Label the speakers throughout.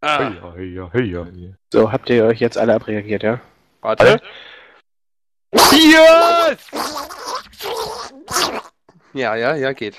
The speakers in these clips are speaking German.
Speaker 1: Ah.
Speaker 2: So, habt ihr euch jetzt alle abreagiert, ja?
Speaker 1: warte.
Speaker 3: Yes!
Speaker 1: Ja, ja, ja, geht.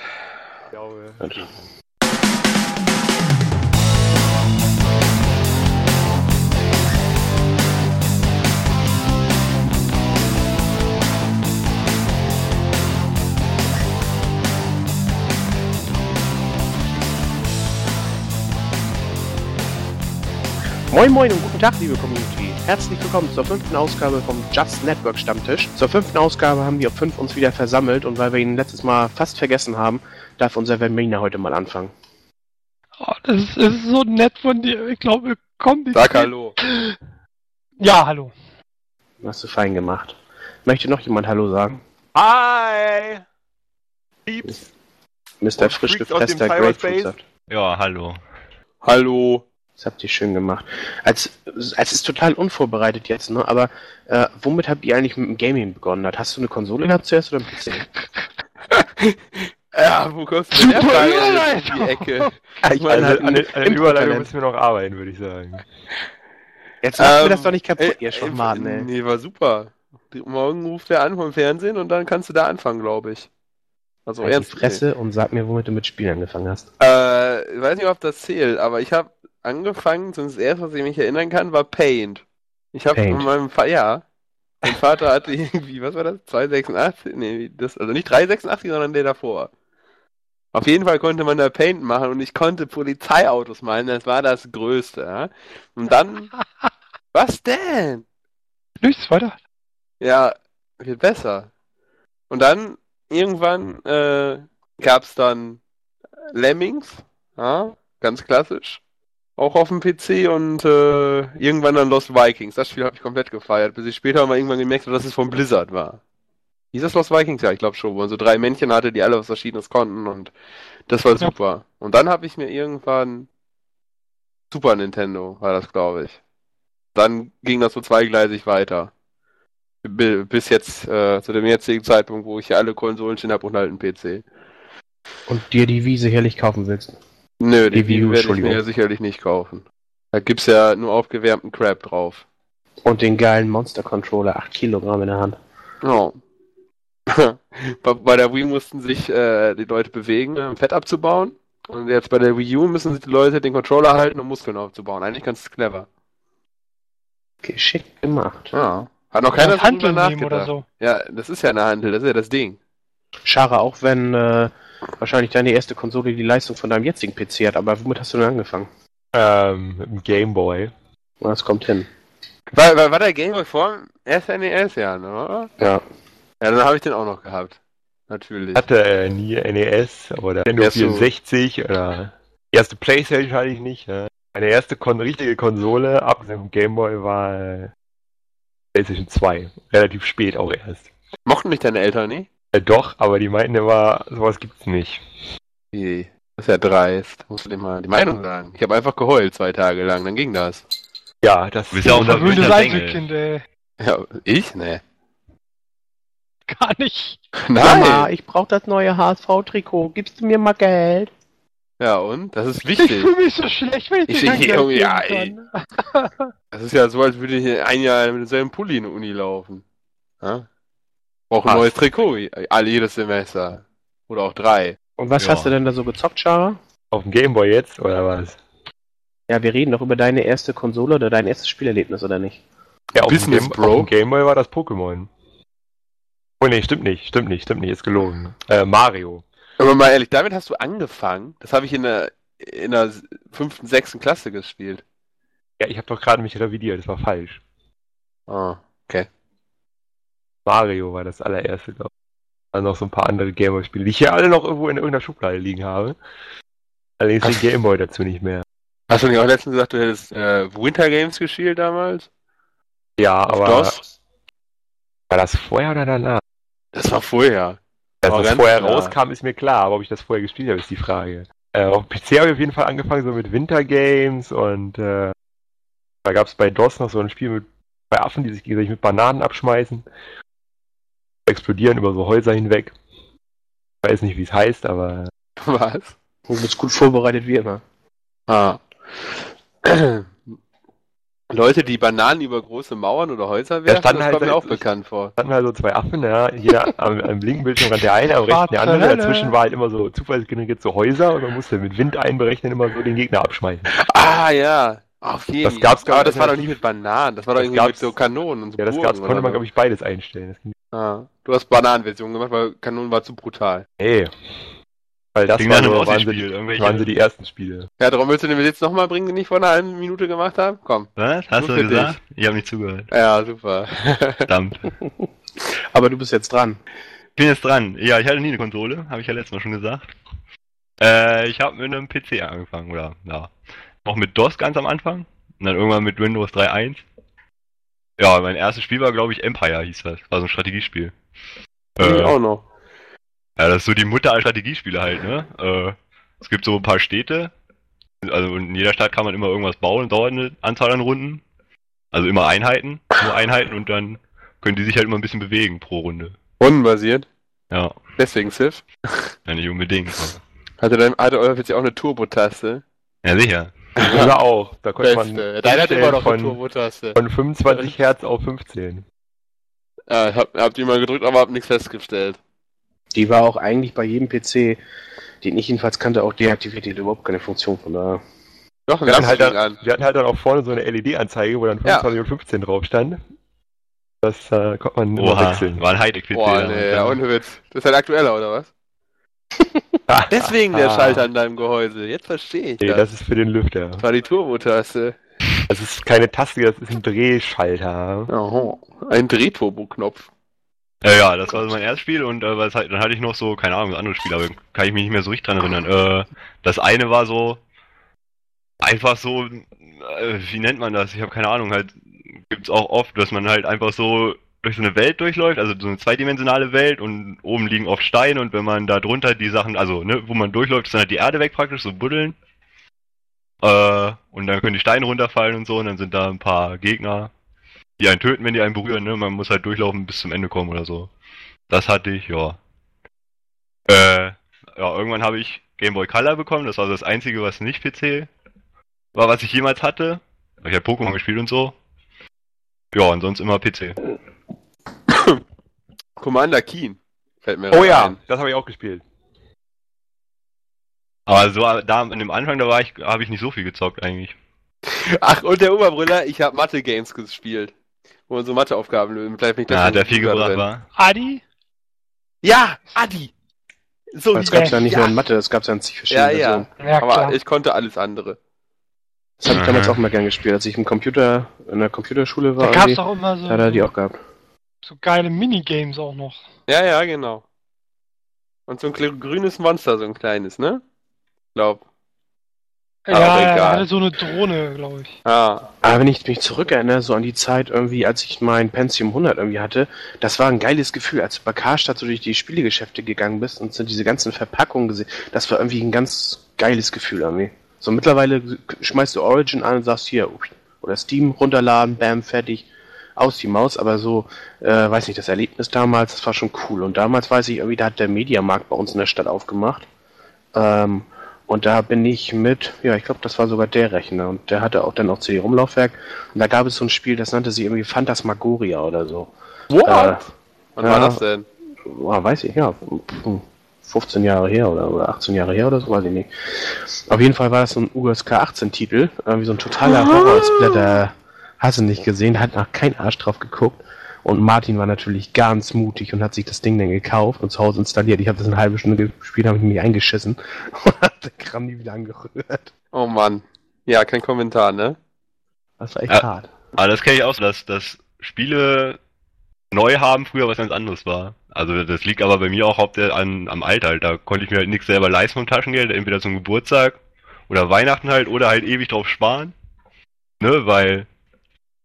Speaker 2: Moin Moin und guten Tag, liebe Community. Herzlich willkommen zur fünften Ausgabe vom Just Network Stammtisch. Zur fünften Ausgabe haben wir fünf uns wieder versammelt und weil wir ihn letztes Mal fast vergessen haben, darf unser Vermina heute mal anfangen.
Speaker 4: Oh, das, ist, so nett von dir. Ich glaube, wir kommen nicht.
Speaker 1: Sag Hallo.
Speaker 4: Ja, hallo.
Speaker 2: Hast du fein gemacht. Möchte noch jemand Hallo sagen?
Speaker 3: Hi! Pieps!
Speaker 2: Mr. Frisch gefresster? Grapefruit.
Speaker 5: Ja, hallo.
Speaker 1: Hallo.
Speaker 2: Das habt ihr schön gemacht. Als, als ist total unvorbereitet jetzt, ne? Aber äh, womit habt ihr eigentlich mit dem Gaming begonnen? Hast du eine Konsole gehabt zuerst oder ein PC?
Speaker 1: Ja, wo kommst du mit der
Speaker 4: Super
Speaker 1: Frage in die Ecke?
Speaker 2: Ich meine
Speaker 3: Also, an, den- an der. Überleitung müssen wir noch arbeiten, würde ich sagen.
Speaker 2: Jetzt macht mir
Speaker 1: Ähm,
Speaker 2: das doch nicht kaputt,
Speaker 1: Ey,
Speaker 2: ihr
Speaker 1: ey,
Speaker 2: Schwachmaten, ey.
Speaker 1: Nee, war super. Morgen ruft er an vom Fernsehen und dann kannst du da anfangen, glaube ich. Also
Speaker 2: Halt die
Speaker 1: ernst.
Speaker 2: Fresse und sag mir, womit du mit Spielen angefangen hast.
Speaker 1: Äh, ich weiß nicht, ob das zählt, aber ich habe angefangen, sonst das erste, was ich mich erinnern kann, war Paint. Ich habe von meinem Vater, ja, mein Vater hatte irgendwie, was war das? 286? Nee, das, also nicht 386, sondern der davor. Auf jeden Fall konnte man da Paint machen und ich konnte Polizeiautos malen, das war das Größte. Ja? Und dann, was denn?
Speaker 4: Nichts weiter.
Speaker 1: Ja, wird besser. Und dann irgendwann äh, gab's dann Lemmings, ja, ganz klassisch, auch auf dem PC und äh, irgendwann dann Lost Vikings. Das Spiel habe ich komplett gefeiert, bis ich später mal irgendwann gemerkt habe, dass es von Blizzard war. Hieß das Lost Vikings? Ja, ich glaube schon, wo man so drei Männchen hatte, die alle was Verschiedenes konnten und das war super. Und dann habe ich mir irgendwann Super Nintendo, war das, glaube ich. Dann ging das so zweigleisig weiter. Bi- Bis jetzt, äh, zu dem jetzigen Zeitpunkt, wo ich hier alle Konsolen stehen habe und halt einen PC.
Speaker 2: Und dir die Wii sicherlich kaufen willst.
Speaker 1: Nö, die
Speaker 2: Die Wii U,
Speaker 1: werde ich mir ja sicherlich nicht kaufen. Da gibt's ja nur aufgewärmten Crap drauf.
Speaker 2: Und den geilen Monster Controller, 8 Kilogramm in der Hand.
Speaker 1: Ja. bei, der Wii mussten sich äh, die Leute bewegen, um Fett abzubauen. Und jetzt bei der Wii U müssen sich die Leute den Controller halten, um Muskeln aufzubauen. Eigentlich ganz clever.
Speaker 2: Geschickt gemacht.
Speaker 1: Ja. Hat noch keiner
Speaker 4: Oder
Speaker 1: so
Speaker 4: Handel
Speaker 1: drüber nachgedacht.
Speaker 4: so.
Speaker 1: Ja, das ist ja eine Handel, das ist ja das Ding.
Speaker 2: Schade, auch wenn äh, wahrscheinlich deine erste Konsole die Leistung von deinem jetzigen PC hat, aber womit hast du denn angefangen?
Speaker 3: Ähm, mit dem Gameboy.
Speaker 2: Das kommt hin.
Speaker 1: War, war, war der Game Boy vor dem SNES ja, ne, oder?
Speaker 2: Ja.
Speaker 1: Ja, dann habe ich den auch noch gehabt. Natürlich.
Speaker 3: Hatte äh, nie NES oder Nintendo
Speaker 1: Ja, so.
Speaker 3: 64 oder erste Playstation hatte ich nicht. Ja. Meine erste kon richtige Konsole, abgesehen vom Gameboy, war äh, PlayStation 2. Relativ spät auch erst.
Speaker 1: Mochten mich deine Eltern nicht?
Speaker 3: Äh, doch, aber die meinten immer, sowas gibt's nicht.
Speaker 1: Nee. Das ist ja dreist. Musst du dir mal die Meinung sagen. Ich habe einfach geheult zwei Tage lang, dann ging das.
Speaker 3: Ja, das
Speaker 5: Du bist ja auch verwöhnter Bengel.
Speaker 4: Einzelkind, ey.
Speaker 1: Ja, ich? Nee.
Speaker 4: Gar nicht.
Speaker 2: Mama,
Speaker 1: Nein!
Speaker 2: ich brauche das neue HSV-Trikot. Gibst du mir mal Geld?
Speaker 1: Ja, und? Das ist
Speaker 4: Ich
Speaker 1: wichtig.
Speaker 4: fühle mich so schlecht, wenn ich,
Speaker 1: Ich
Speaker 4: dir kein
Speaker 1: sehe
Speaker 4: Geld
Speaker 1: irgendwie-
Speaker 4: geben
Speaker 1: ja, ey. Das ist ja so, als würde ich ein Jahr mit demselben Pulli in die Uni laufen. Ja? Brauche ein neues Trikot. Alle jedes Semester. Oder auch drei.
Speaker 2: Und was
Speaker 5: Ja.
Speaker 2: hast du denn da so gezockt, Chara?
Speaker 3: auf dem Gameboy jetzt, oder was?
Speaker 2: Ja, wir reden doch über deine erste Konsole oder dein erstes Spielerlebnis, oder nicht?
Speaker 3: Ja, auf dem,
Speaker 1: Business,
Speaker 3: Game,
Speaker 1: Bro.
Speaker 3: auf dem Gameboy war das Pokémon. Oh nee, stimmt nicht, stimmt nicht, stimmt nicht, ist gelogen. Äh, Mario.
Speaker 1: Aber mal ehrlich, damit hast du angefangen. Das habe ich in der, in der fünften, sechsten Klasse gespielt.
Speaker 3: Ja, ich habe doch gerade mich revidiert, das war falsch.
Speaker 1: Ah.
Speaker 3: Mario war das allererste, glaube ich. Dann noch so ein paar andere Gameboy-Spiele, die ich hier alle noch irgendwo in irgendeiner Schublade liegen habe. Allerdings den Gameboy dazu nicht mehr.
Speaker 1: Hast du nicht auch letztens gesagt, du hättest äh, Winter Games gespielt damals?
Speaker 3: Ja,
Speaker 1: Auf
Speaker 3: aber
Speaker 1: DOS?
Speaker 3: war das vorher oder danach?
Speaker 1: Das war vorher.
Speaker 3: Dass
Speaker 1: Aber
Speaker 3: das vorher
Speaker 1: klar.
Speaker 3: rauskam, ist mir klar, aber ob ich das vorher gespielt habe, ist die Frage. Äh, auf PC habe ich auf jeden Fall angefangen, so mit Winter Games und äh, da gab es bei DOS noch so ein Spiel mit zwei Affen, die sich gegenseitig mit Bananen abschmeißen. Explodieren über so Häuser hinweg. Ich weiß nicht, wie es heißt, aber
Speaker 1: Was?
Speaker 2: Du bist gut vorbereitet wie immer.
Speaker 1: Ah. Leute, die Bananen über große Mauern oder Häuser werfen,
Speaker 3: standen
Speaker 1: das
Speaker 3: halt
Speaker 1: kommt mir auch bekannt vor.
Speaker 3: hatten wir so zwei Affen, ja, jeder am, am linken Bildschirmrand der eine, am rechten der andere. Dazwischen war halt immer so zufallsgeneriert so Häuser und man musste mit Wind einberechnen immer so den Gegner abschmeißen.
Speaker 1: Ah, ja. Auf jeden
Speaker 3: Das gab's
Speaker 1: Aber
Speaker 3: gar
Speaker 1: das war doch nicht mit Bananen. Das war doch
Speaker 3: Das
Speaker 1: irgendwie mit so Kanonen und so
Speaker 3: Ja, das
Speaker 1: Burgen
Speaker 3: gab's, konnte man, glaube ich, beides einstellen. Das ging,
Speaker 1: Ah, du hast Bananenversion gemacht, weil Kanonen war zu brutal.
Speaker 3: nee. Weil das
Speaker 5: Ding
Speaker 3: war
Speaker 5: einem
Speaker 3: so, waren,
Speaker 5: Ossi-Spiel.
Speaker 3: die,
Speaker 5: Irgendwelche.
Speaker 3: waren so die ersten Spiele.
Speaker 1: Ja, darum willst du den jetzt nochmal bringen, den ich vor einer halben Minute gemacht habe? Komm.
Speaker 5: Was? Hast
Speaker 1: Nur
Speaker 5: du gesagt? Ich habe nicht zugehört.
Speaker 1: Ja, super.
Speaker 5: Verdammt.
Speaker 2: Aber du bist jetzt dran.
Speaker 5: bin jetzt dran. Ja, ich hatte nie eine Konsole, habe ich ja letztes Mal schon gesagt. Äh, ich habe mit einem PC angefangen, oder ja. Auch mit DOS ganz am Anfang. Und dann irgendwann mit Windows 3.1. Ja, mein erstes Spiel war, glaube ich, Empire hieß das. War so ein Strategiespiel.
Speaker 1: Ich
Speaker 5: Äh,
Speaker 1: auch noch.
Speaker 5: ja, das ist so die Mutter aller Strategiespiele halt, ne? Äh, es gibt so ein paar Städte. Also in jeder Stadt kann man immer irgendwas bauen, dauert eine Anzahl an Runden. Also immer Einheiten, nur Einheiten und dann können die sich halt immer ein bisschen bewegen pro Runde.
Speaker 1: Rundenbasiert.
Speaker 5: Ja,
Speaker 1: Deswegen Civ.
Speaker 5: ja nicht unbedingt.
Speaker 1: Hatte, dein, hatte euer PC auch eine Turbo-Taste?
Speaker 5: Ja, sicher.
Speaker 3: Oder auch. Da konnte man
Speaker 1: Beste. Deiner hat immer noch eine
Speaker 3: von,
Speaker 1: Turbo-Taste.
Speaker 3: von 25 Hertz auf 15.
Speaker 1: Ja, ich hab, hab die mal gedrückt, aber hab nichts festgestellt.
Speaker 2: Die war auch eigentlich bei jedem PC, den ich jedenfalls kannte, auch deaktiviert. Die hatte überhaupt keine Funktion von daher.
Speaker 1: Doch,
Speaker 3: Wir hatten, halt dann,
Speaker 1: an.
Speaker 3: wir hatten halt dann auch vorne so eine LED-Anzeige, wo dann
Speaker 1: Ja.
Speaker 3: 25 und 15 drauf stand. Das äh, konnte man immer
Speaker 5: Oha,
Speaker 3: wechseln.
Speaker 5: war ein Hightech-PC.
Speaker 1: Boah,
Speaker 5: ja.
Speaker 1: nee, ja, ohne Witz. Das ist halt aktueller, oder was? Deswegen der
Speaker 3: Ah.
Speaker 1: Schalter an deinem Gehäuse. Jetzt verstehe ich
Speaker 3: Nee,
Speaker 1: das.
Speaker 3: das ist für den Lüfter.
Speaker 1: Das war die Turbo-Taste.
Speaker 3: Das ist keine Taste, das ist ein Drehschalter.
Speaker 1: Aha. Ein Drehturbo-Knopf.
Speaker 5: Ja, ja, das war mein erstes Spiel und äh, was halt, dann hatte ich noch so, keine Ahnung, andere Spiele, aber kann ich mich nicht mehr so richtig dran erinnern. Äh, das eine war so, einfach so, äh, wie nennt man das? Ich habe keine Ahnung, halt, gibt's auch oft, dass man halt einfach so durch so eine Welt durchläuft, also so eine zweidimensionale Welt und oben liegen oft Steine und wenn man da drunter die Sachen, also, ne, wo man durchläuft, ist dann halt die Erde weg praktisch, so Buddeln. Äh, und dann können die Steine runterfallen und so und dann sind da ein paar Gegner, die einen töten, wenn die einen berühren, ne? Man muss halt durchlaufen bis zum Ende kommen oder so. Das hatte ich, ja. Äh, ja, irgendwann habe ich Game Boy Color bekommen, das war das einzige, was nicht PC war, was ich jemals hatte. Ich habe Pokémon gespielt und so. Ja, und sonst immer PC.
Speaker 1: Commander Keen. Fällt mir
Speaker 3: Oh ja,
Speaker 1: ein.
Speaker 3: das habe ich auch gespielt.
Speaker 5: Aber so da an dem Anfang, da war ich, habe ich nicht so viel gezockt eigentlich.
Speaker 1: Ach, und der Oberbrüller, ich habe Mathe-Games gespielt. Wo man so Matheaufgaben lösen. Vielleicht bin ich
Speaker 5: Ja, der viel gebracht
Speaker 1: drin.
Speaker 5: war.
Speaker 4: Adi?
Speaker 1: Ja, Adi! So
Speaker 2: Das gab es ja nicht nur in Mathe, das gab es ja in zig
Speaker 1: Ja,
Speaker 2: verschiedenen
Speaker 1: ja.
Speaker 2: Versionen.
Speaker 4: Ja,
Speaker 1: Aber
Speaker 4: klar.
Speaker 1: ich konnte alles andere.
Speaker 2: Das habe ich damals auch mal gern gespielt, als ich im Computer, in der Computerschule war.
Speaker 4: da gab's
Speaker 2: irgendwie,
Speaker 4: doch immer so,
Speaker 2: da hat er die auch gehabt.
Speaker 4: so geile Minigames auch noch.
Speaker 1: Ja, ja, genau. Und so ein grünes Monster, so ein kleines, ne? Glaub. Aber
Speaker 4: ja, er
Speaker 1: egal.
Speaker 4: hatte so eine Drohne, glaube ich.
Speaker 1: Ah.
Speaker 2: Aber wenn ich mich zurückerinnere, so an die Zeit irgendwie, als ich mein Pentium 100 irgendwie hatte, das war ein geiles Gefühl, als du bei Karstadt so durch die Spielegeschäfte gegangen bist und so diese ganzen Verpackungen gesehen. Das war irgendwie ein ganz geiles Gefühl irgendwie. So mittlerweile schmeißt du Origin an und sagst hier, oder Steam runterladen, bam, fertig, aus die Maus, aber so, äh, weiß nicht, das Erlebnis damals, das war schon cool. Und damals weiß ich irgendwie, da hat der Mediamarkt bei uns in der Stadt aufgemacht. Ähm, und da bin ich mit, ja, ich glaube, das war sogar der Rechner. Und der hatte auch dann auch CD-ROM-Laufwerk. Und da gab es so ein Spiel, das nannte sich irgendwie Phantasmagoria oder so.
Speaker 1: What?
Speaker 2: Äh,
Speaker 1: Wann
Speaker 2: ja.
Speaker 1: war das denn?
Speaker 2: oh, weiß ich, ja. 15 Jahre her oder, oder 18 Jahre her oder so, weiß ich nicht. Auf jeden Fall war das so ein USK 18-Titel. Irgendwie so ein totaler Horrorsplatter. Hast du nicht gesehen, hat nach kein Arsch drauf geguckt. Und Martin war natürlich ganz mutig und hat sich das Ding dann gekauft und zu Hause installiert. Ich habe das eine halbe Stunde gespielt, habe ich mich eingeschissen und hab den Kram nie wieder angerührt.
Speaker 1: Oh Mann. Ja, kein Kommentar, ne?
Speaker 2: Das war echt
Speaker 5: Ja.
Speaker 2: hart.
Speaker 5: Aber das kenne ich auch so, dass, dass Spiele neu haben früher was ganz anderes war. Also das liegt aber bei mir auch hauptsächlich an, am Alter. halt. Da konnte ich mir halt nichts selber leisten vom Taschengeld, entweder zum Geburtstag oder Weihnachten halt oder halt ewig drauf sparen. Ne, weil,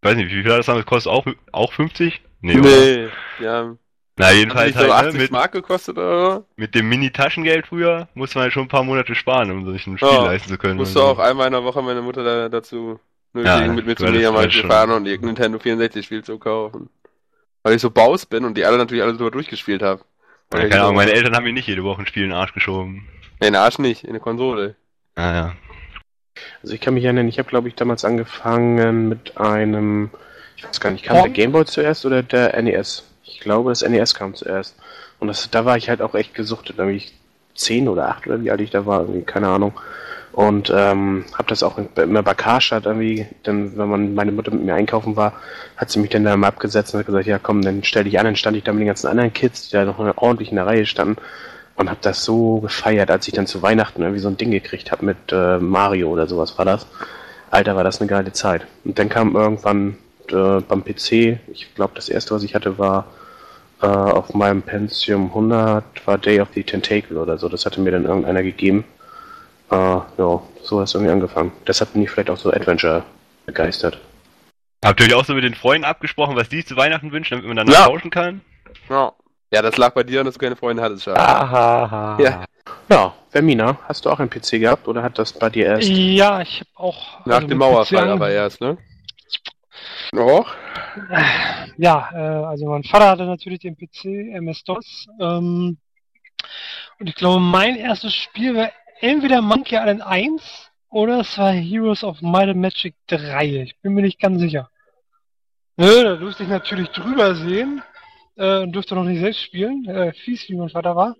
Speaker 5: ich weiß nicht, wie viel hat das damals kostet? Auch, auch 50? Nee, oder?
Speaker 1: Nee. Ja.
Speaker 5: Na,
Speaker 1: Hat
Speaker 5: jedenfalls
Speaker 1: so
Speaker 5: halt,
Speaker 1: 80
Speaker 5: ne, mit,
Speaker 1: Mark gekostet oder so?
Speaker 5: mit dem Mini-Taschengeld früher musste man halt schon ein paar Monate sparen, um sich ein Spiel
Speaker 1: Ja,
Speaker 5: leisten zu können.
Speaker 1: Musste auch einmal in der Woche meine Mutter da, dazu
Speaker 5: Ja,
Speaker 1: nötigen, mit mir zu Mediamarkt zu
Speaker 5: schon-
Speaker 1: fahren und ihr Nintendo 64 Spiel zu kaufen. Weil ich so Baus bin und die alle natürlich alle drüber durchgespielt habe.
Speaker 5: Ja, keine Ahnung, meine Eltern haben mir nicht jede Woche ein Spiel in den Arsch geschoben.
Speaker 1: Nee, in den Arsch nicht, in eine Konsole.
Speaker 5: Ah, ja.
Speaker 2: Also ich kann mich erinnern, ich habe glaube ich damals angefangen mit einem, ich weiß gar nicht, kam der
Speaker 4: Pong?
Speaker 2: Gameboy zuerst oder der NES? Ich glaube, das NES kam zuerst. Und das, da war ich halt auch echt gesuchtet, da bin ich zehn oder acht oder wie alt ich da war, irgendwie, keine Ahnung. Und ähm, habe das auch in- immer bei Karstadt irgendwie, dann, wenn man meine Mutter mit mir einkaufen war, hat sie mich dann da mal abgesetzt und hat gesagt, ja komm, dann stell dich an, dann stand ich da mit den ganzen anderen Kids, die da noch ordentlich in der Reihe standen und habe das so gefeiert, als ich dann zu Weihnachten irgendwie so ein Ding gekriegt habe mit äh, Mario oder sowas war das. Alter, war das eine geile Zeit. Und dann kam irgendwann äh, beim PC, ich glaube, das erste, was ich hatte, war äh, auf meinem Pentium 100 war Day of the Tentacle oder so. Das hatte mir dann irgendeiner gegeben. Äh, ja, so hat es irgendwie angefangen. Deshalb bin ich vielleicht auch so Adventure begeistert.
Speaker 5: Habt ihr euch auch so mit den Freunden abgesprochen, was die zu Weihnachten wünschen, damit man dann
Speaker 1: Ja.
Speaker 5: tauschen kann?
Speaker 1: Ja. ja, das lag bei dir, dass du keine Freunde hattest, Schade.
Speaker 3: Aha.
Speaker 1: Ja.
Speaker 2: Ja, Vermina, hast du auch einen PC gehabt oder hat das bei dir erst?
Speaker 4: Ja, ich habe auch.
Speaker 1: Nach
Speaker 4: also
Speaker 1: dem Mauerfall aber erst, ne? Och.
Speaker 4: Ja, äh, also mein Vater hatte natürlich den PC, MS-DOS. Ähm, und ich glaube, mein erstes Spiel war entweder Monkey Island 1 oder es war Heroes of Might and Magic 3. Ich bin mir nicht ganz sicher. Nö, da durfte ich natürlich drüber sehen äh, und durfte noch nicht selbst spielen. Äh, fies, wie mein Vater war.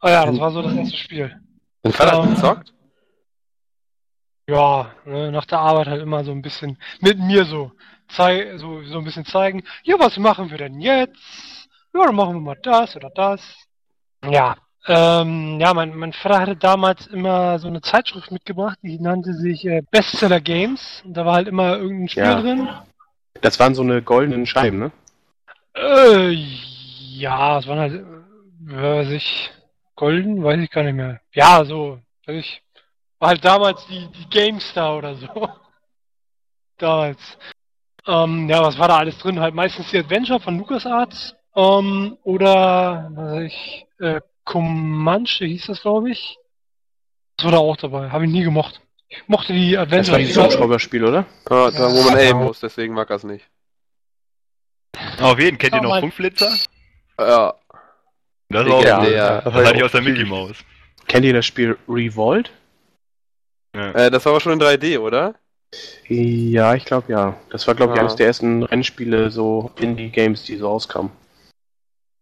Speaker 4: Aber ja, das war so das erste Spiel.
Speaker 1: Dein Vater hat
Speaker 4: Ähm,
Speaker 1: gezockt?
Speaker 4: Ja, ne, nach der Arbeit halt immer so ein bisschen mit mir so, zei so, so ein bisschen zeigen, ja, was machen wir denn jetzt? Ja, dann machen wir mal das oder das. Ja, ähm, ja, mein, mein Vater hatte damals immer so eine Zeitschrift mitgebracht, die nannte sich äh, Bestseller Games. Und da war halt immer irgendein Spiel
Speaker 2: Ja.
Speaker 4: drin.
Speaker 2: Das waren so eine goldenen Scheiben, ne?
Speaker 4: Äh, ja, es waren halt, äh, weiß ich, golden, weiß ich gar nicht mehr. Ja, so, weiß ich, war halt damals die, die GameStar oder so. damals. Ähm, ja, was war da alles drin? Halt meistens die Adventure von LucasArts, ähm, oder, was weiß ich, äh, Comanche hieß das, glaube ich. Das war da auch dabei, habe ich nie gemocht. Ich mochte die
Speaker 2: Das
Speaker 4: Adventure.
Speaker 2: war dieses Hubschrauberspiel, oder?
Speaker 1: Ja, da wo man aimen muss, deswegen mag er es nicht.
Speaker 5: Auf jeden, kennt ihr noch Funkflitzer?
Speaker 1: Ja.
Speaker 5: Das war auch
Speaker 1: Ja,
Speaker 5: Das hatte ich aus der Mickey Mouse.
Speaker 2: Kennt ihr das Spiel Revolt?
Speaker 1: Äh, das war aber schon in 3D, oder?
Speaker 2: Ja, ich glaube ja. Das war, glaube ich,
Speaker 1: Ah.
Speaker 2: eines der ersten Rennspiele, so Indie-Games, die so rauskamen.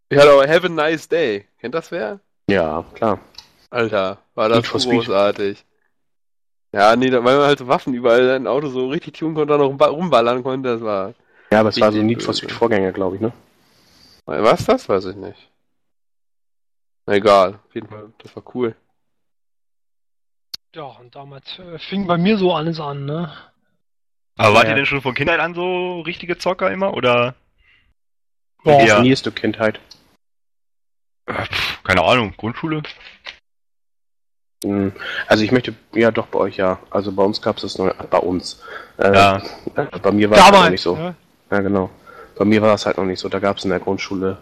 Speaker 1: Ich hatte aber Have a Nice Day. Kennt das wer?
Speaker 2: Ja, klar.
Speaker 1: Alter, war das großartig. Ja, nee, weil man halt so Waffen überall ein Auto so richtig tun konnte und auch rumba- rumballern konnte, das war.
Speaker 2: Ja, aber es war so ein Need for. Speed Vorgänger, glaube ich, ne?
Speaker 1: Was das? Weiß ich nicht. Na, Egal, auf jeden Fall, das war cool.
Speaker 4: Ja, und damals äh, fing bei mir so alles an, ne?
Speaker 5: Aber wart
Speaker 2: Ja.
Speaker 5: ihr denn schon von Kindheit an so richtige Zocker immer? Oder?
Speaker 2: Wie
Speaker 5: Ja.
Speaker 2: definierst du Kindheit?
Speaker 5: Äh, pf, keine Ahnung, Grundschule?
Speaker 2: Hm, Also ich möchte, ja doch bei euch ja. Also bei uns gab es das noch, bei uns. Äh,
Speaker 5: Ja.
Speaker 2: Bei mir war es halt noch nicht so.
Speaker 4: ne?
Speaker 2: Ja, genau. Bei mir war es halt noch nicht so. Da gab es in der Grundschule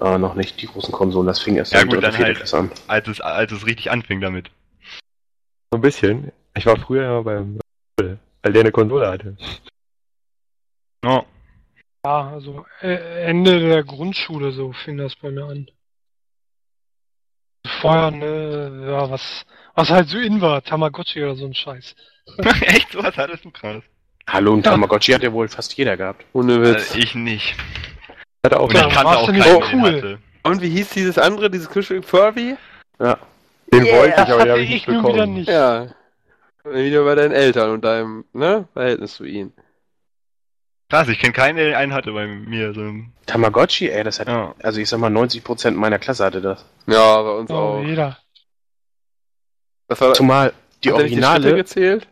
Speaker 2: äh, noch nicht die großen Konsolen. Das fing erst
Speaker 5: Ja, gut, dann halt.
Speaker 2: An.
Speaker 5: Als es, als es richtig anfing damit.
Speaker 3: So ein bisschen. Ich war früher immer beim weil der eine Konsole hatte.
Speaker 5: Oh.
Speaker 4: Ja, also äh, Ende der Grundschule so fing das bei mir an. Vorher, ne, ja, was, was halt so in war, Tamagotchi oder so ein Scheiß.
Speaker 5: Echt? Was hattest du krass?
Speaker 2: Hallo, und
Speaker 4: Ja.
Speaker 2: Tamagotchi hat ja wohl fast jeder gehabt.
Speaker 1: Ohne Witz.
Speaker 5: Äh, ich nicht.
Speaker 3: Hatte auch
Speaker 5: Und
Speaker 4: Ja,
Speaker 5: ich kannte auch keinen,
Speaker 4: cool?
Speaker 5: hatte.
Speaker 1: Und wie hieß dieses andere, dieses Kuschel Furby?
Speaker 3: Den wollte ich, aber den habe ich nicht
Speaker 4: ich nun wieder
Speaker 3: bekommen.
Speaker 4: nicht.
Speaker 1: Ja. Wieder bei deinen Eltern und deinem, ne, Verhältnis zu ihnen.
Speaker 5: Krass, ich kenne keinen, der einen hatte bei mir. So.
Speaker 2: Tamagotchi, ey, das hat,
Speaker 5: Ja.
Speaker 2: also ich sag mal, 90% meiner Klasse hatte das.
Speaker 1: Ja, bei uns
Speaker 4: Oh,
Speaker 1: auch.
Speaker 4: jeder.
Speaker 1: Das war,
Speaker 2: Zumal die
Speaker 1: hat nicht die
Speaker 2: Originale,
Speaker 1: gezählt?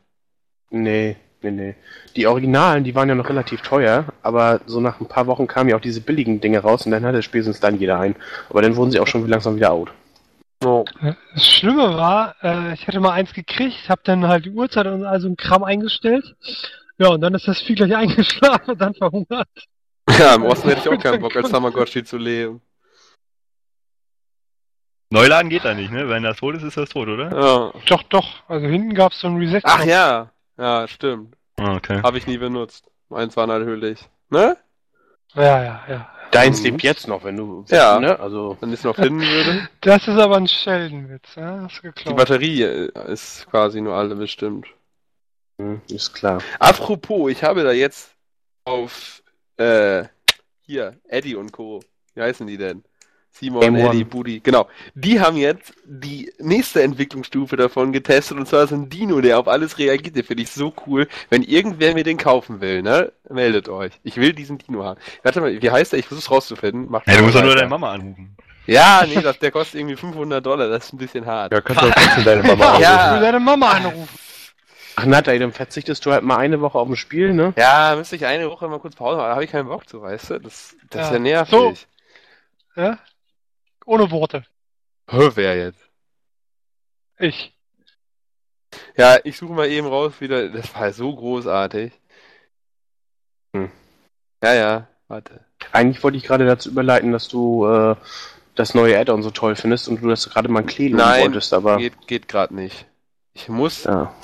Speaker 2: nee, nee, nee. Die Originalen, die waren ja noch relativ teuer, aber so nach ein paar Wochen kamen ja auch diese billigen Dinge raus und dann hatte spätestens dann jeder ein. Aber dann wurden sie auch schon langsam wieder out.
Speaker 1: Oh.
Speaker 4: Das Schlimme war, äh, ich hatte mal eins gekriegt, hab dann halt die Uhrzeit und all so ein Kram eingestellt. Ja, und dann ist das Vieh gleich eingeschlafen und dann verhungert.
Speaker 1: Ja, im Osten hätte ich auch keinen Bock, als Tamagotchi zu leben.
Speaker 5: Neuladen geht da nicht, ne? Wenn das tot ist, ist das tot, oder?
Speaker 1: Ja.
Speaker 4: Doch, doch. Also hinten gab's so ein Reset.
Speaker 1: Ach ja. Ja, stimmt.
Speaker 5: Ah, okay.
Speaker 1: Habe ich nie benutzt. Meins war natürlich. Ne?
Speaker 4: Ja, ja, ja.
Speaker 2: Deins
Speaker 1: Mhm.
Speaker 2: lebt jetzt noch, wenn du.
Speaker 1: Ja.
Speaker 2: Ne? Also.
Speaker 1: Wenn ich es noch finden würde.
Speaker 4: Das ist aber ein Scheldenwitz, ja? Hast du
Speaker 1: Die
Speaker 4: geklaut.
Speaker 1: Batterie äh, ist quasi nur alle bestimmt.
Speaker 2: hm, Ist klar.
Speaker 1: Apropos, ich habe da jetzt auf äh, hier, Eddie und Co. Wie heißen die denn? Simon,
Speaker 2: Game
Speaker 1: Eddie. Budi, genau. Die haben jetzt die nächste Entwicklungsstufe davon getestet und zwar so ein Dino, der auf alles reagiert. Den finde ich so cool. Wenn irgendwer mir den kaufen will, ne, meldet euch. Ich will diesen Dino haben. Warte mal, wie heißt der? Ich versuche es rauszufinden. Mach
Speaker 5: Ja, du musst doch nur deine Mama anrufen.
Speaker 1: Ja, nee, das, der kostet irgendwie 500 Dollar. Das ist ein bisschen hart.
Speaker 3: Ja, kannst du auch trotzdem deine Mama
Speaker 1: Ja.
Speaker 3: anrufen.
Speaker 4: Ich will deine Mama anrufen.
Speaker 2: Ach, Natai, dann verzichtest du halt mal eine Woche auf dem Spiel, ne?
Speaker 1: Ja, müsste ich eine Woche mal kurz Pause machen. Da habe ich keinen Bock zu, weißt du? Das, das ist
Speaker 4: Ja.
Speaker 1: ja nervig.
Speaker 4: So. Ja? Ohne Worte.
Speaker 1: Hä, wer jetzt?
Speaker 4: Ich.
Speaker 1: Ja, ich suche mal eben raus wieder. Das war so großartig.
Speaker 2: Hm.
Speaker 1: Ja, ja, warte.
Speaker 2: Eigentlich wollte ich gerade dazu überleiten, dass du äh, das neue Add-on so toll findest und du das gerade mal klären
Speaker 1: Nein,
Speaker 2: wolltest, aber.
Speaker 1: Geht, geht gerade nicht. Ich muss
Speaker 2: Ja.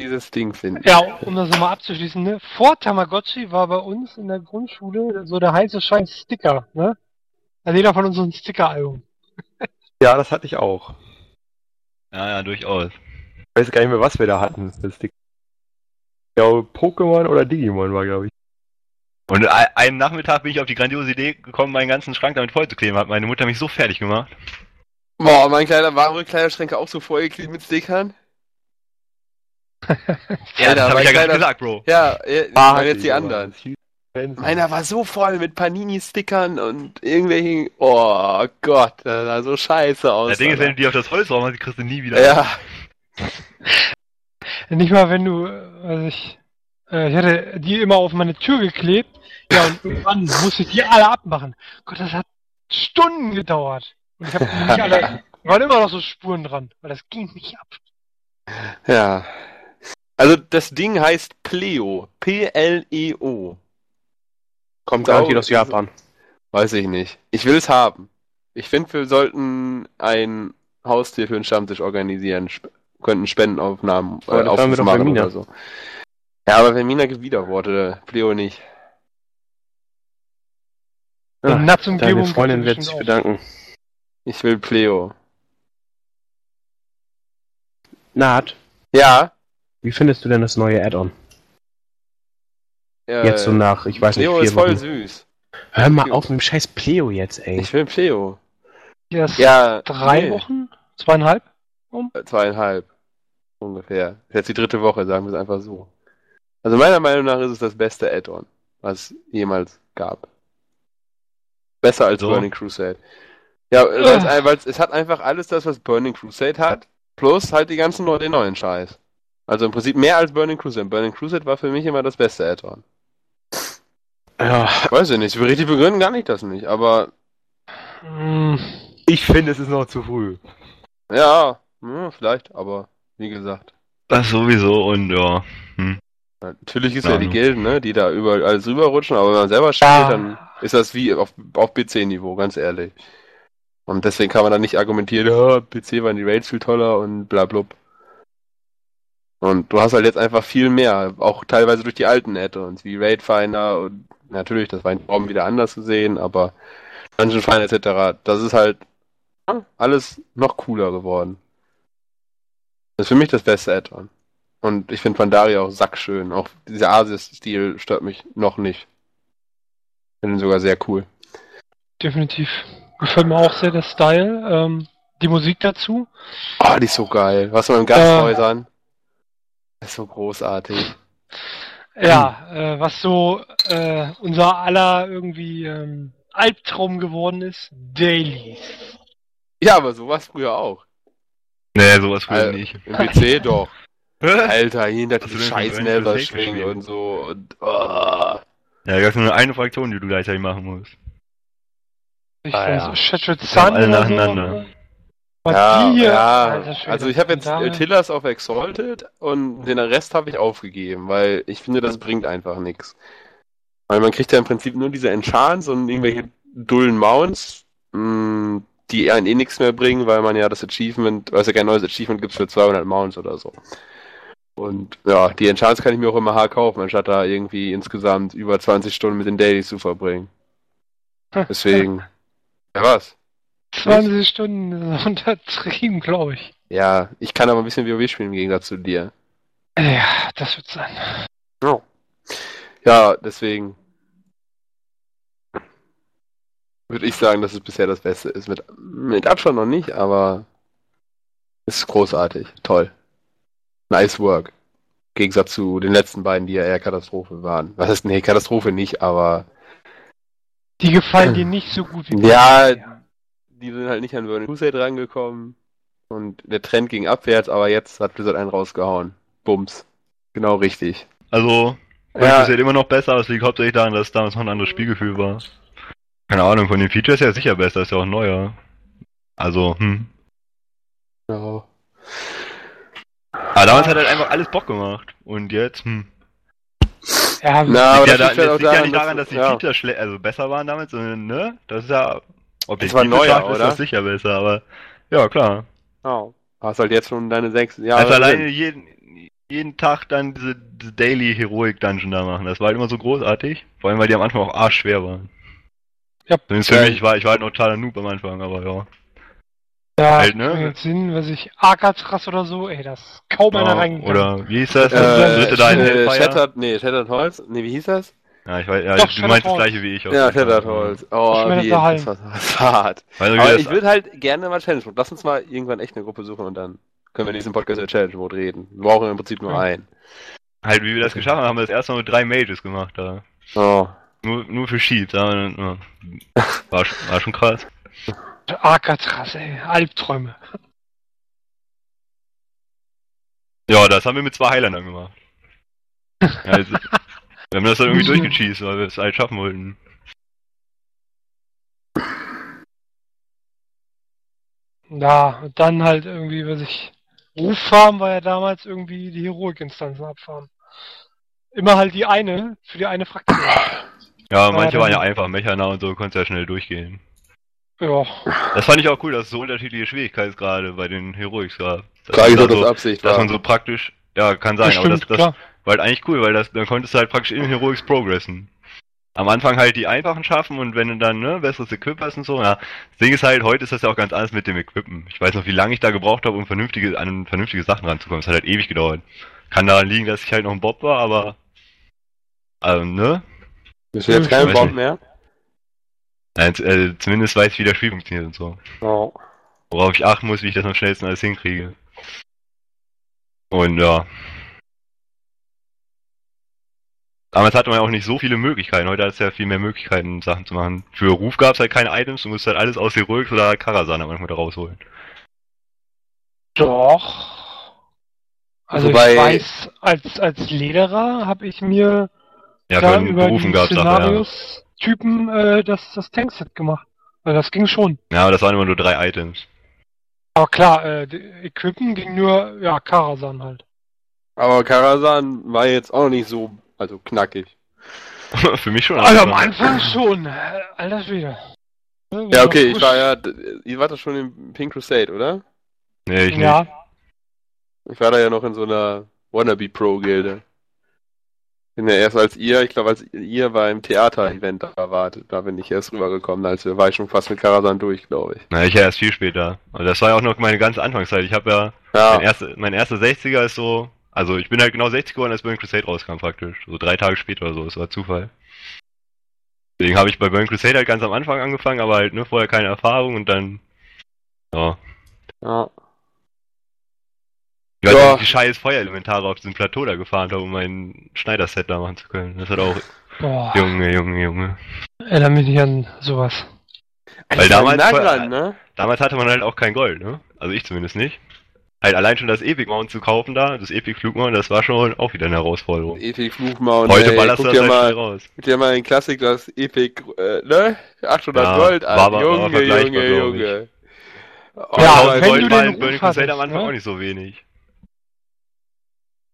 Speaker 1: dieses Ding finden.
Speaker 4: Ja, um das nochmal abzuschließen, ne? Vor Tamagotchi war bei uns in der Grundschule so der heiße Scheiß Sticker, ne? Also jeder von uns so ein Sticker-Album.
Speaker 3: Ja, das hatte ich auch.
Speaker 5: Ja, ja, durchaus.
Speaker 3: Ich weiß gar nicht mehr, was wir da hatten. Das Ding. Ja, Pokémon oder Digimon war, glaube ich.
Speaker 5: Und ein- einen Nachmittag bin ich auf die grandiose Idee gekommen, meinen ganzen Schrank damit vollzukleben. Hat meine Mutter mich so fertig gemacht.
Speaker 1: Boah, mein kleiner, waren eure Kleiderschränke auch so vollgeklebt mit Stickern?
Speaker 5: Ja,
Speaker 1: Alter,
Speaker 5: das habe
Speaker 1: mein
Speaker 5: ich ja gerade gesagt, Bro.
Speaker 1: Ja, ja
Speaker 3: Ah,
Speaker 1: jetzt die anderen. Meiner war so voll mit Panini-Stickern und irgendwelchen. Oh Gott, das sah so scheiße aus.
Speaker 5: Das Ding ist, wenn du die auf das Holz raus machst, die kriegst du nie wieder.
Speaker 1: Ja,
Speaker 4: Nicht mal, wenn du, also ich, äh, ich hatte die immer auf meine Tür geklebt. Ja, und irgendwann musste ich die alle abmachen. Gott, das hat Stunden gedauert. Und ich habe die nicht alle, waren immer noch so Spuren dran, weil das ging nicht ab.
Speaker 1: ja. Also das Ding heißt Pleo. P-L-E-O.
Speaker 2: Kommt garantiert aus Japan.
Speaker 1: Weiß ich nicht. Ich will es haben. Ich finde, wir sollten ein Haustier für einen Stammtisch organisieren. Sp könnten Spendenaufnahmen äh, Aufrufe
Speaker 2: doch
Speaker 1: machen oder so. Ja, aber Vermina gibt Widerworte, Pleo nicht.
Speaker 4: Natzumgebung
Speaker 2: Deine Freundin
Speaker 4: gibt
Speaker 2: wird sich bedanken.
Speaker 1: Ich will Pleo.
Speaker 2: Naht,
Speaker 1: Ja.
Speaker 2: wie findest du denn das neue Add-on?
Speaker 1: Äh,
Speaker 2: Jetzt so nach, ich weiß nicht,
Speaker 1: Pleo
Speaker 2: vier
Speaker 1: ist voll
Speaker 2: Wochen.
Speaker 1: süß.
Speaker 2: Hör mal auf mit dem scheiß Pleo jetzt, ey.
Speaker 1: Ich will Pleo.
Speaker 4: Erst
Speaker 1: Ja.
Speaker 4: drei
Speaker 1: nee.
Speaker 4: Wochen? Zweieinhalb?
Speaker 1: Äh, Zweieinhalb. Ungefähr. Jetzt die dritte Woche, sagen wir es einfach so. Also meiner Meinung nach ist es das beste Add-on, was es jemals gab. Besser als
Speaker 5: So.
Speaker 1: Burning Crusade. Ja, ein- weil's, es hat einfach alles das, was Burning Crusade hat, plus halt die ganzen den neuen Scheiß. Also im Prinzip mehr als Burning Crusade. Burning Crusade war für mich immer das beste Add-on.
Speaker 2: Ja,
Speaker 1: Weiß ich nicht, richtig begründen kann ich das nicht, aber
Speaker 4: Hm,
Speaker 3: Ich finde, es ist noch zu früh.
Speaker 1: ja, hm, vielleicht, aber wie gesagt.
Speaker 5: Das sowieso und ja.
Speaker 1: Natürlich ist
Speaker 5: Ja.
Speaker 1: ja die Gilden, ne, die da überall alles rüberrutschen, aber wenn man selber spielt,
Speaker 4: Ah.
Speaker 1: dann ist das wie auf, auf PC-Niveau, ganz ehrlich. Und deswegen kann man dann nicht argumentieren, ja, PC waren die Raids viel toller und bla blub. Und du hast halt jetzt einfach viel mehr, auch teilweise durch die alten Add-ons, wie Raid Finder und natürlich, das war in Raum wieder anders gesehen, aber Dungeon Finder etc., das ist halt alles noch cooler geworden. Das ist für mich das beste Add-on. Und ich finde Pandaria auch sackschön. Auch dieser Asis-Stil stört mich noch nicht. Finde ihn sogar sehr cool.
Speaker 4: definitiv. Gefällt mir auch sehr der Style. Ähm, die Musik dazu.
Speaker 1: Oh, die ist so geil. Was man in Gasthäusern. Das ist so großartig.
Speaker 4: Ja, äh, was so äh, unser aller irgendwie ähm, Albtraum geworden ist. Dailies.
Speaker 1: Ja, aber sowas früher auch.
Speaker 5: Nee, sowas früher
Speaker 1: Äh,
Speaker 5: nicht.
Speaker 1: Im PC doch. Alter, hinter die scheiß Never
Speaker 5: gespielt?
Speaker 1: und so. Und, oh.
Speaker 5: Ja, da gab nur eine Fraktion, die du gleichzeitig machen musst.
Speaker 4: Ich
Speaker 2: Ah, ja.
Speaker 4: Shattered
Speaker 5: Die kamen
Speaker 4: Sun
Speaker 5: alle
Speaker 4: oder
Speaker 5: nacheinander.
Speaker 1: Ja, ja. Also ich habe jetzt äh, Tillers auf Exalted und den Rest habe ich aufgegeben, weil ich finde, das bringt einfach nichts. Weil man kriegt ja im Prinzip nur diese Enchants und irgendwelche dullen Mounts, mh, die einen eh nichts mehr bringen, weil man ja das Achievement, weil es ja kein neues Achievement gibt für 200 Mounts oder so. Und ja, die Enchants kann ich mir auch immer hart kaufen, anstatt da irgendwie insgesamt über 20 Stunden mit den Dailies zu verbringen. Deswegen. Ja, was?
Speaker 4: 20 Stunden untertrieben, glaube ich.
Speaker 1: Ja, ich kann aber ein bisschen WoW spielen im Gegensatz zu dir.
Speaker 4: Ja, das wird sein.
Speaker 1: Ja, deswegen würde ich sagen, dass es bisher das Beste ist. Mit, mit Abstand noch nicht, aber es ist großartig. Toll. Nice work. Im Gegensatz zu den letzten beiden, die ja eher Katastrophe waren. Was heißt, nee, Katastrophe nicht, aber
Speaker 4: Die gefallen dir nicht so gut wie
Speaker 1: Ja, die sind halt nicht an Burning Crusade rangekommen. Und der Trend ging abwärts, aber jetzt hat Blizzard einen rausgehauen. Bums. Genau richtig.
Speaker 5: Also,
Speaker 1: Ja.
Speaker 5: ja. halt immer noch besser, aber es liegt hauptsächlich daran, dass es damals noch ein anderes Spielgefühl war. Keine Ahnung, von den Features her sicher besser, ist ja auch neuer. Also, hm.
Speaker 1: Genau.
Speaker 5: Aber damals hat halt einfach alles Bock gemacht. Und jetzt, hm.
Speaker 4: Ja,
Speaker 1: Na, aber
Speaker 5: ja,
Speaker 1: das ja
Speaker 5: liegt ja nicht daran, dass die
Speaker 1: ja.
Speaker 5: Features also besser waren damals, sondern, ne? Das ist ja objektiv
Speaker 1: war neuer,
Speaker 5: betrachtet ist
Speaker 1: oder?
Speaker 5: das sicher besser, aber ja, klar.
Speaker 1: Oh. Hast halt jetzt schon deine sechs Jahre.
Speaker 5: also alleine jeden, jeden Tag dann diese, diese Daily Heroic Dungeon da machen, das war halt immer so großartig. Vor allem, weil die am Anfang auch arschschwer waren.
Speaker 4: Ja.
Speaker 5: Zumindest für mich, ich war, ich war halt noch totaler Noob am Anfang, aber ja.
Speaker 4: ja,
Speaker 5: halt, ne?
Speaker 4: ne? Sinn, was ich, Alcatraz oder so, ey, das ist kaum einer
Speaker 5: ja
Speaker 4: reingegangen.
Speaker 5: oder wie hieß das?
Speaker 1: Äh,
Speaker 5: Dritte da in
Speaker 1: äh? Shattered, nee, Shattered Holz. Nee, wie hieß das?
Speaker 5: Ja, ich weiß, ja,
Speaker 4: Doch,
Speaker 5: du
Speaker 4: Shattered
Speaker 5: meinst das
Speaker 4: Holz.
Speaker 5: gleiche wie ich.
Speaker 1: Ja. Shattered Holz. Oh, wie, das war, das war hart.
Speaker 5: Weil
Speaker 1: Aber
Speaker 5: das,
Speaker 1: ich würde halt gerne mal Challenge Mode. Lass uns mal irgendwann echt eine Gruppe suchen und dann können wir in diesem Podcast über Challenge Mode reden. Wir brauchen im Prinzip nur
Speaker 4: Ja.
Speaker 1: einen.
Speaker 5: halt, wie wir das geschafft haben, haben wir das erste Mal mit drei Mages gemacht da.
Speaker 1: Oh.
Speaker 5: Nur, nur für ja. War, schon- war schon krass.
Speaker 4: Alcatraz, ey, Albträume.
Speaker 5: Ja, das haben wir mit zwei Highlandern gemacht. Ja, also, wir haben das dann irgendwie durchgecheased, weil wir es halt schaffen wollten.
Speaker 4: Ja, und dann halt irgendwie, was ich, Ruffarm war ja damals irgendwie die Heroik-Instanzen abfarmen. Immer halt die eine, für die eine Fraktion.
Speaker 5: Ja, manche waren ja einfach Mechana und so, konntest ja schnell durchgehen.
Speaker 4: Ja,
Speaker 5: Das fand ich auch cool, dass es so unterschiedliche Schwierigkeitsgrade bei den Heroics gab. Das
Speaker 1: Frage ist, ob
Speaker 5: also,
Speaker 1: das Absicht
Speaker 5: dass
Speaker 1: war.
Speaker 5: man so praktisch, ja, kann sein, aber das,
Speaker 4: bestimmt,
Speaker 5: das
Speaker 4: klar.
Speaker 5: War halt eigentlich cool, weil das, dann konntest du halt praktisch in Heroics progressen. Am Anfang halt die einfachen schaffen und wenn du dann, ne, besseres Equip hast und so, ja. Das Ding ist halt, heute ist das ja auch ganz anders mit dem Equippen. Ich weiß noch, wie lange ich da gebraucht habe, um vernünftige, an vernünftige Sachen ranzukommen. Es hat halt ewig gedauert. Kann daran liegen, dass ich halt noch ein Bob war, aber, ähm, ne?
Speaker 1: Bist du jetzt kein
Speaker 5: Weiß
Speaker 1: Bomb
Speaker 5: nicht.
Speaker 1: mehr?
Speaker 5: Nein, äh, zumindest weiß ich, wie das Spiel funktioniert und so.
Speaker 1: Oh.
Speaker 5: Worauf ich achten muss, wie ich das am schnellsten alles hinkriege. Und ja. Damals hatte man ja auch nicht so viele Möglichkeiten. Heute hat es ja viel mehr Möglichkeiten, Sachen zu machen. Für Ruf gab es halt keine Items, du musst halt alles aus Heroics oder Karasan am Anfang da rausholen.
Speaker 4: Doch. Also
Speaker 1: Wobei-
Speaker 4: ich weiß, als, als Lederer habe ich mir
Speaker 5: Ja,
Speaker 4: da über
Speaker 5: Berufen
Speaker 4: die
Speaker 5: gab es Sachen, ja.
Speaker 4: Szenarios-Typen äh, das, das Tankset gemacht. Also das ging schon.
Speaker 5: Ja, aber das waren immer nur drei Items.
Speaker 4: Aber klar, äh, die Equipen ging nur, ja, Karasan halt.
Speaker 1: Aber Karasan war jetzt auch noch nicht so, also knackig.
Speaker 5: für mich schon.
Speaker 4: Also am Anfang schon, äh, alter Schwede.
Speaker 1: Ja, okay, ich war ja, ihr wart doch schon im Pink Crusade, oder?
Speaker 5: Nee, ich nicht.
Speaker 4: Ja,
Speaker 1: Ich war da ja noch in so einer Wannabe Pro Gilde. Bin ja erst als ihr, ich glaube, als ihr war im Theater-Event da wart, da bin ich erst rübergekommen, als wir war ich schon fast mit Karasan durch, glaube ich.
Speaker 5: Na, ich ja erst viel später. Und das war ja auch noch meine ganze Anfangszeit. Ich habe ja
Speaker 1: Ja,
Speaker 5: Mein, erste, mein erster 60er ist so, also ich bin halt genau 60 geworden, als Burning Crusade rauskam praktisch. So drei Tage später oder so, das war Zufall. Deswegen habe ich bei Burning Crusade halt ganz am Anfang angefangen, aber halt ne, vorher keine Erfahrung und dann, ja.
Speaker 1: ja.
Speaker 5: Ich weiß
Speaker 1: Ja.
Speaker 5: nicht, die scheiß Feuerelementare auf diesem Plateau da gefahren habe, um mein Schneiderset da machen zu können. Das hat auch,
Speaker 4: boah,
Speaker 5: Junge, Junge, Junge.
Speaker 4: erinnere mich nicht an sowas.
Speaker 5: Weil damals
Speaker 1: dran, ne?
Speaker 5: Damals hatte man halt auch kein Gold, ne? Also ich zumindest nicht. Halt allein schon das Epic Mount zu kaufen da, das Epic Flugmount, das war schon auch wieder eine Herausforderung.
Speaker 1: Epik Fluchmaun,
Speaker 5: Heute
Speaker 1: ey,
Speaker 5: ballerst du das
Speaker 1: mal,
Speaker 5: raus.
Speaker 1: guck dir mal in Klassik das Epic, äh, ne? 800
Speaker 5: Ja,
Speaker 1: Gold an,
Speaker 5: aber-
Speaker 1: Junge, Junge. Junge. Oh,
Speaker 4: Ja,
Speaker 5: aber
Speaker 4: wenn
Speaker 5: Gold
Speaker 4: du
Speaker 5: war
Speaker 4: den
Speaker 5: in Burning Crusade am Anfang
Speaker 4: ne?
Speaker 5: auch nicht so wenig.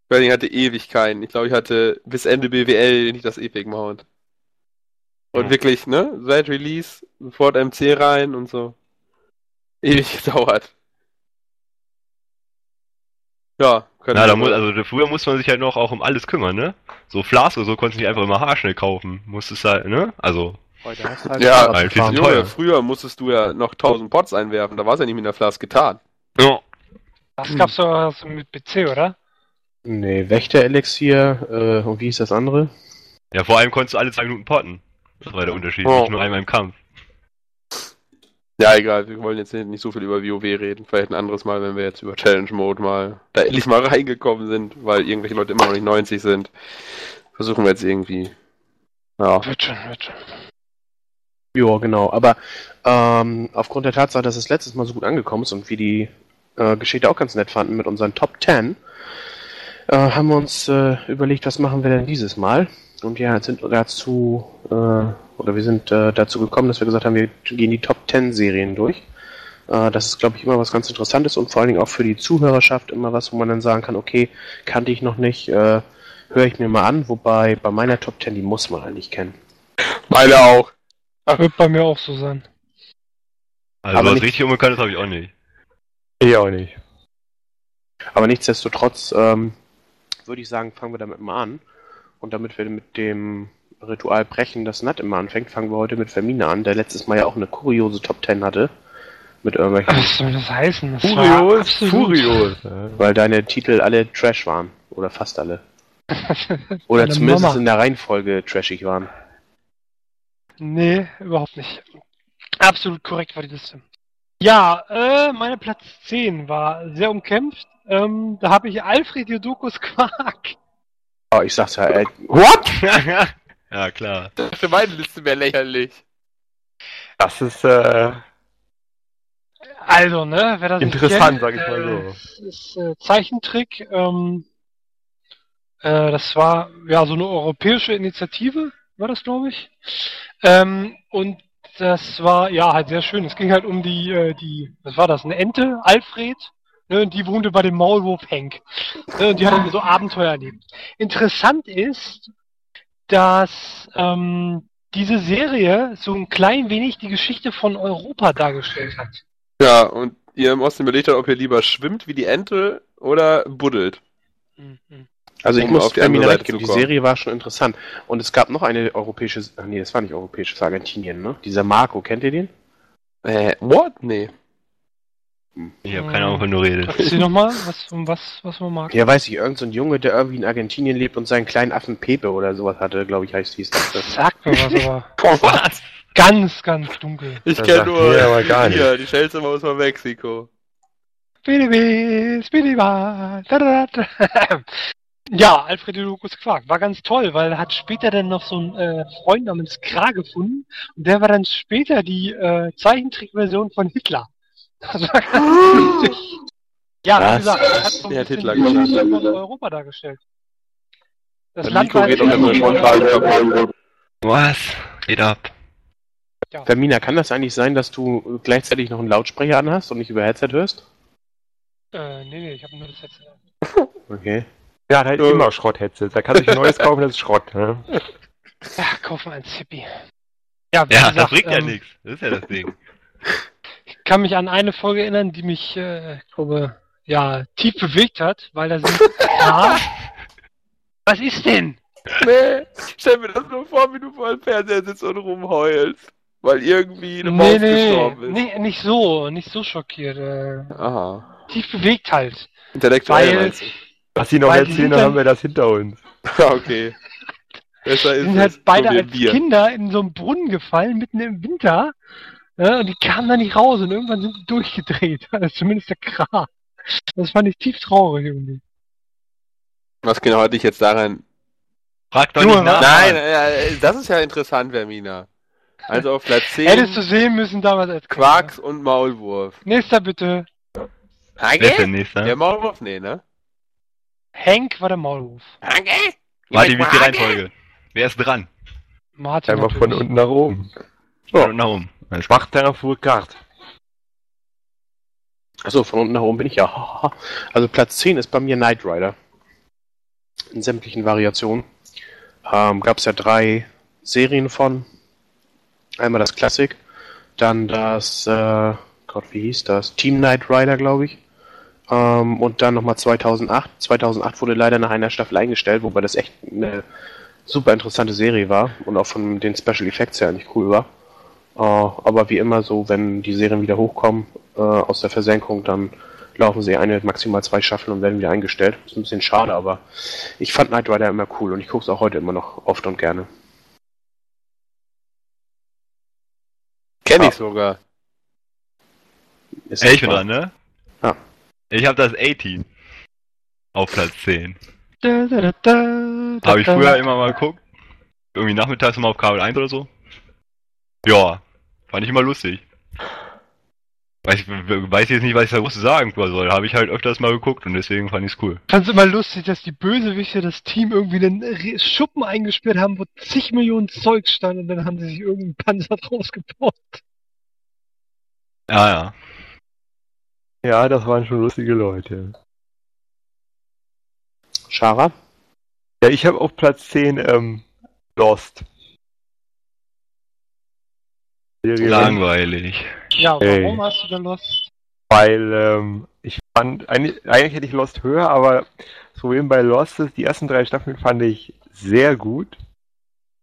Speaker 1: Burning hatte Ewigkeiten. Ich glaube, ich hatte bis Ende BWL nicht das Epic Mount. Und
Speaker 5: Ja.
Speaker 1: wirklich, ne? Seit Release, sofort MC rein und so. Ewig gedauert. Ja, können
Speaker 5: Na,
Speaker 1: wir
Speaker 5: da muss,
Speaker 1: mal-
Speaker 5: also früher musste man sich halt noch auch um alles kümmern, ne? So Flask oder so konntest du nicht einfach immer haarschnell kaufen. Musstest halt, ne? Also,
Speaker 2: Heute hast du halt
Speaker 1: Ja,
Speaker 2: zu
Speaker 5: viel
Speaker 1: Junge, früher musstest du ja noch 1000 Pots einwerfen, da war es ja nicht mit einer Flaske getan.
Speaker 5: Ja.
Speaker 4: Das gab's doch also mit PC, oder?
Speaker 2: Nee, Wächter-Elixier, äh, und wie ist das andere?
Speaker 5: ja, vor allem konntest du alle zwei Minuten potten. Das war der Unterschied,
Speaker 1: Oh.
Speaker 5: nicht nur einmal im Kampf.
Speaker 1: Ja, egal, wir wollen jetzt nicht so viel über WoW reden. Vielleicht ein anderes Mal, wenn wir jetzt über Challenge Mode mal da endlich mal reingekommen sind, weil irgendwelche Leute immer noch nicht 90 sind. Versuchen wir jetzt irgendwie. Ja.
Speaker 4: Wird schon, wird schon.
Speaker 2: Ja, genau. Aber ähm, aufgrund der Tatsache, dass es letztes Mal so gut angekommen ist und wir die äh, Geschichte auch ganz nett fanden mit unseren Top 10, äh, haben wir uns äh, überlegt, was machen wir denn dieses Mal? Und ja, sind dazu, oder wir sind äh, dazu gekommen, dass wir gesagt haben, wir gehen die Top 10 Serien durch. Äh, das ist, glaube ich, immer was ganz Interessantes und vor allen Dingen auch für die Zuhörerschaft immer was, wo man dann sagen kann, okay, kannte ich noch nicht, äh, höre ich mir mal an, wobei bei meiner Top 10, die muss man eigentlich kennen.
Speaker 1: Meine auch.
Speaker 4: Wird bei mir auch so sein.
Speaker 5: Also
Speaker 2: Aber
Speaker 5: was
Speaker 2: nicht-
Speaker 5: richtig Unbekanntes habe ich auch nicht.
Speaker 3: Ich auch nicht.
Speaker 2: Aber nichtsdestotrotz ähm, würde ich sagen, fangen wir damit mal an. Und damit wir mit dem Ritual brechen, das Nat immer anfängt, fangen wir heute mit Vermine an, der letztes Mal ja auch eine kuriose Top 10 hatte. Mit irgendwelchen,
Speaker 4: Was soll das heißen? Das war
Speaker 3: Furios, Furios.
Speaker 2: Weil deine Titel alle Trash waren. Oder fast alle. Oder zumindest
Speaker 4: Mama.
Speaker 2: in der Reihenfolge trashig waren.
Speaker 4: Nee, überhaupt nicht. Absolut korrekt war die Liste. Ja, äh, meine Platz 10 war sehr umkämpft. Ähm, da habe ich Alfred Jodokus Quark.
Speaker 2: Oh, ich sag's ja, ey,
Speaker 1: What?
Speaker 5: ja, klar.
Speaker 1: Für meine Liste wäre lächerlich.
Speaker 3: Das ist äh,
Speaker 4: Also, ne, wer das
Speaker 3: Interessant, sag ich mal so.
Speaker 4: äh, Das ist äh, Zeichentrick. Ähm, äh, das war ja so eine europäische Initiative, war das, glaube ich. Ähm, und das war ja halt sehr schön. Es ging halt um die, äh, die, was war das, eine Ente, Alfred. Ne, und die wohnte bei dem Maulwurf Henk. Ne, und die hat dann so Abenteuer erlebt. Interessant ist, dass ähm, diese Serie so ein klein wenig die Geschichte von Europa dargestellt hat.
Speaker 1: Ja, und ihr im Osten überlegt habt, ob ihr lieber schwimmt wie die Ente oder buddelt.
Speaker 4: Mhm.
Speaker 2: Also ich
Speaker 1: Um
Speaker 2: muss
Speaker 1: auf die andere Seite
Speaker 2: recht geben,
Speaker 1: zu
Speaker 2: die. Serie war schon interessant. Und es gab noch eine europäische, ach nee, das war nicht europäisch, das war Argentinien, ne? Dieser Marco, kennt ihr den?
Speaker 1: Äh, what? Nee.
Speaker 5: Ich habe keine Ahnung, wovon du redest.
Speaker 4: Erzähl nochmal, was, um was, was man mag.
Speaker 2: Ja, weiß ich, irgend so ein Junge, der irgendwie in Argentinien lebt und seinen kleinen Affen Pepe oder sowas hatte, glaube ich, heißt hieß das.
Speaker 4: Das sagt mir was, aber
Speaker 5: Was?
Speaker 4: ganz, ganz dunkel.
Speaker 1: Ich kenne nur
Speaker 3: mir aber gar
Speaker 1: hier, die schnellste Maus von Mexiko.
Speaker 4: Bidibis, bidiba, da, da, da. Ja, Alfred Lukas Quark war ganz toll, weil er hat später dann noch so einen äh, Freund namens Kra gefunden und der war dann später die äh, Zeichentrickversion von Hitler. Das war ganz lustig. Ja, wie
Speaker 2: Was?
Speaker 4: gesagt, er hat so ein
Speaker 1: Hitler
Speaker 4: von Europa dargestellt. Das
Speaker 1: Der
Speaker 4: Land
Speaker 1: Nico geht der Montage kaputt.
Speaker 5: Was? Geht ab.
Speaker 2: Vermina, kann das eigentlich sein, dass du gleichzeitig noch einen Lautsprecher anhast und nicht über Headset hörst?
Speaker 4: Äh, nee, nee, ich habe nur das jetzt.
Speaker 2: Okay.
Speaker 3: Ja, halt
Speaker 1: Ja.
Speaker 3: immer Schrott-Headset. Da kann sich ein neues kaufen, das ist Schrott. Ne?
Speaker 4: Ja, kauf mal ein Zippy. Ja, wie
Speaker 5: Ja, das
Speaker 4: gesagt,
Speaker 5: bringt ja
Speaker 4: ähm,
Speaker 5: nichts. Das ist ja das Ding.
Speaker 4: Ich kann mich an eine Folge erinnern, die mich, äh, ich glaube, ja, tief bewegt hat, weil da sind. ja, was ist denn?
Speaker 1: Nee, stell mir das nur vor, wie du vor dem Fernseher sitzt und rumheulst. Weil irgendwie eine
Speaker 4: Nee,
Speaker 1: Maus
Speaker 4: nee,
Speaker 1: gestorben ist.
Speaker 4: nee, nicht so, nicht so schockiert. Äh,
Speaker 1: Aha.
Speaker 4: tief bewegt halt.
Speaker 1: Intellektuell
Speaker 4: Weil-?
Speaker 3: Was sie noch erzählen, dann
Speaker 4: dann-
Speaker 3: haben wir das hinter uns.
Speaker 1: Ja, okay. Besser
Speaker 4: Die
Speaker 1: ist
Speaker 4: sind
Speaker 1: es.
Speaker 4: halt beide
Speaker 1: so
Speaker 4: als
Speaker 1: Bier.
Speaker 4: Kinder in so einen Brunnen gefallen, mitten im Winter. Ja, und die kamen da nicht raus und irgendwann sind die durchgedreht. Also zumindest der Kra. Das fand ich tief traurig irgendwie.
Speaker 1: Was genau hat dich jetzt daran...
Speaker 5: Frag doch
Speaker 4: Junge,
Speaker 5: nicht nach.
Speaker 1: Nein, äh, das ist ja interessant, Vermina. Also auf Platz 10
Speaker 4: Hättest du sehen müssen damals als
Speaker 1: Quarks und Maulwurf.
Speaker 4: ne? Nächster bitte.
Speaker 5: Wer ist der nächste?
Speaker 1: Der Maulwurf? Nee, ne?
Speaker 4: Hank war der Maulwurf.
Speaker 1: Hage?
Speaker 5: Warte, wie ist die Reihenfolge? Wer ist dran?
Speaker 4: Martin
Speaker 3: Einfach von unten nach oben.
Speaker 5: Von unten nach oben. Alles klar.
Speaker 3: Macht Furkart.
Speaker 2: Achso, von unten nach oben bin ich ja. Also Platz 10 ist bei mir Knight Rider. In sämtlichen Variationen. Ähm, Gab es ja drei Serien von. Einmal das Classic, dann das, äh, Gott, wie hieß das? Team Knight Rider, glaube ich. Ähm, und dann nochmal 2008. 2008 wurde leider nach einer Staffel eingestellt, wobei das echt eine super interessante Serie war und auch von den Special Effects her eigentlich cool war. Äh, aber wie immer so, wenn die Serien wieder hochkommen äh, aus der Versenkung, dann laufen sie eine, maximal zwei Staffeln und werden wieder eingestellt. Ist ein bisschen schade, aber ich fand Knight Rider immer cool und ich gucke es auch heute immer noch oft und gerne.
Speaker 1: Kenn
Speaker 2: Ah.
Speaker 1: ich sogar.
Speaker 2: Ist
Speaker 5: ich dran, ne?
Speaker 2: Ja.
Speaker 5: Ich habe das 18 auf Platz 10.
Speaker 4: Da, da, da, da, da,
Speaker 5: Habe ich früher immer mal geguckt. Irgendwie nachmittags immer auf Kabel 1 oder so. Ja, fand ich immer lustig. Weiß, weiß jetzt nicht, was ich da groß sagen soll. Habe ich halt öfters mal geguckt und deswegen fand ich's cool.
Speaker 4: Ich fand's immer lustig, dass die Bösewichte das Team irgendwie einen Schuppen eingesperrt haben, wo zig Millionen Zeug stand und dann haben sie sich irgendeinen Panzer draus gebaut.
Speaker 5: Ja, ja.
Speaker 3: Ja, das waren schon lustige Leute.
Speaker 2: Schara?
Speaker 3: Ja, ich habe auf Platz 10 ähm, Lost. Serie,
Speaker 5: Langweilig.
Speaker 4: Ja, warum hast du da Lost?
Speaker 3: Weil ähm, ich fand, eigentlich, eigentlich hätte ich Lost höher, aber das Problem bei Lost ist, die ersten drei Staffeln fand ich sehr gut.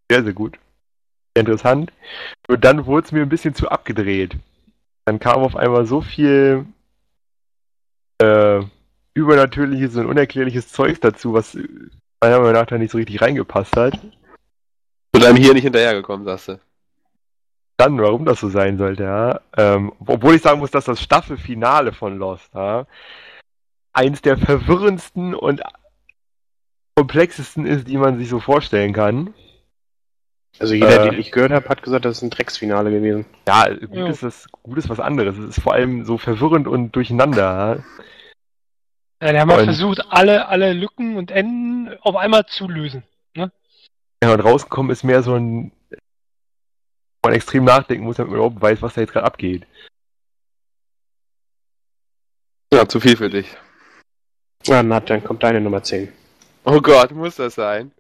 Speaker 3: Sehr, sehr gut. Sehr interessant. Und dann wurde es mir ein bisschen zu abgedreht. Dann kam auf einmal so viel äh, übernatürliches und unerklärliches Zeug dazu, was meiner Meinung nach da nicht so richtig reingepasst hat.
Speaker 1: Und einem hier nicht hinterhergekommen, sagst du.
Speaker 3: Dann, warum das so sein sollte, ja. Ähm, obwohl ich sagen muss, dass das Staffelfinale von Lost, ja, eins der verwirrendsten und komplexesten ist, die man sich so vorstellen kann.
Speaker 2: Also jeder,
Speaker 3: Äh.
Speaker 2: den ich gehört habe, hat gesagt, das ist ein Drecksfinale gewesen.
Speaker 3: Ja, gut
Speaker 4: Ja.
Speaker 3: ist das, gut ist was anderes. Es ist vor allem so verwirrend und durcheinander.
Speaker 4: Ja, die haben
Speaker 3: Und-
Speaker 4: versucht, alle, alle Lücken und Enden auf einmal zu lösen.
Speaker 3: Ja, Ja, und rausgekommen ist mehr so ein, man extrem nachdenken muss, damit man überhaupt weiß, was da jetzt gerade abgeht.
Speaker 1: Ja, zu viel für dich.
Speaker 2: Na, na, dann kommt deine Nummer 10.
Speaker 1: Oh Gott, muss das sein?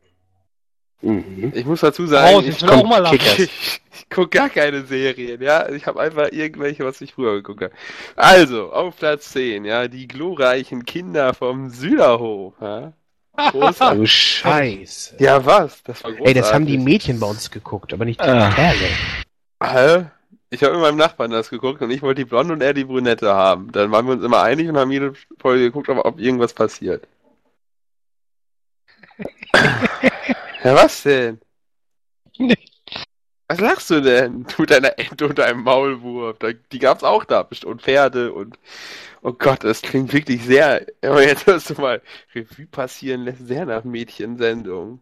Speaker 2: Mhm.
Speaker 1: Ich muss dazu sagen,
Speaker 4: Raus,
Speaker 1: ich,
Speaker 4: ich
Speaker 1: ich, ich gucke gar keine Serien, ja. Ich habe einfach irgendwelche, was ich früher geguckt habe. Also, auf Platz 10, ja, die glorreichen Kinder vom Süderhof, ja. Großartig.
Speaker 2: Oh, Scheiße.
Speaker 1: ja, was? Das.
Speaker 2: Ey, das haben die Mädchen bei uns geguckt, aber nicht die
Speaker 5: Ah.
Speaker 2: Kerle.
Speaker 1: Hä? Ich habe mit meinem Nachbarn das geguckt und ich wollte die Blonde und er die Brünette haben. Dann waren wir uns immer einig und haben jede Folge geguckt, ob irgendwas passiert. ja, was denn? Was lachst du denn? Du deiner Ente und deinem Maulwurf. Die gab's auch da. Und Pferde und. Oh Gott, das klingt wirklich sehr. Aber jetzt hörst du mal. Revue passieren lässt sehr nach Mädchensendung.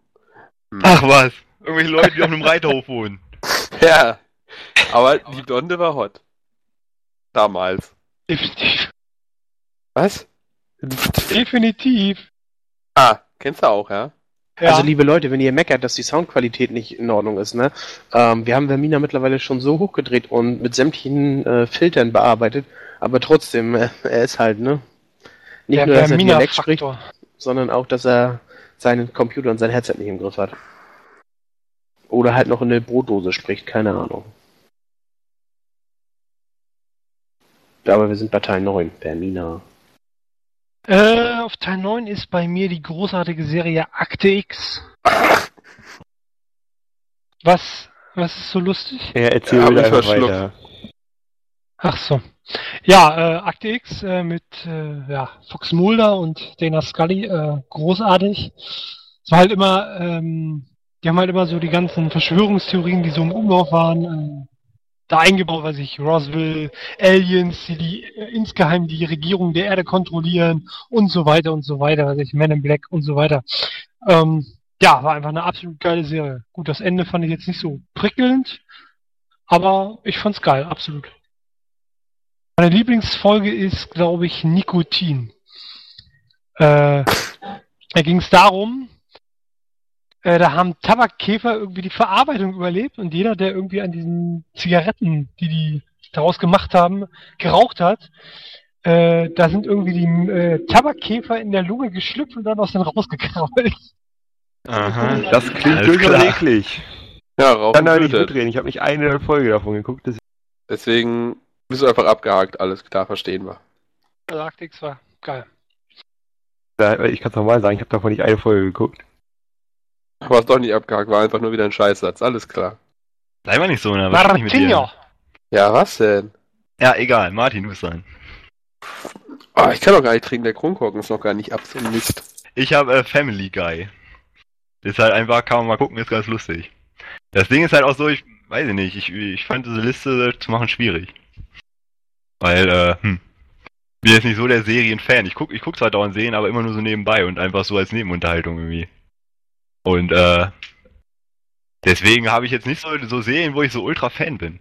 Speaker 5: Ach was. Irgendwelche Leute, die auf einem Reiterhof wohnen.
Speaker 1: Ja. Aber die Blonde war hot. Damals.
Speaker 4: Definitiv.
Speaker 1: Was?
Speaker 4: Definitiv.
Speaker 1: Ah, kennst du auch, ja?
Speaker 4: Ja.
Speaker 2: Also liebe Leute, wenn ihr meckert, dass die Soundqualität nicht in Ordnung ist, ne? Ähm, wir haben Vermina mittlerweile schon so hochgedreht und mit sämtlichen äh, Filtern bearbeitet, aber trotzdem, äh, er ist halt, ne? Nicht
Speaker 4: der
Speaker 2: nur, dass er Dialekt spricht, sondern auch, dass er seinen Computer und sein Headset nicht im Griff hat. Oder halt noch in eine Brotdose spricht, keine Ahnung. Aber wir sind bei Teil 9, Vermina.
Speaker 4: Äh, auf Teil 9 ist bei mir die großartige Serie Akte X. Was, was ist so lustig?
Speaker 3: Ja, erzähl
Speaker 1: Ja,
Speaker 3: wieder weiter.
Speaker 4: Ach so. Ja, äh, Akte X äh, mit äh, ja, Fox Mulder und Dana Scully, äh, großartig. Es war halt immer, ähm, die haben halt immer so die ganzen Verschwörungstheorien, die so im Umlauf waren, äh, da eingebaut, weiß ich, Roswell, Aliens, die, die äh, insgeheim die Regierung der Erde kontrollieren und so weiter und so weiter, weiß ich, Men in Black und so weiter. Ähm, ja, war einfach eine absolut geile Serie. Gut, das Ende fand ich jetzt nicht so prickelnd, aber ich fand's geil, absolut. Meine Lieblingsfolge ist, glaube ich, Nikotin. Äh, da ging es darum, äh, da haben Tabakkäfer irgendwie die Verarbeitung überlebt und jeder, der irgendwie an diesen Zigaretten, die die daraus gemacht haben, geraucht hat, äh, da sind irgendwie die äh, Tabakkäfer in der Lunge geschlüpft und dann aus denen rausgekrabbelt.
Speaker 5: Aha.
Speaker 3: Das klingt eklig.
Speaker 1: Ja,
Speaker 3: Ich
Speaker 1: Rauchen
Speaker 3: kann da nicht mitreden. Ich habe nicht eine Folge davon geguckt.
Speaker 1: Deswegen bist du einfach abgehakt, alles klar, verstehen wir.
Speaker 4: Galactic war geil.
Speaker 3: ich kann es nochmal sagen, ich habe davon nicht eine Folge geguckt.
Speaker 1: Aber ist doch nicht abgehakt, war einfach nur wieder ein Scheißsatz, alles klar.
Speaker 5: Sei mal nicht so, ne? Was mit dir?
Speaker 1: Ja, was denn?
Speaker 5: Ja, egal, Martin, du bist dran.
Speaker 1: Ah, ich kann doch gar nicht trinken, der Kronkorken ist noch gar nicht ab, so Mist.
Speaker 5: Ich habe äh, Family Guy. Ist halt einfach, kann man mal gucken, ist ganz lustig. Das Ding ist halt auch so, ich weiß ich nicht, ich, ich fand diese Liste zu machen schwierig. Weil, äh, hm. Bin jetzt nicht so der Serienfan. Ich guck, ich guck zwar dauernd Serien, aber immer nur so nebenbei und einfach so als Nebenunterhaltung irgendwie. Und, äh, deswegen habe ich jetzt nicht so, so Serien, wo ich so ultra Fan bin.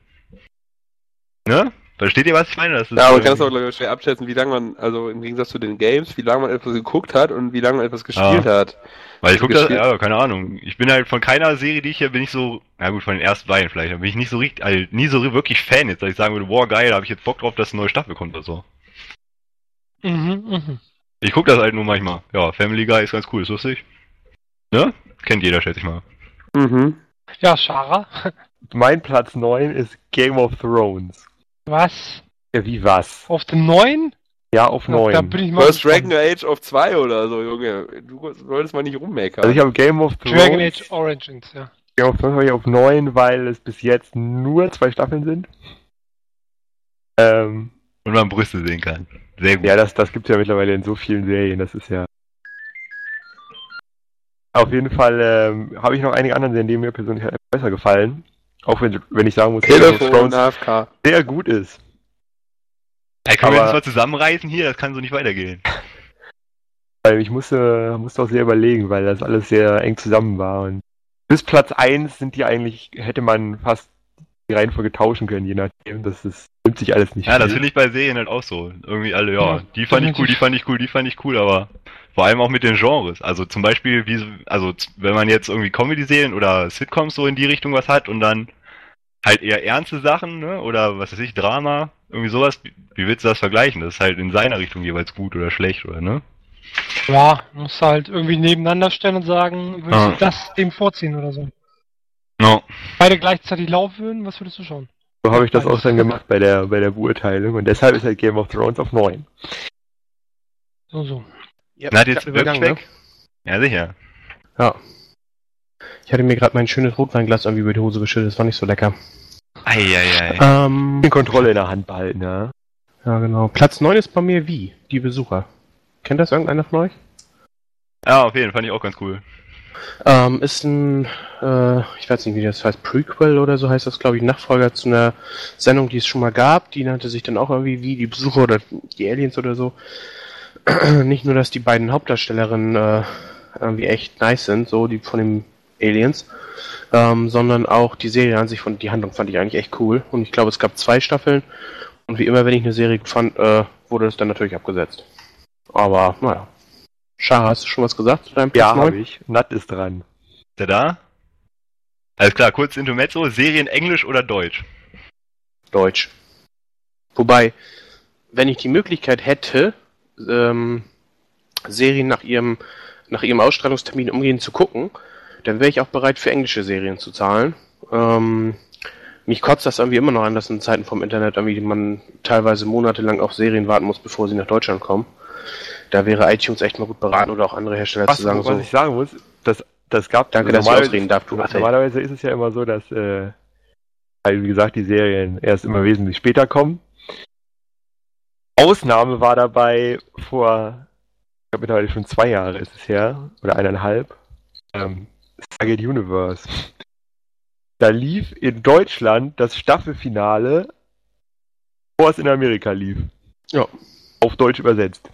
Speaker 5: Ne? Versteht ihr, was ich meine? Das ist
Speaker 1: Ja, man
Speaker 5: so-
Speaker 1: kann es auch glaub ich, schwer abschätzen, wie lange man, also im Gegensatz zu den Games, wie lange man etwas geguckt hat und wie lange man etwas gespielt hat.
Speaker 5: Weil ich gucke das, ja, keine Ahnung. Ich bin halt von keiner Serie, die ich hier bin ich so, na gut, von den ersten beiden vielleicht, da bin ich nicht so richtig, also nie so wirklich Fan jetzt, dass ich sagen würde, boah, geil, da habe ich jetzt Bock drauf, dass eine neue Staffel kommt oder so.
Speaker 4: Mhm, mhm.
Speaker 5: Ich gucke das halt nur manchmal. Ja, Family Guy ist ganz cool, ist lustig. Ne? Kennt jeder, schätze ich mal.
Speaker 1: Mhm.
Speaker 4: Ja, Schara.
Speaker 3: Mein Platz 9 ist Game of Thrones.
Speaker 4: Was?
Speaker 3: Ja, wie was?
Speaker 4: Auf den neuen?
Speaker 3: Ja, auf
Speaker 4: Da
Speaker 3: 9.
Speaker 4: bin ich
Speaker 1: Du
Speaker 4: mal.
Speaker 1: hast Dragon. Age of 2 oder so, Junge. Du solltest mal nicht rummeckern.
Speaker 3: Also ich habe Game of Thrones.
Speaker 4: Dragon Age Origins, ja.
Speaker 3: Game of Thrones habe ich auf 9, weil es bis jetzt nur zwei Staffeln sind. Ähm,
Speaker 5: Und man Brüste sehen kann. Sehr gut.
Speaker 3: ja, das, das gibt es ja mittlerweile in so vielen Serien, das ist ja. Auf jeden Fall ähm, habe ich noch einige andere Serien, die mir persönlich halt besser gefallen. Auch wenn, wenn ich sagen muss,
Speaker 1: Telefon,
Speaker 3: Thrones
Speaker 1: AFK.
Speaker 3: sehr gut ist.
Speaker 5: Ey, können wir
Speaker 3: aber-
Speaker 5: uns mal zusammenreißen hier? Das kann so nicht weitergehen.
Speaker 3: Weil ich musste, musste auch sehr überlegen, weil das alles sehr eng zusammen war. Und bis Platz 1 sind die eigentlich, hätte man fast die Reihenfolge tauschen können, je nachdem. Das ist, nimmt sich alles nicht
Speaker 5: Ja, das
Speaker 3: viel.
Speaker 5: finde ich bei Serien halt auch so. Irgendwie alle, ja,
Speaker 4: Ja,
Speaker 5: die fand ich cool, die fand ich cool, die fand ich cool, aber vor allem auch mit den Genres. Also zum Beispiel, wie, so- also wenn man jetzt irgendwie Comedy-Serien oder Sitcoms so in die Richtung was hat und dann halt eher ernste Sachen, ne, oder was weiß ich, Drama, irgendwie sowas, wie, wie willst du das vergleichen? Das ist halt in seiner Richtung jeweils gut oder schlecht, oder, ne?
Speaker 4: Ja, musst du halt irgendwie nebeneinander stellen und sagen, würdest
Speaker 5: Ah.
Speaker 4: du das dem vorziehen oder so.
Speaker 5: No.
Speaker 4: Beide gleichzeitig laufen würden, was würdest du schauen?
Speaker 3: So habe ich das auch dann gemacht bei der, bei der Beurteilung. Und deshalb ist halt Game of Thrones auf 9.
Speaker 4: So, so.
Speaker 2: Ja,
Speaker 5: Na, jetzt
Speaker 2: übergangen, ne?
Speaker 5: Ja, sicher.
Speaker 2: Ich hatte mir gerade mein schönes Rotweinglas irgendwie über die Hose geschüttet, das war nicht so lecker.
Speaker 5: Eieiei.
Speaker 2: Ähm,
Speaker 3: Die Kontrolle in der Hand behalten, ja.
Speaker 2: ja genau. Platz 9 ist bei mir wie? Die Besucher. Kennt das irgendeiner von euch?
Speaker 5: Ja, auf jeden Fall fand ich auch ganz cool.
Speaker 2: Ähm, ist ein, äh, ich weiß nicht, wie das heißt, Prequel oder so heißt das, glaube ich, Nachfolger zu einer Sendung, die es schon mal gab. Die nannte sich dann auch irgendwie wie die Besucher oder die Aliens oder so. nicht nur, dass die beiden Hauptdarstellerinnen äh, irgendwie echt nice sind, so die von den Aliens, ähm, sondern auch die Serie an sich von die Handlung fand ich eigentlich echt cool. Und ich glaube, es gab zwei Staffeln. Und wie immer, wenn ich eine Serie fand, äh, wurde das dann natürlich abgesetzt. Aber, naja. Schara, hast du schon was gesagt zu deinem Platz
Speaker 3: Ja, habe ich. Nat ist dran.
Speaker 5: Ist der da? Alles klar, kurz Intermezzo, Serien Englisch oder Deutsch?
Speaker 2: Deutsch. Wobei, wenn ich die Möglichkeit hätte, ähm, Serien nach ihrem, nach ihrem Ausstrahlungstermin umgehend zu gucken, dann wäre ich auch bereit für englische Serien zu zahlen. Ähm, mich kotzt das irgendwie immer noch an, dass in Zeiten vom Internet irgendwie man teilweise monatelang auf Serien warten muss, bevor sie nach Deutschland kommen. Da wäre iTunes echt mal gut beraten oder auch andere Hersteller
Speaker 3: Was,
Speaker 2: zu sagen,
Speaker 3: was
Speaker 2: so,
Speaker 3: ich sagen muss, das, das gab
Speaker 2: danke, dass ich
Speaker 3: normalerweise-
Speaker 2: ausreden darf, du.
Speaker 3: Normalerweise ist es ja immer so, dass, äh, halt, wie gesagt, die Serien erst immer wesentlich später kommen. Ausnahme war dabei vor, ich glaube mittlerweile schon zwei Jahre ist es her, oder eineinhalb, ähm, Stargate Universe. Da lief in Deutschland das Staffelfinale, bevor es in Amerika lief.
Speaker 2: Ja.
Speaker 3: Auf Deutsch übersetzt.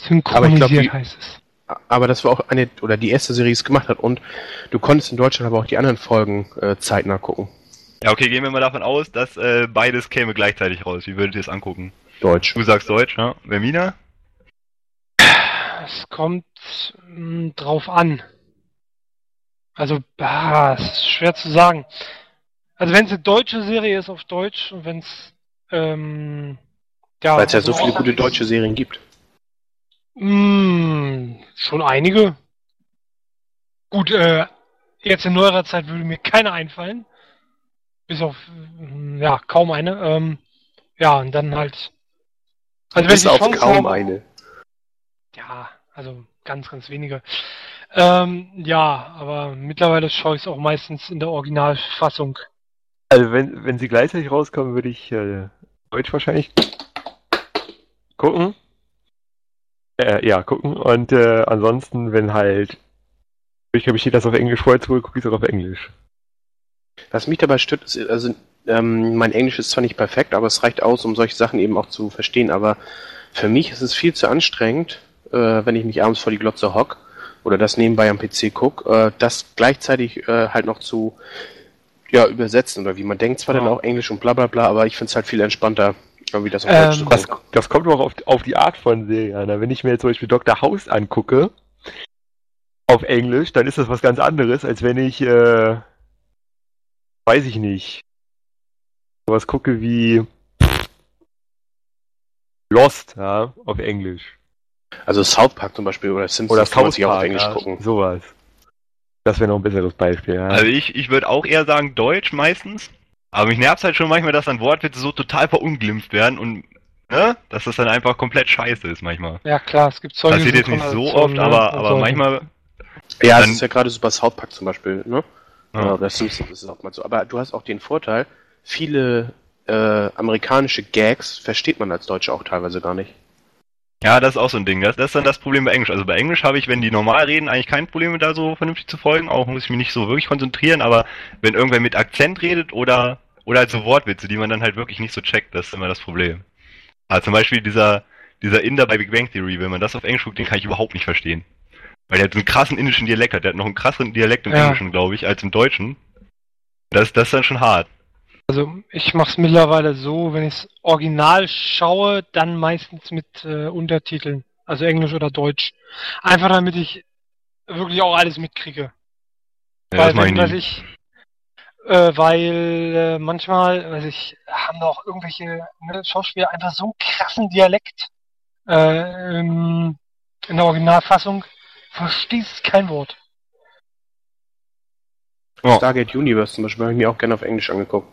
Speaker 4: Synchronisiert
Speaker 2: die-
Speaker 4: heißt es.
Speaker 2: Aber das war auch eine, oder die erste Serie, die es gemacht hat. Und du konntest in Deutschland aber auch die anderen Folgen äh, zeitnah gucken.
Speaker 5: Ja, okay, gehen wir mal davon aus, dass äh, beides käme gleichzeitig raus. Wie würdet ihr es angucken?
Speaker 2: Deutsch.
Speaker 5: Du sagst Deutsch, ja? Vermina?
Speaker 4: Es kommt mh, drauf an. Also, ah, es ist schwer zu sagen. Also wenn es eine deutsche Serie ist auf Deutsch und wenn es ähm, ja,
Speaker 2: Weil es ja so
Speaker 4: also
Speaker 2: viele gute deutsche Serien gibt.
Speaker 4: Mm, schon einige. Gut, äh, jetzt in neuerer Zeit würde mir keine einfallen. Bis auf, mm, ja, kaum eine. Ähm, ja, und dann halt. Also
Speaker 2: Bis auf
Speaker 4: Chance
Speaker 2: kaum
Speaker 4: haben,
Speaker 2: eine.
Speaker 4: Ja, also ganz, ganz wenige. Ähm, ja, aber mittlerweile schaue ich es auch meistens in der Originalfassung.
Speaker 3: Also wenn, wenn sie gleichzeitig rauskommen, würde ich äh, Deutsch wahrscheinlich gucken. Äh, ja, gucken. Und äh, ansonsten, wenn halt ich glaube, steht das auf Englisch vorher zu, gucke ich es auch auf Englisch.
Speaker 2: Was mich dabei stört, ist, also ähm, mein Englisch ist zwar nicht perfekt, aber es reicht aus, um solche Sachen eben auch zu verstehen. Aber für mich ist es viel zu anstrengend, äh, wenn ich mich abends vor die Glotze hock oder das nebenbei am PC guck, äh, das gleichzeitig äh, halt noch zu ja, übersetzen oder wie man denkt zwar
Speaker 4: Ja.
Speaker 2: dann auch Englisch und bla bla bla, aber ich finde es halt viel entspannter, irgendwie das auf
Speaker 4: Ähm,
Speaker 2: Deutsch zu
Speaker 3: Das,
Speaker 2: gucken.
Speaker 3: das kommt auch auf, auf die Art von Serie an. Wenn ich mir jetzt zum Beispiel Dr. House angucke, auf Englisch, dann ist das was ganz anderes, als wenn ich, äh, weiß ich nicht, sowas gucke wie Lost, ja, auf Englisch.
Speaker 2: Also South Park zum Beispiel oder Simpsons
Speaker 3: Oder
Speaker 2: kann man sich auch auf Englisch
Speaker 3: ja,
Speaker 2: gucken.
Speaker 3: sowas. Das wäre noch ein besseres Beispiel, ja.
Speaker 5: Also ich, ich würde auch eher sagen Deutsch meistens. Aber mich nervt halt schon manchmal, dass dann Wortwitze so total verunglimpft werden und ne, dass das dann einfach komplett scheiße ist manchmal.
Speaker 4: Ja klar, es gibt solche
Speaker 5: Passiert jetzt nicht so
Speaker 4: Synchronisation,
Speaker 5: oft,
Speaker 4: ne,
Speaker 5: aber, aber manchmal.
Speaker 2: Ja, es
Speaker 5: Dann-
Speaker 2: ist ja gerade so bei South Park zum Beispiel, ne?
Speaker 5: Ja.
Speaker 2: Oder Simpsons ist es auch mal so. Aber du hast auch den Vorteil, viele äh, amerikanische Gags versteht man als Deutsche auch teilweise gar nicht.
Speaker 5: Ja, das ist auch so ein Ding. Das, das ist dann das Problem bei Englisch. Also bei Englisch habe ich, wenn die normal reden, eigentlich kein Problem da so vernünftig zu folgen. Auch muss ich mich nicht so wirklich konzentrieren. Aber wenn irgendwer mit Akzent redet oder oder halt so Wortwitze, die man dann halt wirklich nicht so checkt, das ist immer das Problem. Also zum Beispiel dieser dieser Inder bei Big Bang Theory, wenn man das auf Englisch guckt, den kann ich überhaupt nicht verstehen. Weil der hat so einen krassen indischen Dialekt hat. Der hat noch einen krasseren Dialekt im
Speaker 4: Ja.
Speaker 5: Englischen, glaube ich, als im Deutschen. Das, das ist dann schon hart.
Speaker 4: Also ich mache es mittlerweile so, wenn ich es original schaue, dann meistens mit äh, Untertiteln, also Englisch oder Deutsch. Einfach damit ich wirklich auch alles mitkriege.
Speaker 5: Ja,
Speaker 4: weil
Speaker 5: das
Speaker 4: wenn, weiß ich, äh, weil äh, manchmal, weiß ich, haben auch irgendwelche ne, Schauspieler einfach so einen krassen Dialekt äh, in der Originalfassung, verstehst kein Wort.
Speaker 5: Ja.
Speaker 2: Stargate Universe zum Beispiel habe ich mir auch gerne auf Englisch angeguckt.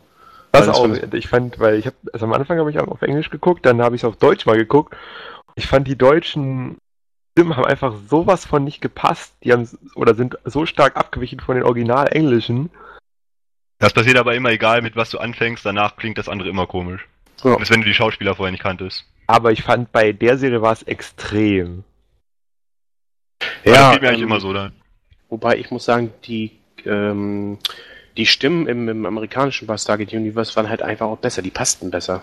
Speaker 3: Das
Speaker 2: das
Speaker 3: auch.
Speaker 2: fand
Speaker 3: Ich fand, weil ich habe, also am Anfang habe ich auf Englisch geguckt, dann habe ich es auf Deutsch mal geguckt. Ich fand die deutschen Stimmen haben einfach sowas von nicht gepasst. Die haben oder sind so stark abgewichen von den original englischen.
Speaker 5: Das passiert aber immer egal, mit was du anfängst, danach klingt das andere immer komisch.
Speaker 2: Ja.
Speaker 5: Selbst wenn du die Schauspieler vorher nicht kanntest.
Speaker 3: Aber ich fand bei der Serie war es extrem.
Speaker 5: Ja, das geht mir
Speaker 2: ähm,
Speaker 5: eigentlich immer so dann.
Speaker 2: Wobei ich muss sagen, die, ähm, die Stimmen im, im amerikanischen bei Stargate Universe waren halt einfach auch besser, die passten besser.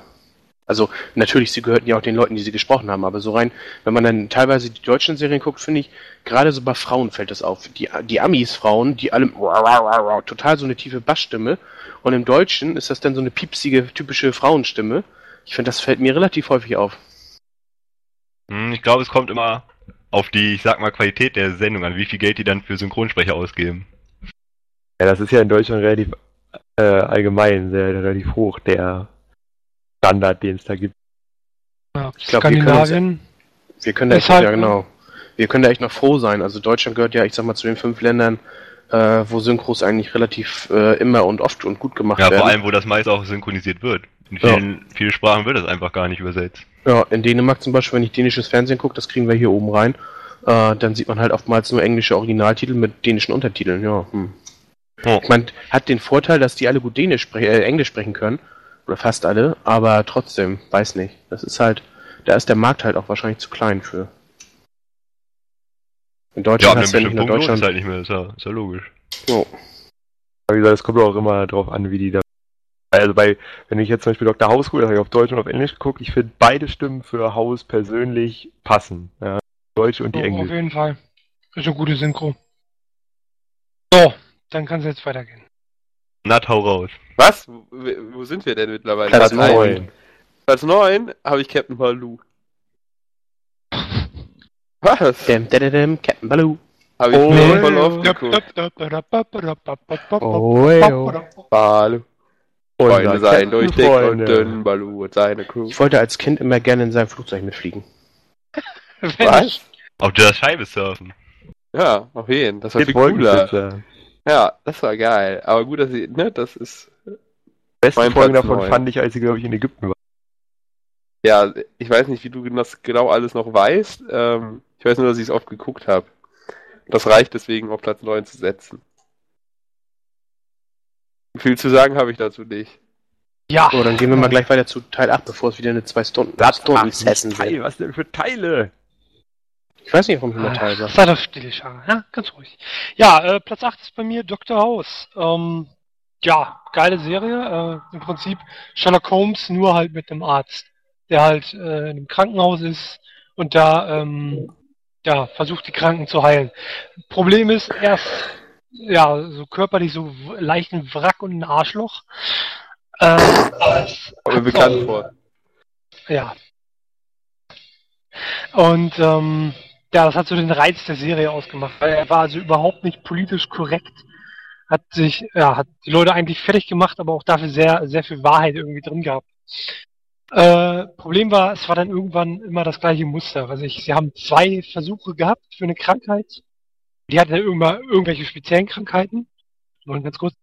Speaker 2: Also natürlich, sie gehörten ja auch den Leuten, die sie gesprochen haben, aber so rein, wenn man dann teilweise die deutschen Serien guckt, finde ich, gerade so bei Frauen fällt das auf. Die, die Amis-Frauen, die alle total so eine tiefe Bassstimme und im Deutschen ist das dann so eine piepsige, typische Frauenstimme. Ich finde, das fällt mir relativ häufig auf.
Speaker 5: Hm, Ich glaube, es kommt immer auf die, ich sag mal, Qualität der Sendung an, wie viel Geld die dann für Synchronsprecher ausgeben.
Speaker 3: Ja, das ist ja in Deutschland relativ äh, allgemein, sehr relativ hoch, der Standard, den es da gibt.
Speaker 4: Ja,
Speaker 2: Ich glaub, wir können uns-
Speaker 4: Skandinavien.
Speaker 2: Wir können da echt,
Speaker 4: halt,
Speaker 2: ja genau. Wir können da echt noch froh sein. Also Deutschland gehört ja, ich sag mal, zu den fünf Ländern, äh, wo Synchros eigentlich relativ äh, immer und oft und gut gemacht
Speaker 5: Ja,
Speaker 2: werden.
Speaker 5: vor allem, wo das meist auch synchronisiert wird. In
Speaker 2: Ja.
Speaker 5: vielen, vielen Sprachen wird das einfach gar nicht übersetzt.
Speaker 2: Ja, in Dänemark zum Beispiel, wenn ich dänisches Fernsehen gucke, das kriegen wir hier oben rein, äh, dann sieht man halt oftmals nur englische Originaltitel mit dänischen Untertiteln. Ja, hm.
Speaker 5: Oh.
Speaker 2: Ich meine, hat den Vorteil, dass die alle gut Dänisch spre äh, Englisch sprechen können. Oder fast alle, aber trotzdem, weiß nicht. Das ist halt, da ist der Markt halt auch wahrscheinlich zu klein für. In
Speaker 5: Ja,
Speaker 2: Deutschland
Speaker 5: einem
Speaker 2: hast du ja nicht
Speaker 5: Punkt es
Speaker 2: Deutschland.
Speaker 5: halt nicht mehr, ist ja, ist ja logisch.
Speaker 2: Oh.
Speaker 3: Aber wie gesagt, es kommt auch immer drauf an, wie die da. Also bei, wenn ich jetzt zum Beispiel Dr. House gucke, das habe ich auf Deutsch und auf Englisch geguckt, ich finde beide Stimmen für House persönlich passen. Ja. Die Deutsche und die
Speaker 4: auf
Speaker 3: Englische.
Speaker 4: jeden Fall. Ist eine gute Synchro. So, dann kann es jetzt weitergehen.
Speaker 5: Nat, hau raus.
Speaker 1: Was? Wo, sind wir denn mittlerweile?
Speaker 2: Platz
Speaker 1: Platz
Speaker 2: neun.
Speaker 1: eins. Platz 9 habe ich Captain Baloo. Was?
Speaker 2: Dem, dem, dem, Captain Baloo.
Speaker 1: Habe ich
Speaker 3: Oh,
Speaker 1: voll oft geguckt.
Speaker 2: Oh.
Speaker 1: Baloo.
Speaker 3: Unser
Speaker 1: Freunde sein durch dick und
Speaker 3: Freunde.
Speaker 1: dünn, Baloo und seine Crew.
Speaker 2: Ich wollte als Kind immer gerne in seinem Flugzeug mitfliegen.
Speaker 1: Was?
Speaker 5: Auf der Scheibe surfen.
Speaker 1: Ja, auf jeden. Das war viel cooler. Ja, das war geil. Aber gut, dass sie, ne, das ist,
Speaker 3: Beste
Speaker 1: Mein
Speaker 3: Folge
Speaker 1: Platz
Speaker 3: davon
Speaker 1: neun.
Speaker 3: fand ich, als sie, glaube ich, in Ägypten war.
Speaker 1: ja, ich weiß nicht, wie du das genau alles noch weißt. Ähm, ich weiß nur, dass ich es oft geguckt habe. Das reicht deswegen auf Platz 9 zu setzen. Viel zu sagen habe ich dazu nicht.
Speaker 4: Ja.
Speaker 2: So, dann gehen wir mal gleich weiter zu Teil 8, bevor es wieder eine 2 Stunden, Stunden Session wird.
Speaker 3: Teil, was denn für Teile?
Speaker 2: Ich weiß nicht, warum ich immer Teil
Speaker 4: Ah,
Speaker 2: sage.
Speaker 4: Sei doch still. Ja, ganz ruhig. Ja, äh, Platz 8 ist bei mir Dr. House. Ähm, ja, geile Serie. Äh, Im Prinzip Sherlock Holmes, nur halt mit einem Arzt, der halt äh, in einem Krankenhaus ist und da ähm, ja, versucht, die Kranken zu heilen. Problem ist, er ist ja, so körperlich so w- leicht ein Wrack und ein Arschloch. Äh, aber
Speaker 1: bekannt vor.
Speaker 4: ja. Und ähm, ja, das hat so den Reiz der Serie ausgemacht, weil er war also überhaupt nicht politisch korrekt. Hat sich, ja, hat die Leute eigentlich fertig gemacht, aber auch dafür sehr, sehr viel Wahrheit irgendwie drin gehabt. Äh, Problem war, es war dann irgendwann immer das gleiche Muster. Also ich, sie haben zwei Versuche gehabt für eine Krankheit. Die hatten dann irgendwann irgendwelche speziellen Krankheiten. Nur ganz kurz.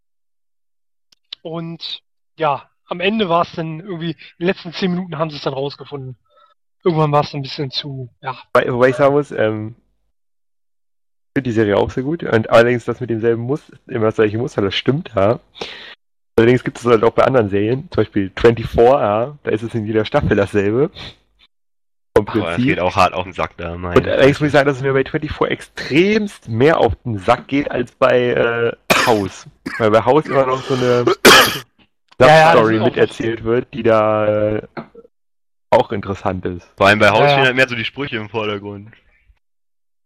Speaker 4: Und ja, am Ende war es dann irgendwie, in den letzten zehn Minuten haben sie es dann rausgefunden. Irgendwann war es ein bisschen zu, ja.
Speaker 3: Wobei, ich sagen muss, ähm, die Serie auch sehr gut. Und allerdings das mit demselben Muster, immer das gleiche Muster, das stimmt ja. Allerdings gibt es halt auch bei anderen Serien, zum Beispiel 24, ja, da ist es in jeder Staffel dasselbe. Vom
Speaker 5: Aber das
Speaker 3: Prinzip.
Speaker 5: geht auch hart auf den Sack da. Mein.
Speaker 3: Und allerdings muss ich sagen, dass es mir bei 24 extremst mehr auf den Sack geht als bei äh, House. Weil bei House immer noch so eine
Speaker 4: Ja, ja, auch-
Speaker 3: miterzählt wird, die da äh, auch interessant ist.
Speaker 5: Vor allem bei Haus
Speaker 4: Ja, ja.
Speaker 5: stehen halt mehr so die Sprüche im Vordergrund.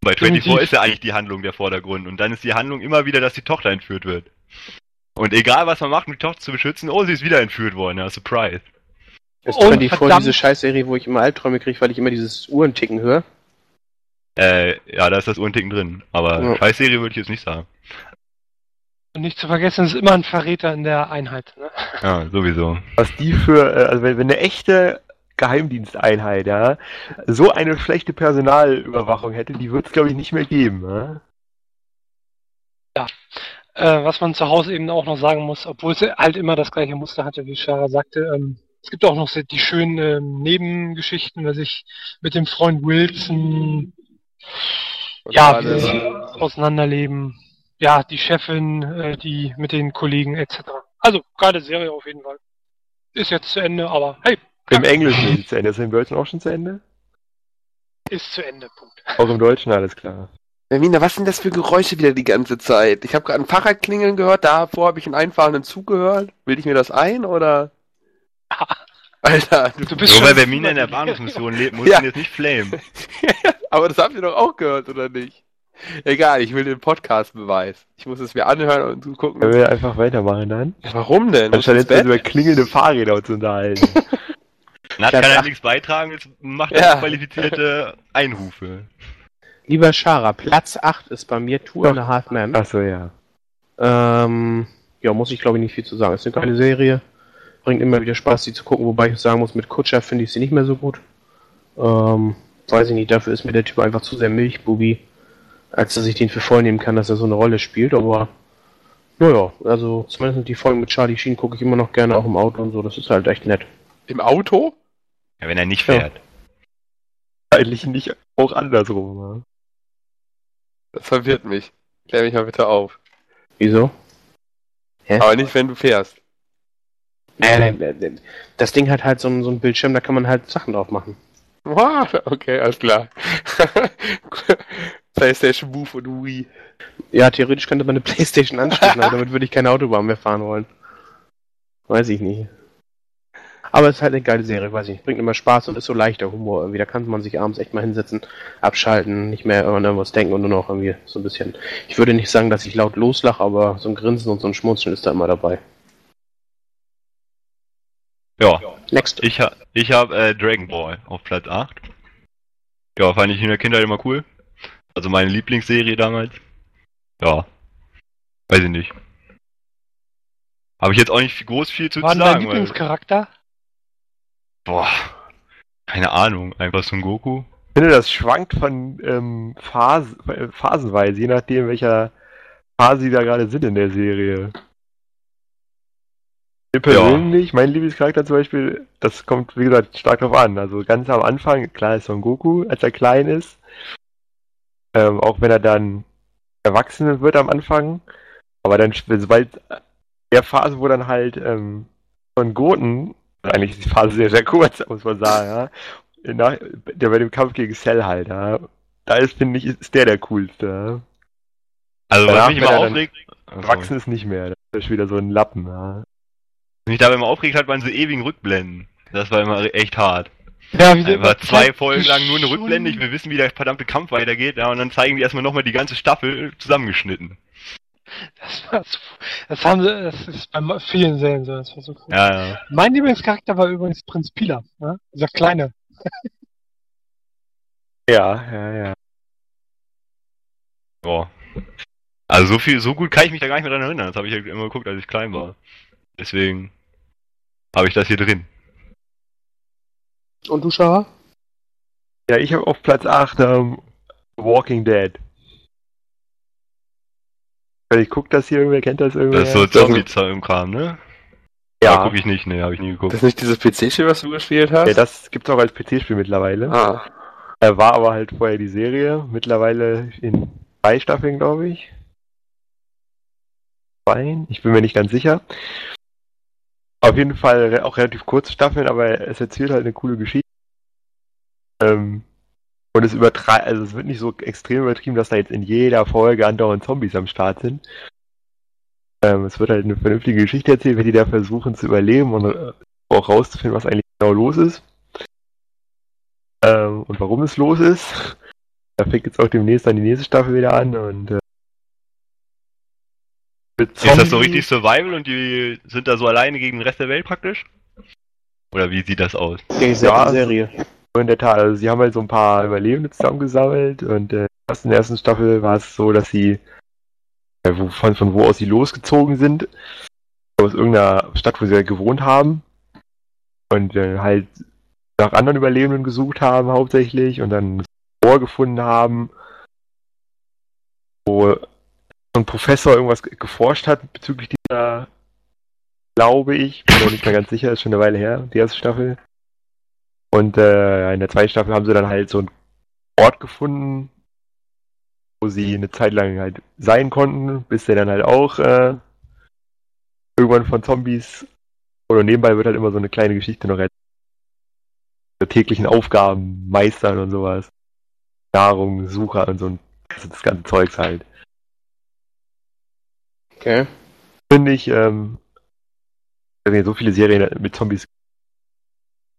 Speaker 5: Bei 24
Speaker 4: Definitiv.
Speaker 5: ist ja eigentlich die Handlung der Vordergrund. Und dann ist die Handlung immer wieder, dass die Tochter entführt wird. Und egal was man macht, um die Tochter zu beschützen, oh, sie ist wieder entführt worden. Ja, Surprise.
Speaker 2: Ist
Speaker 4: Und
Speaker 2: 24
Speaker 4: verdammt-
Speaker 2: diese Scheißserie, wo ich immer Albträume kriege, weil ich immer dieses Uhrenticken höre?
Speaker 5: Äh, ja, da ist das Unticken drin. Aber
Speaker 2: Ja.
Speaker 5: Scheißserie würde ich jetzt nicht sagen.
Speaker 4: Und nicht zu vergessen, es ist immer ein Verräter in der Einheit. Ne?
Speaker 5: Ja, sowieso.
Speaker 3: Was die für, äh, also wenn, wenn eine echte Geheimdiensteinheit, ja, so eine schlechte Personalüberwachung hätte, die wird es glaube ich nicht mehr geben. Ja?
Speaker 4: Äh, was man zu Hause eben auch noch sagen muss, obwohl es halt immer das gleiche Muster hatte, wie Shara sagte, ähm, es gibt auch noch so die schönen ähm, Nebengeschichten, dass ich mit dem Freund Wilson
Speaker 1: Und
Speaker 4: ja, auseinanderleben. Ja, die Chefin, äh, die mit den Kollegen etc. Also, geile Serie auf jeden Fall. Ist jetzt zu Ende, aber hey,
Speaker 3: Im Englischen ist es zu Ende. Ist es im Deutschen auch schon zu Ende?
Speaker 4: ist zu Ende. Punkt.
Speaker 3: Auch im Deutschen, alles klar.
Speaker 1: Vermina, was sind das für Geräusche wieder die ganze Zeit? Ich habe gerade ein Fahrrad klingeln gehört, davor habe ich einen einfahrenden Zug gehört. Will ich mir das ein oder? Alter, du,
Speaker 4: Du bist
Speaker 5: Nur weil
Speaker 4: schon
Speaker 5: Bermina in der Bahnhofsmission lebt, muss
Speaker 1: Ja.
Speaker 5: man jetzt nicht flamen.
Speaker 1: aber das habt ihr doch auch gehört, oder nicht? Egal, ich will den Podcast-Beweis. Ich muss es mir anhören und
Speaker 3: Können
Speaker 1: gucken.
Speaker 3: wir einfach weitermachen dann?
Speaker 1: Warum denn?
Speaker 3: Anstatt jetzt über klingelnde Fahrräder uns unterhalten.
Speaker 5: Nat kann
Speaker 2: acht.
Speaker 5: nichts beitragen, jetzt macht er
Speaker 1: Ja.
Speaker 5: qualifizierte Einrufe.
Speaker 2: Lieber Shara, Platz 8 ist bei mir Two and a Half Men.
Speaker 3: Achso, ja.
Speaker 2: Ähm, ja, muss ich glaube ich nicht viel zu sagen. Ist eine geile Serie. Bringt immer wieder Spaß, die zu gucken, wobei ich sagen muss, mit Kutscher finde ich sie nicht mehr so gut. Ähm, weiß ich nicht, dafür ist mir der Typ einfach zu sehr Milchbubi, als dass ich den für voll nehmen kann, dass er so eine Rolle spielt, aber naja, also zumindest die Folgen mit Charlie Sheen gucke ich immer noch gerne auch im Auto und so, das ist halt echt nett.
Speaker 1: Im Auto?
Speaker 5: Ja, wenn er nicht
Speaker 2: Ja.
Speaker 5: fährt.
Speaker 3: Eigentlich nicht auch andersrum. Ja.
Speaker 1: Das verwirrt mich. Klär mich mal bitte auf.
Speaker 2: Wieso?
Speaker 1: Aber nicht, wenn du fährst.
Speaker 2: Naja, der- das Ding hat halt so einen, so einen Bildschirm, da kann man halt Sachen drauf machen.
Speaker 1: Ah, Okay, alles klar. PlayStation Move und Wii.
Speaker 2: Ja, theoretisch könnte man eine Playstation anschließen, aber damit würde ich keine Autobahn mehr fahren wollen. Weiß ich nicht. Aber es ist halt eine geile Serie, weiß ich nicht. Bringt immer Spaß und ist so leichter Humor irgendwie. Da kann man sich abends echt mal hinsetzen, abschalten, nicht mehr an irgendwas denken und nur noch irgendwie so ein bisschen. Ich würde nicht sagen, dass ich laut loslache, aber so ein Grinsen und so ein Schmunzeln ist da immer dabei.
Speaker 5: Ja,
Speaker 2: Next.
Speaker 5: ich, ha ich habe äh, Dragon Ball auf Platz 8. Ja, fand ich in der Kindheit immer cool. Also meine Lieblingsserie damals. Ja. Weiß ich nicht. Habe ich jetzt auch nicht groß viel zu
Speaker 4: War
Speaker 5: zu
Speaker 4: denn dein
Speaker 5: sagen. Weil,
Speaker 4: Lieblingscharakter?
Speaker 5: boah, keine Ahnung. Einfach Son Goku.
Speaker 3: Ich finde, das schwankt von ähm, Phase, äh, phasenweise, je nachdem, welcher Phase sie da gerade sind in der Serie. Mir persönlich, mein Lieblingscharakter zum Beispiel, das kommt, wie gesagt, stark drauf an. Also ganz am Anfang, klar ist Son Goku, als er klein ist. Ähm, auch wenn er dann Erwachsene wird am Anfang. Aber dann, sobald der Phase, wo dann halt ähm, von Goten, eigentlich ist die Phase sehr, sehr kurz, muss man sagen, ja, nach, der bei dem Kampf gegen Cell halt, ja, da ist, finde ich, ist der der coolste. Ja.
Speaker 5: Also, was
Speaker 3: Danach,
Speaker 5: mich
Speaker 3: wenn
Speaker 5: immer
Speaker 3: er
Speaker 5: aufregt,
Speaker 3: Erwachsen ist nicht mehr, das ist wieder so ein Lappen, ja.
Speaker 5: Mich dabei immer aufregt hat, waren diese ewigen Rückblenden. Das war immer echt hart.
Speaker 4: Ja, wie
Speaker 5: Einfach zwei Folgen lang nur eine Rückblende, ich will wissen, wie der verdammte Kampf weitergeht, ja, und dann zeigen die erstmal nochmal die ganze Staffel zusammengeschnitten.
Speaker 4: Das, war so, das haben sie, das ist bei vielen Serien so, das war so cool.
Speaker 5: Ja, ja.
Speaker 4: Mein Lieblingscharakter war übrigens Prinz Pila, ne? dieser kleine.
Speaker 3: Ja, ja, ja.
Speaker 5: Boah. Also so viel, so gut kann ich mich da gar nicht mehr dran erinnern. Das habe ich ja immer geguckt, als ich klein war. Deswegen habe ich das hier drin.
Speaker 2: Und du, Schauer?
Speaker 3: Ja, ich habe auf Platz 8 ähm, Walking Dead. Ich guck das hier, irgendwer kennt das irgendwer?
Speaker 5: Das ist so
Speaker 1: das-
Speaker 5: Zombie im Kram, ne? Ja.
Speaker 3: ja.
Speaker 5: gucke ich nicht, ne, habe ich nie geguckt.
Speaker 1: Das ist nicht dieses PC-Spiel, was du gespielt hast?
Speaker 3: ja, das gibt's auch als PC-Spiel mittlerweile.
Speaker 1: ah.
Speaker 3: Er war aber halt vorher die Serie, mittlerweile in drei Staffeln, glaube ich. Zwei? Ich bin mir nicht ganz sicher. Auf jeden Fall auch relativ kurze Staffeln, aber es erzählt halt eine coole Geschichte. Ähm, und es übertreibt, also es wird nicht so extrem übertrieben, dass da jetzt in jeder Folge andauernd Zombies am Start sind. Ähm, es wird halt eine vernünftige Geschichte erzählt, wenn die da versuchen zu überleben und äh, auch rauszufinden, was eigentlich genau los ist. Ähm, und warum es los ist. Da fängt jetzt auch demnächst dann die nächste Staffel wieder an und äh,
Speaker 5: Ist das so richtig Survival und die sind da so alleine gegen den Rest der Welt praktisch? Oder wie sieht das aus?
Speaker 3: Ja,
Speaker 2: Serie.
Speaker 3: In der Tat, also sie haben halt so ein paar Überlebende zusammengesammelt und äh, erst in der ersten Staffel war es so, dass sie äh, von, von wo aus sie losgezogen sind, aus irgendeiner Stadt, wo sie halt gewohnt haben und äh, halt nach anderen Überlebenden gesucht haben hauptsächlich und dann ein Ohr gefunden haben, wo ein Professor irgendwas ge- geforscht hat bezüglich dieser, glaube ich, bin mir nicht mehr ganz sicher, ist schon eine Weile her, die erste Staffel. Und äh, in der zweiten Staffel haben sie dann halt so einen Ort gefunden, wo sie eine Zeit lang halt sein konnten, bis der dann halt auch äh, irgendwann von Zombies oder nebenbei wird halt immer so eine kleine Geschichte noch erzählt. So täglichen Aufgaben meistern und sowas. Nahrung, Sucher und so ein das ganze Zeugs halt.
Speaker 2: Okay.
Speaker 3: Finde ich, ähm, so viele Serien mit Zombies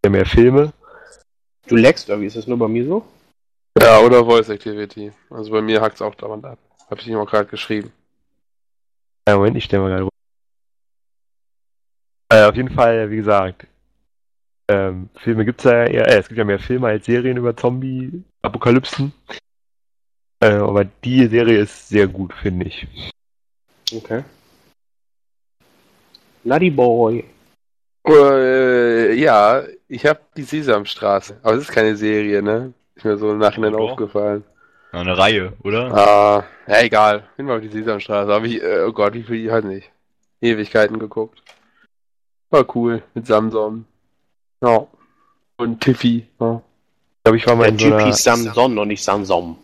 Speaker 3: ja mehr Filme.
Speaker 2: Du leckst, oder wie ist das nur bei mir so?
Speaker 1: Ja, oder Voice Activity. Also bei mir hackt's auch dauernd ab. Hab ich ihm auch gerade geschrieben.
Speaker 3: Ja, Moment, ich stelle mal gerade rum. Äh, auf jeden Fall, wie gesagt, ähm, Filme gibt's ja eher, äh, es gibt ja mehr Filme als Serien über Zombie-Apokalypsen. Äh, aber die Serie ist sehr gut, finde ich.
Speaker 2: Okay. Nutty Boy.
Speaker 1: Äh, ja, ich habe die Sesamstraße. Aber es ist keine Serie, ne? Ist mir so im Nachhinein aufgefallen.
Speaker 5: Ja, eine Reihe, oder?
Speaker 1: Ah, ja, egal. Bin mal auf die Sesamstraße. Aber ich, äh, oh Gott, wie viel, ich weiß nicht. Ewigkeiten geguckt. War cool. Mit Samsung. Ja. Und Tiffy. Ja.
Speaker 3: Ich glaube, ich war mal
Speaker 2: Der
Speaker 3: in so einer,
Speaker 2: Samson und nicht Samsom.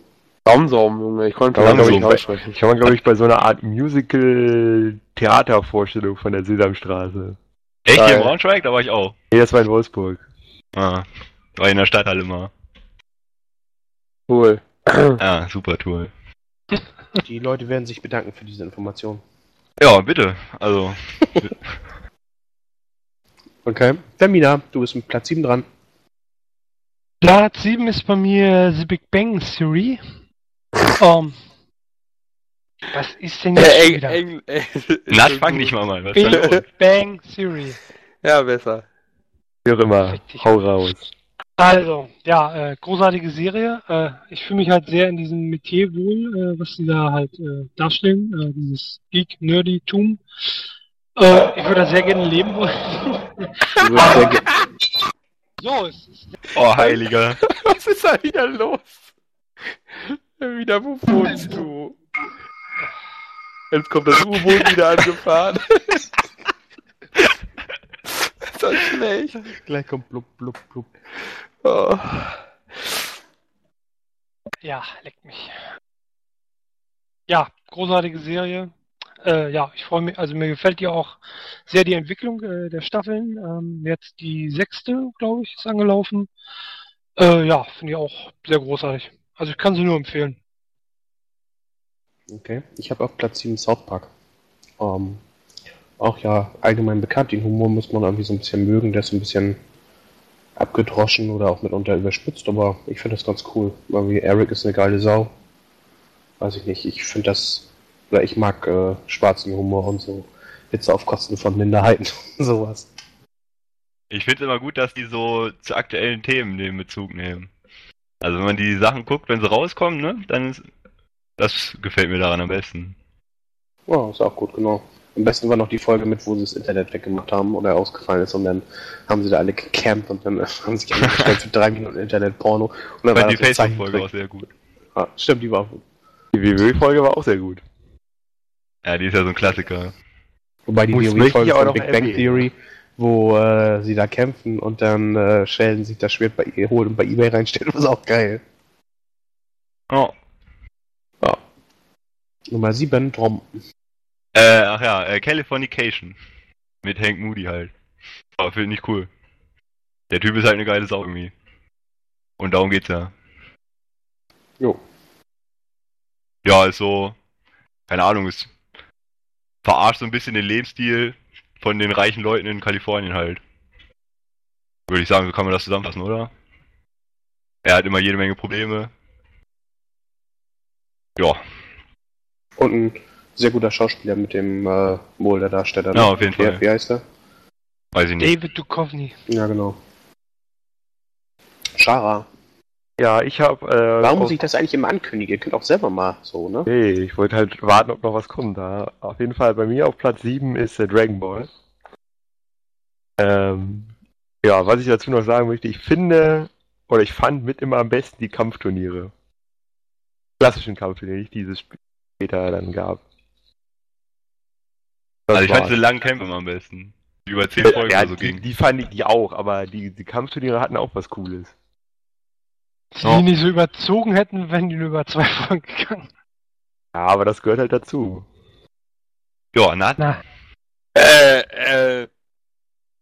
Speaker 1: Samsung, Junge. Ich konnte
Speaker 3: glaub
Speaker 1: nicht
Speaker 3: ich,
Speaker 1: aussprechen.
Speaker 3: ich war mal, glaube ich, bei so einer Art Musical-Theatervorstellung von der Sesamstraße.
Speaker 5: Echt hier in Braunschweig? Da war ich auch.
Speaker 3: Nee, das war in Wolfsburg.
Speaker 5: Ah, war in der Stadthalle immer.
Speaker 1: Cool.
Speaker 5: Ja, super Tool.
Speaker 2: Die Leute werden sich bedanken für diese Information.
Speaker 5: Ja, bitte. Also,
Speaker 2: Okay. Termina, du bist mit Platz 7 dran.
Speaker 4: Platz 7 ist bei mir The Big Bang Theory. Ähm, was ist denn jetzt schon
Speaker 1: Eng,
Speaker 4: wieder?
Speaker 1: eng, eng,
Speaker 5: Nasch, fang nicht mal mal. Was?
Speaker 4: Big Bang Theory.
Speaker 1: Ja, besser.
Speaker 3: Wie auch immer. Hau raus.
Speaker 4: Also, ja, äh, großartige Serie. Äh, ich fühle mich halt sehr in diesem Metier wohl, äh, was sie da halt äh, darstellen. Äh, dieses Geek-Nerdy-Tum. Äh, ich würde da sehr gerne leben wollen.
Speaker 2: Ge-
Speaker 4: so, es ist
Speaker 5: Oh, Heiliger.
Speaker 1: Was ist da wieder los? Wieder, wo wohnst du? Jetzt kommt das U-Boot wieder angefahren. ist das schlecht?
Speaker 2: Gleich kommt blub, blub, blub.
Speaker 1: Oh.
Speaker 4: Ja, leckt mich. ja, großartige Serie. Äh, ja, ich freue mich, also mir gefällt ja auch sehr die Entwicklung äh, der Staffeln. Ähm, jetzt die sechste, glaube ich, ist angelaufen. Äh, ja, finde ich auch sehr großartig. Also ich kann sie nur empfehlen.
Speaker 2: Okay. Ich habe auf Platz 7 South Park. Ähm, auch ja allgemein bekannt. Den Humor muss man irgendwie so ein bisschen mögen. Der ist ein bisschen abgedroschen oder auch mitunter überspitzt, aber ich finde das ganz cool. Irgendwie Eric ist eine geile Sau. Weiß ich nicht. Ich finde das, oder ich mag äh, schwarzen Humor und so. Witze auf Kosten von Minderheiten und sowas.
Speaker 5: Ich finde es immer gut, dass die so zu aktuellen Themen den Bezug nehmen. Also wenn man die Sachen guckt, wenn sie rauskommen, ne, dann ist, das gefällt mir daran am besten.
Speaker 2: Ja, ist auch gut, genau. Am besten war noch die Folge mit, wo sie das Internet weggemacht haben oder ausgefallen ist und dann haben sie da alle gecampt und dann haben sie sich angestellt für drei Minuten Internet-Porno. Und dann war
Speaker 5: die Facebook-Folge auch sehr gut.
Speaker 2: Ah, stimmt, die war auch gut.
Speaker 3: Die WoW-Folge war auch sehr gut.
Speaker 5: Ja, die ist ja so ein Klassiker.
Speaker 2: Wobei die WoW-Folge
Speaker 3: auch
Speaker 2: von
Speaker 3: noch
Speaker 2: Big Bang
Speaker 3: erwähnen.
Speaker 2: Theory, wo äh, sie da kämpfen und dann äh, Sheldon sich das Schwert bei ihr holt und bei Ebay reinstellt, ist auch geil.
Speaker 5: Oh.
Speaker 2: Nummer 7, Tom.
Speaker 5: Äh, ach ja, äh, Californication. Mit Hank Moody halt. Aber finde ich cool. Der Typ ist halt eine geile Sau irgendwie. Und darum geht's ja.
Speaker 2: Jo.
Speaker 5: Ja, ist so, keine Ahnung, ist verarscht so ein bisschen den Lebensstil von den reichen Leuten in Kalifornien halt. Würde ich sagen, so kann man das zusammenfassen, oder? Er hat immer jede Menge Probleme. Ja,
Speaker 2: Und ein sehr guter Schauspieler mit dem äh, Mulder-Darsteller.
Speaker 5: Ja, auf jeden
Speaker 2: Wie-
Speaker 5: Fall.
Speaker 2: Wie heißt er?
Speaker 5: weiß ich nicht.
Speaker 4: David Duchovny.
Speaker 2: Ja, genau. Shara.
Speaker 3: Ja, ich habe. Äh,
Speaker 2: Warum muss ich das eigentlich immer ankündigen? Ihr könnt auch selber mal so, ne?
Speaker 3: Nee, ich wollte halt warten, ob noch was kommt. Da. Auf jeden Fall bei mir auf Platz 7 ist äh, Dragon Ball. Ähm, ja, was ich dazu noch sagen möchte, ich finde, oder ich fand mit immer am besten die Kampfturniere. Klassischen Kampfturniere, nicht dieses später dann gab. Das
Speaker 5: Also ich fand
Speaker 3: war's.
Speaker 5: diese langen Kämpfe immer am besten. Die über 10 Folgen
Speaker 3: ja,
Speaker 5: oder so
Speaker 3: die,
Speaker 5: gingen.
Speaker 3: die fand ich die auch, aber die, die Kampfturniere hatten auch was Cooles.
Speaker 4: Die
Speaker 5: Ja.
Speaker 4: die nicht so überzogen hätten, wenn die nur über zwei Folgen gegangen.
Speaker 3: Ja, aber das gehört halt dazu.
Speaker 5: Ja, na,
Speaker 4: Na,
Speaker 1: Äh, äh,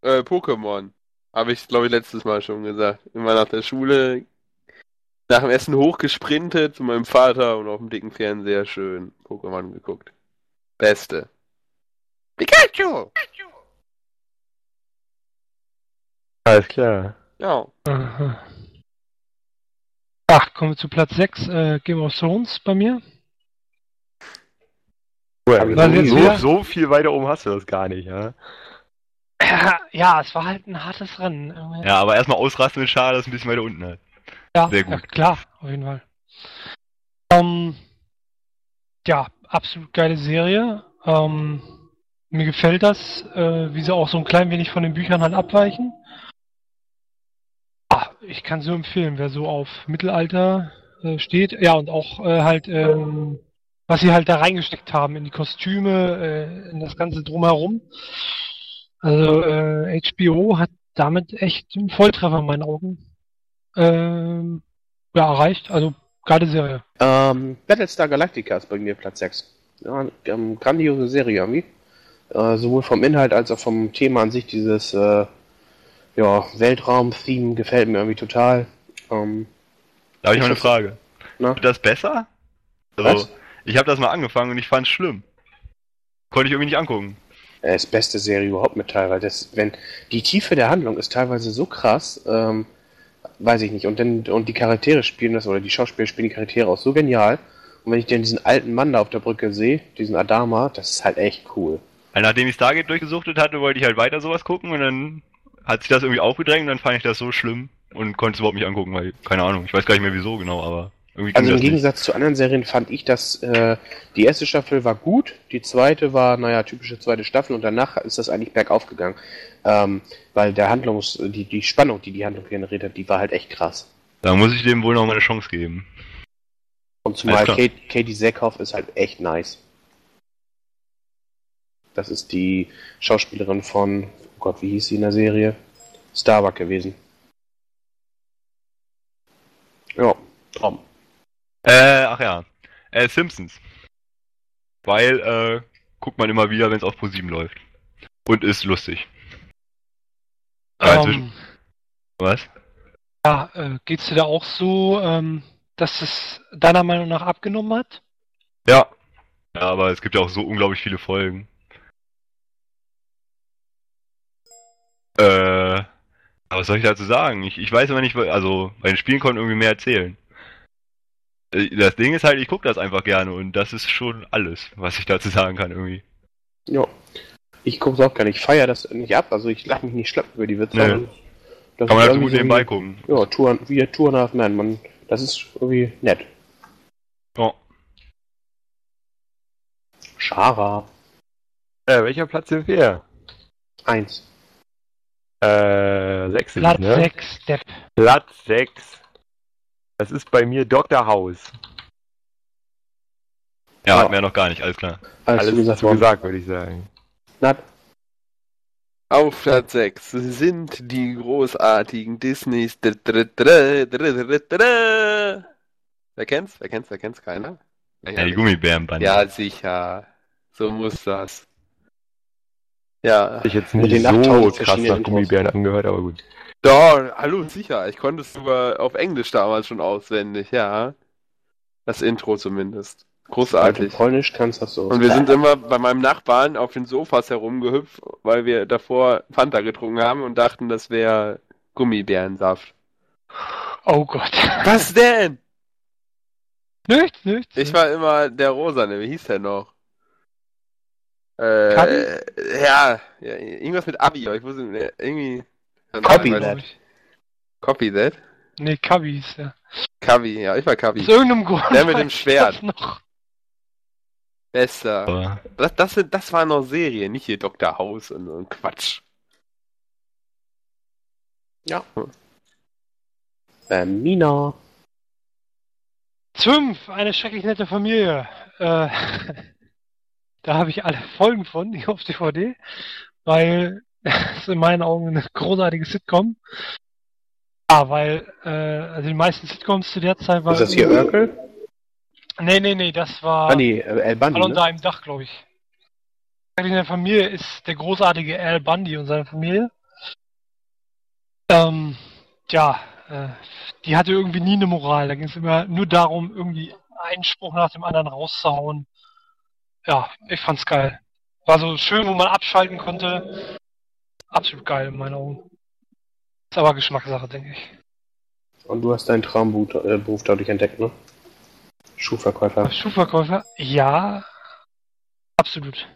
Speaker 1: äh, Pokémon. Habe ich, glaube ich, letztes Mal schon gesagt. Immer nach der Schule, nach dem Essen hochgesprintet zu meinem Vater und auf dem dicken Fernseher schön Pokémon geguckt. Beste. Pikachu!
Speaker 3: Alles klar.
Speaker 1: Ja.
Speaker 4: aha. Ach, kommen wir zu Platz 6, äh, Game of Thrones bei mir.
Speaker 2: Aber
Speaker 3: so, so, viel weiter oben hast du das gar nicht, ja?
Speaker 4: Ja, es war halt ein hartes Rennen.
Speaker 5: Ja, aber erstmal ausrasten mit Schade, das ist ein bisschen weiter unten halt.
Speaker 4: Ja,
Speaker 5: Sehr gut.
Speaker 4: Ja, klar, auf jeden Fall. Ähm, ja, absolut geile Serie. Ähm, mir gefällt das, äh, wie sie auch so ein klein wenig von den Büchern halt abweichen. Ich kann so empfehlen, wer so auf Mittelalter äh, steht. Ja, und auch äh, halt, ähm, was sie halt da reingesteckt haben in die Kostüme, äh, in das Ganze drumherum. Also äh, HBO hat damit echt einen Volltreffer in meinen Augen ähm, ja, erreicht. Also geile Serie.
Speaker 2: Ähm, Battlestar Galactica ist bei mir Platz 6. Ja, ähm, grandiose Serie irgendwie. Äh, sowohl vom Inhalt als auch vom Thema an sich, dieses äh, ja, Weltraum-Theme gefällt mir irgendwie total. Ähm,
Speaker 5: Da habe ich mal eine
Speaker 2: das-
Speaker 5: Frage.
Speaker 2: Na?
Speaker 5: Wird das besser? Also,
Speaker 2: Was?
Speaker 5: ich habe das mal angefangen und ich fand's schlimm. Konnte ich irgendwie nicht angucken.
Speaker 2: ist beste Serie überhaupt mit teilweise. Das, wenn die Tiefe der Handlung ist teilweise so krass, ähm, weiß ich nicht. Und dann und die Charaktere spielen das oder die Schauspieler spielen die Charaktere auch so genial. Und wenn ich dann diesen alten Mann da auf der Brücke sehe, diesen Adama, das ist halt echt cool.
Speaker 5: Weil nachdem ich Stargate durchgesuchtet hatte, wollte ich halt weiter sowas gucken und dann hat sich das irgendwie aufgedrängt und dann fand ich das so schlimm und konnte es überhaupt nicht angucken, weil, keine Ahnung, ich weiß gar nicht mehr wieso genau, aber irgendwie
Speaker 2: Also im
Speaker 5: das nicht.
Speaker 2: Gegensatz zu anderen Serien fand ich, dass äh, die erste Staffel war gut, die zweite war, naja, typische zweite Staffel und danach ist das eigentlich bergauf gegangen. Ähm, weil der Handlungs, die, die Spannung, die die Handlung generiert hat, die war halt echt krass.
Speaker 5: Da muss ich dem wohl noch mal eine Chance geben.
Speaker 2: Und zumal. Kate, Katie Sackhoff ist halt echt nice. Das ist die Schauspielerin von, Gott, wie hieß sie in der Serie? Starbuck gewesen. Ja, Tom.
Speaker 5: Äh, ach ja. Äh, Simpsons. weil äh, guckt man immer wieder, wenn es auf Pro7 läuft. Und ist lustig. Aber inzwischen-
Speaker 4: Ähm,
Speaker 5: Was?
Speaker 4: ja, äh, geht's dir da auch so, ähm, dass es deiner Meinung nach abgenommen hat?
Speaker 5: Ja. Ja, aber es gibt ja auch so unglaublich viele Folgen. Äh, aber was soll ich dazu sagen? Ich, ich weiß immer nicht, also bei den Spielen konnten irgendwie mehr erzählen. Äh, Das Ding ist halt, ich gucke das einfach gerne und das ist schon alles, was ich dazu sagen kann irgendwie.
Speaker 2: Ja. Ich guck's auch gar nicht. Ich feier das nicht ab. Also ich lache mich nicht schleppen über die Witze.
Speaker 5: Nee. Kann man halt
Speaker 2: irgendwie
Speaker 5: gut nebenbei gucken.
Speaker 2: Ja, Tour, wie Tour nach Man. Man, das ist irgendwie nett.
Speaker 5: Ja.
Speaker 2: Schara.
Speaker 3: Äh, welcher Platz sind wir?
Speaker 2: Eins.
Speaker 3: Äh, sechs sind
Speaker 4: Platz
Speaker 3: ne?
Speaker 4: 6, Depp.
Speaker 3: Platz 6. Das ist bei mir Dr. House.
Speaker 5: Ja,
Speaker 2: Ja.
Speaker 5: hatten wir ja noch gar nicht, alles klar.
Speaker 2: Alles,
Speaker 3: Alles
Speaker 2: gesagt
Speaker 3: gesagt, würde ich sagen.
Speaker 2: Nat.
Speaker 1: Auf Platz 6 sind die großartigen Disneys. Dr- dr- dr- dr- dr- dr- Wer kennt's? Wer kennt's? Wer kennt's? Keiner?
Speaker 5: Ja, die Gummibärenbande.
Speaker 1: Ja, sicher. So muss das. Ja.
Speaker 3: Ich jetzt
Speaker 2: Mit
Speaker 3: nicht
Speaker 2: den
Speaker 3: so
Speaker 2: 8000
Speaker 3: krass nach. Gummibären angehört, aber gut.
Speaker 1: Doch, hallo, sicher. Ich konnte es sogar auf Englisch damals schon auswendig, ja. Das Intro zumindest. Großartig.
Speaker 2: Polnisch kannst, du
Speaker 1: Und wir sind immer bei meinem Nachbarn auf den Sofas herumgehüpft, weil wir davor Fanta getrunken haben und dachten, das wäre Gummibärensaft.
Speaker 4: Oh Gott.
Speaker 1: Was denn?
Speaker 4: Nichts, nichts.
Speaker 1: Ich war immer der Rosane, wie hieß der noch? Äh,
Speaker 4: Kabi?
Speaker 1: ja, ja, irgendwas mit Abi, aber ich wusste äh, irgendwie.
Speaker 2: Copy that.
Speaker 4: ich.
Speaker 1: Copy that?
Speaker 4: Nee, Kabi hieß der.
Speaker 1: Kabi, ja, ich war Kabi.
Speaker 4: Aus irgendeinem Grund.
Speaker 1: Der mit dem Schwert.
Speaker 4: das Noch.
Speaker 1: Bester.
Speaker 5: Aber
Speaker 1: Das, das, sind, das war noch Serie, nicht hier Dr. House und, und Quatsch.
Speaker 2: Ja. Äh, Mina.
Speaker 4: Fünf, eine schrecklich nette Familie. Äh, da habe ich alle Folgen von, die auf DVD, weil es in meinen Augen eine großartige Sitcom. Ah, weil äh, also die meisten Sitcoms zu der Zeit waren.
Speaker 2: Ist das hier Urkel?
Speaker 4: Nee, nee, nee, das war
Speaker 2: Ah, nee, äh, El Bundy,
Speaker 4: unter
Speaker 2: ne?
Speaker 4: einem Dach, glaube ich. In der Familie ist der großartige Al Bundy und seine Familie. Ähm, ja, äh, die hatte irgendwie nie eine Moral. Da ging es immer nur darum, irgendwie einen Spruch nach dem anderen rauszuhauen. Ja, ich fand's geil. War so schön, wo man abschalten konnte. Absolut geil in meinen Augen. Ist aber Geschmackssache, denke ich.
Speaker 2: Und du hast deinen Traumberuf äh, dadurch entdeckt, ne? Schuhverkäufer.
Speaker 4: Schuhverkäufer? Ja, absolut.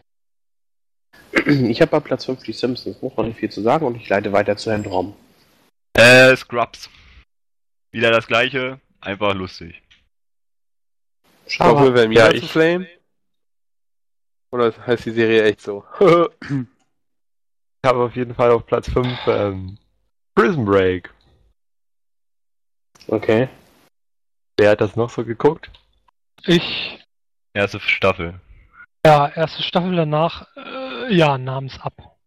Speaker 2: Ich habe bei Platz 5 die Simpsons, muss man nicht viel zu sagen und ich leite weiter zu Herrn Drom.
Speaker 5: Äh, Scrubs. Wieder das gleiche, einfach lustig.
Speaker 2: Schade.
Speaker 1: Obwohl wir
Speaker 3: Ja, ich-
Speaker 1: Flame? Oder heißt die Serie echt so?
Speaker 3: Ich habe auf jeden Fall auf Platz 5 ähm, Prison Break.
Speaker 2: Okay.
Speaker 3: Wer hat das noch so geguckt?
Speaker 4: Ich
Speaker 5: Erste Staffel.
Speaker 4: Ja, erste Staffel danach, äh, ja, nahm's ab.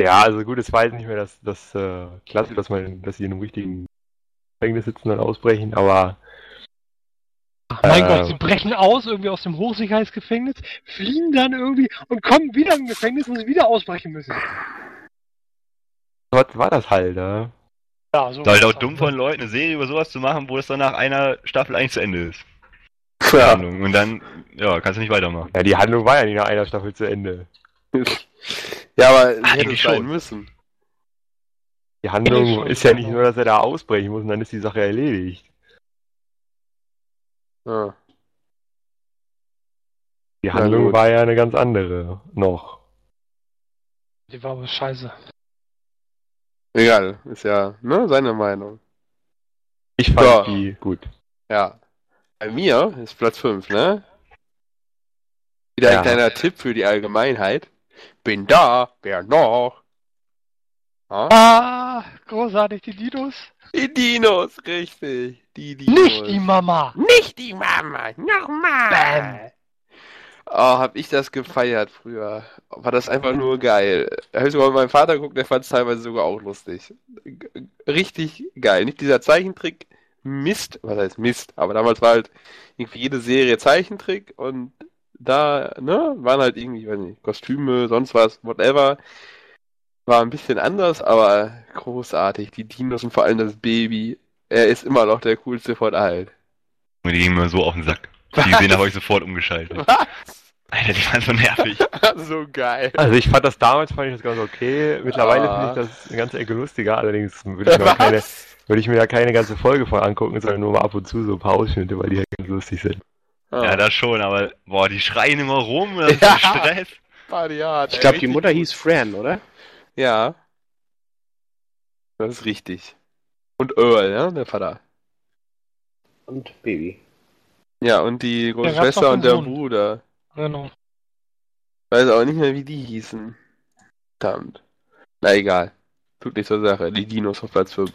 Speaker 3: Ja, also gut, es war jetzt nicht mehr das, das äh, Klasse, dass man, dass sie in einem richtigen Gefängnis sitzen und ausbrechen, aber
Speaker 4: Mein
Speaker 3: Äh.
Speaker 4: Gott, sie brechen aus, irgendwie aus dem Hochsicherheitsgefängnis, fliehen dann irgendwie und kommen wieder im Gefängnis, wo sie wieder ausbrechen müssen.
Speaker 3: was war das halt, ne?
Speaker 4: Ja, so
Speaker 5: Ist halt auch dumm von Leuten, eine Serie über sowas zu machen, wo es dann nach einer Staffel eigentlich zu Ende ist.
Speaker 1: Ja.
Speaker 5: Handlung. Und dann, ja, kannst du nicht weitermachen.
Speaker 3: Ja, die Handlung war ja nicht nach einer Staffel zu Ende.
Speaker 1: ja, aber sie hätte
Speaker 5: Eigentlich
Speaker 1: es sein
Speaker 5: schon.
Speaker 1: müssen.
Speaker 3: Die Handlung ist ja nicht nur, dass er da ausbrechen muss und dann ist die Sache erledigt.
Speaker 1: Ja.
Speaker 3: Die Handlung war ja eine ganz andere noch.
Speaker 4: Die war aber scheiße.
Speaker 1: Egal, ist ja ne, seine Meinung.
Speaker 3: Ich fand
Speaker 1: Ja.
Speaker 3: die gut.
Speaker 1: Ja. Bei mir ist Platz 5, ne? Wieder
Speaker 3: Ja.
Speaker 1: ein kleiner Tipp für die Allgemeinheit. Bin da, wer noch? Ja?
Speaker 4: Ah, großartig, die Dinos.
Speaker 1: Die Dinos, richtig. Die Dinos.
Speaker 4: Nicht die Mama.
Speaker 1: Nicht die Mama, nochmal.
Speaker 4: Bam.
Speaker 1: Oh, hab ich das gefeiert früher. War das einfach nur geil. Hab ich sogar mit meinem Vater geguckt, der fand es teilweise sogar auch lustig. G- Richtig geil. Nicht dieser Zeichentrick, Mist, was heißt Mist, aber damals war halt irgendwie jede Serie Zeichentrick und da, ne, waren halt irgendwie, ich weiß nicht, Kostüme, sonst was, whatever. War ein bisschen anders, aber großartig. Die Dinos und vor allem das Baby. Er ist immer noch der coolste von allen.
Speaker 5: Und die gingen mir so auf den Sack. Die gesehen habe ich sofort umgeschaltet.
Speaker 1: Was?
Speaker 5: Alter, die waren so nervig.
Speaker 1: so geil.
Speaker 3: Also ich fand das damals fand ich das ganz okay. Mittlerweile
Speaker 1: Ah.
Speaker 3: finde ich das eine ganze Ecke lustiger. Allerdings würde ich, mir da keine, würde ich mir da keine ganze Folge von angucken, sondern nur mal ab und zu so ein paar Ausschnitte, weil die halt ganz lustig sind.
Speaker 1: Ah,
Speaker 5: Ja, das schon, aber boah, die schreien immer rum, das ist
Speaker 1: Ja.
Speaker 5: Stress.
Speaker 1: Party hard,
Speaker 2: Ich glaube, die Mutter hieß Fran, oder?
Speaker 1: Ja. Das ist richtig. Und Earl, ja, der Vater.
Speaker 2: Und Baby.
Speaker 1: Ja, und die große
Speaker 4: gab's
Speaker 1: Schwester und der
Speaker 4: Sohn.
Speaker 1: Bruder.
Speaker 4: Genau.
Speaker 1: Weiß auch nicht mehr, wie die hießen. Verdammt. Na egal. Tut nicht zur Sache. Die Dinos auf Platz 5.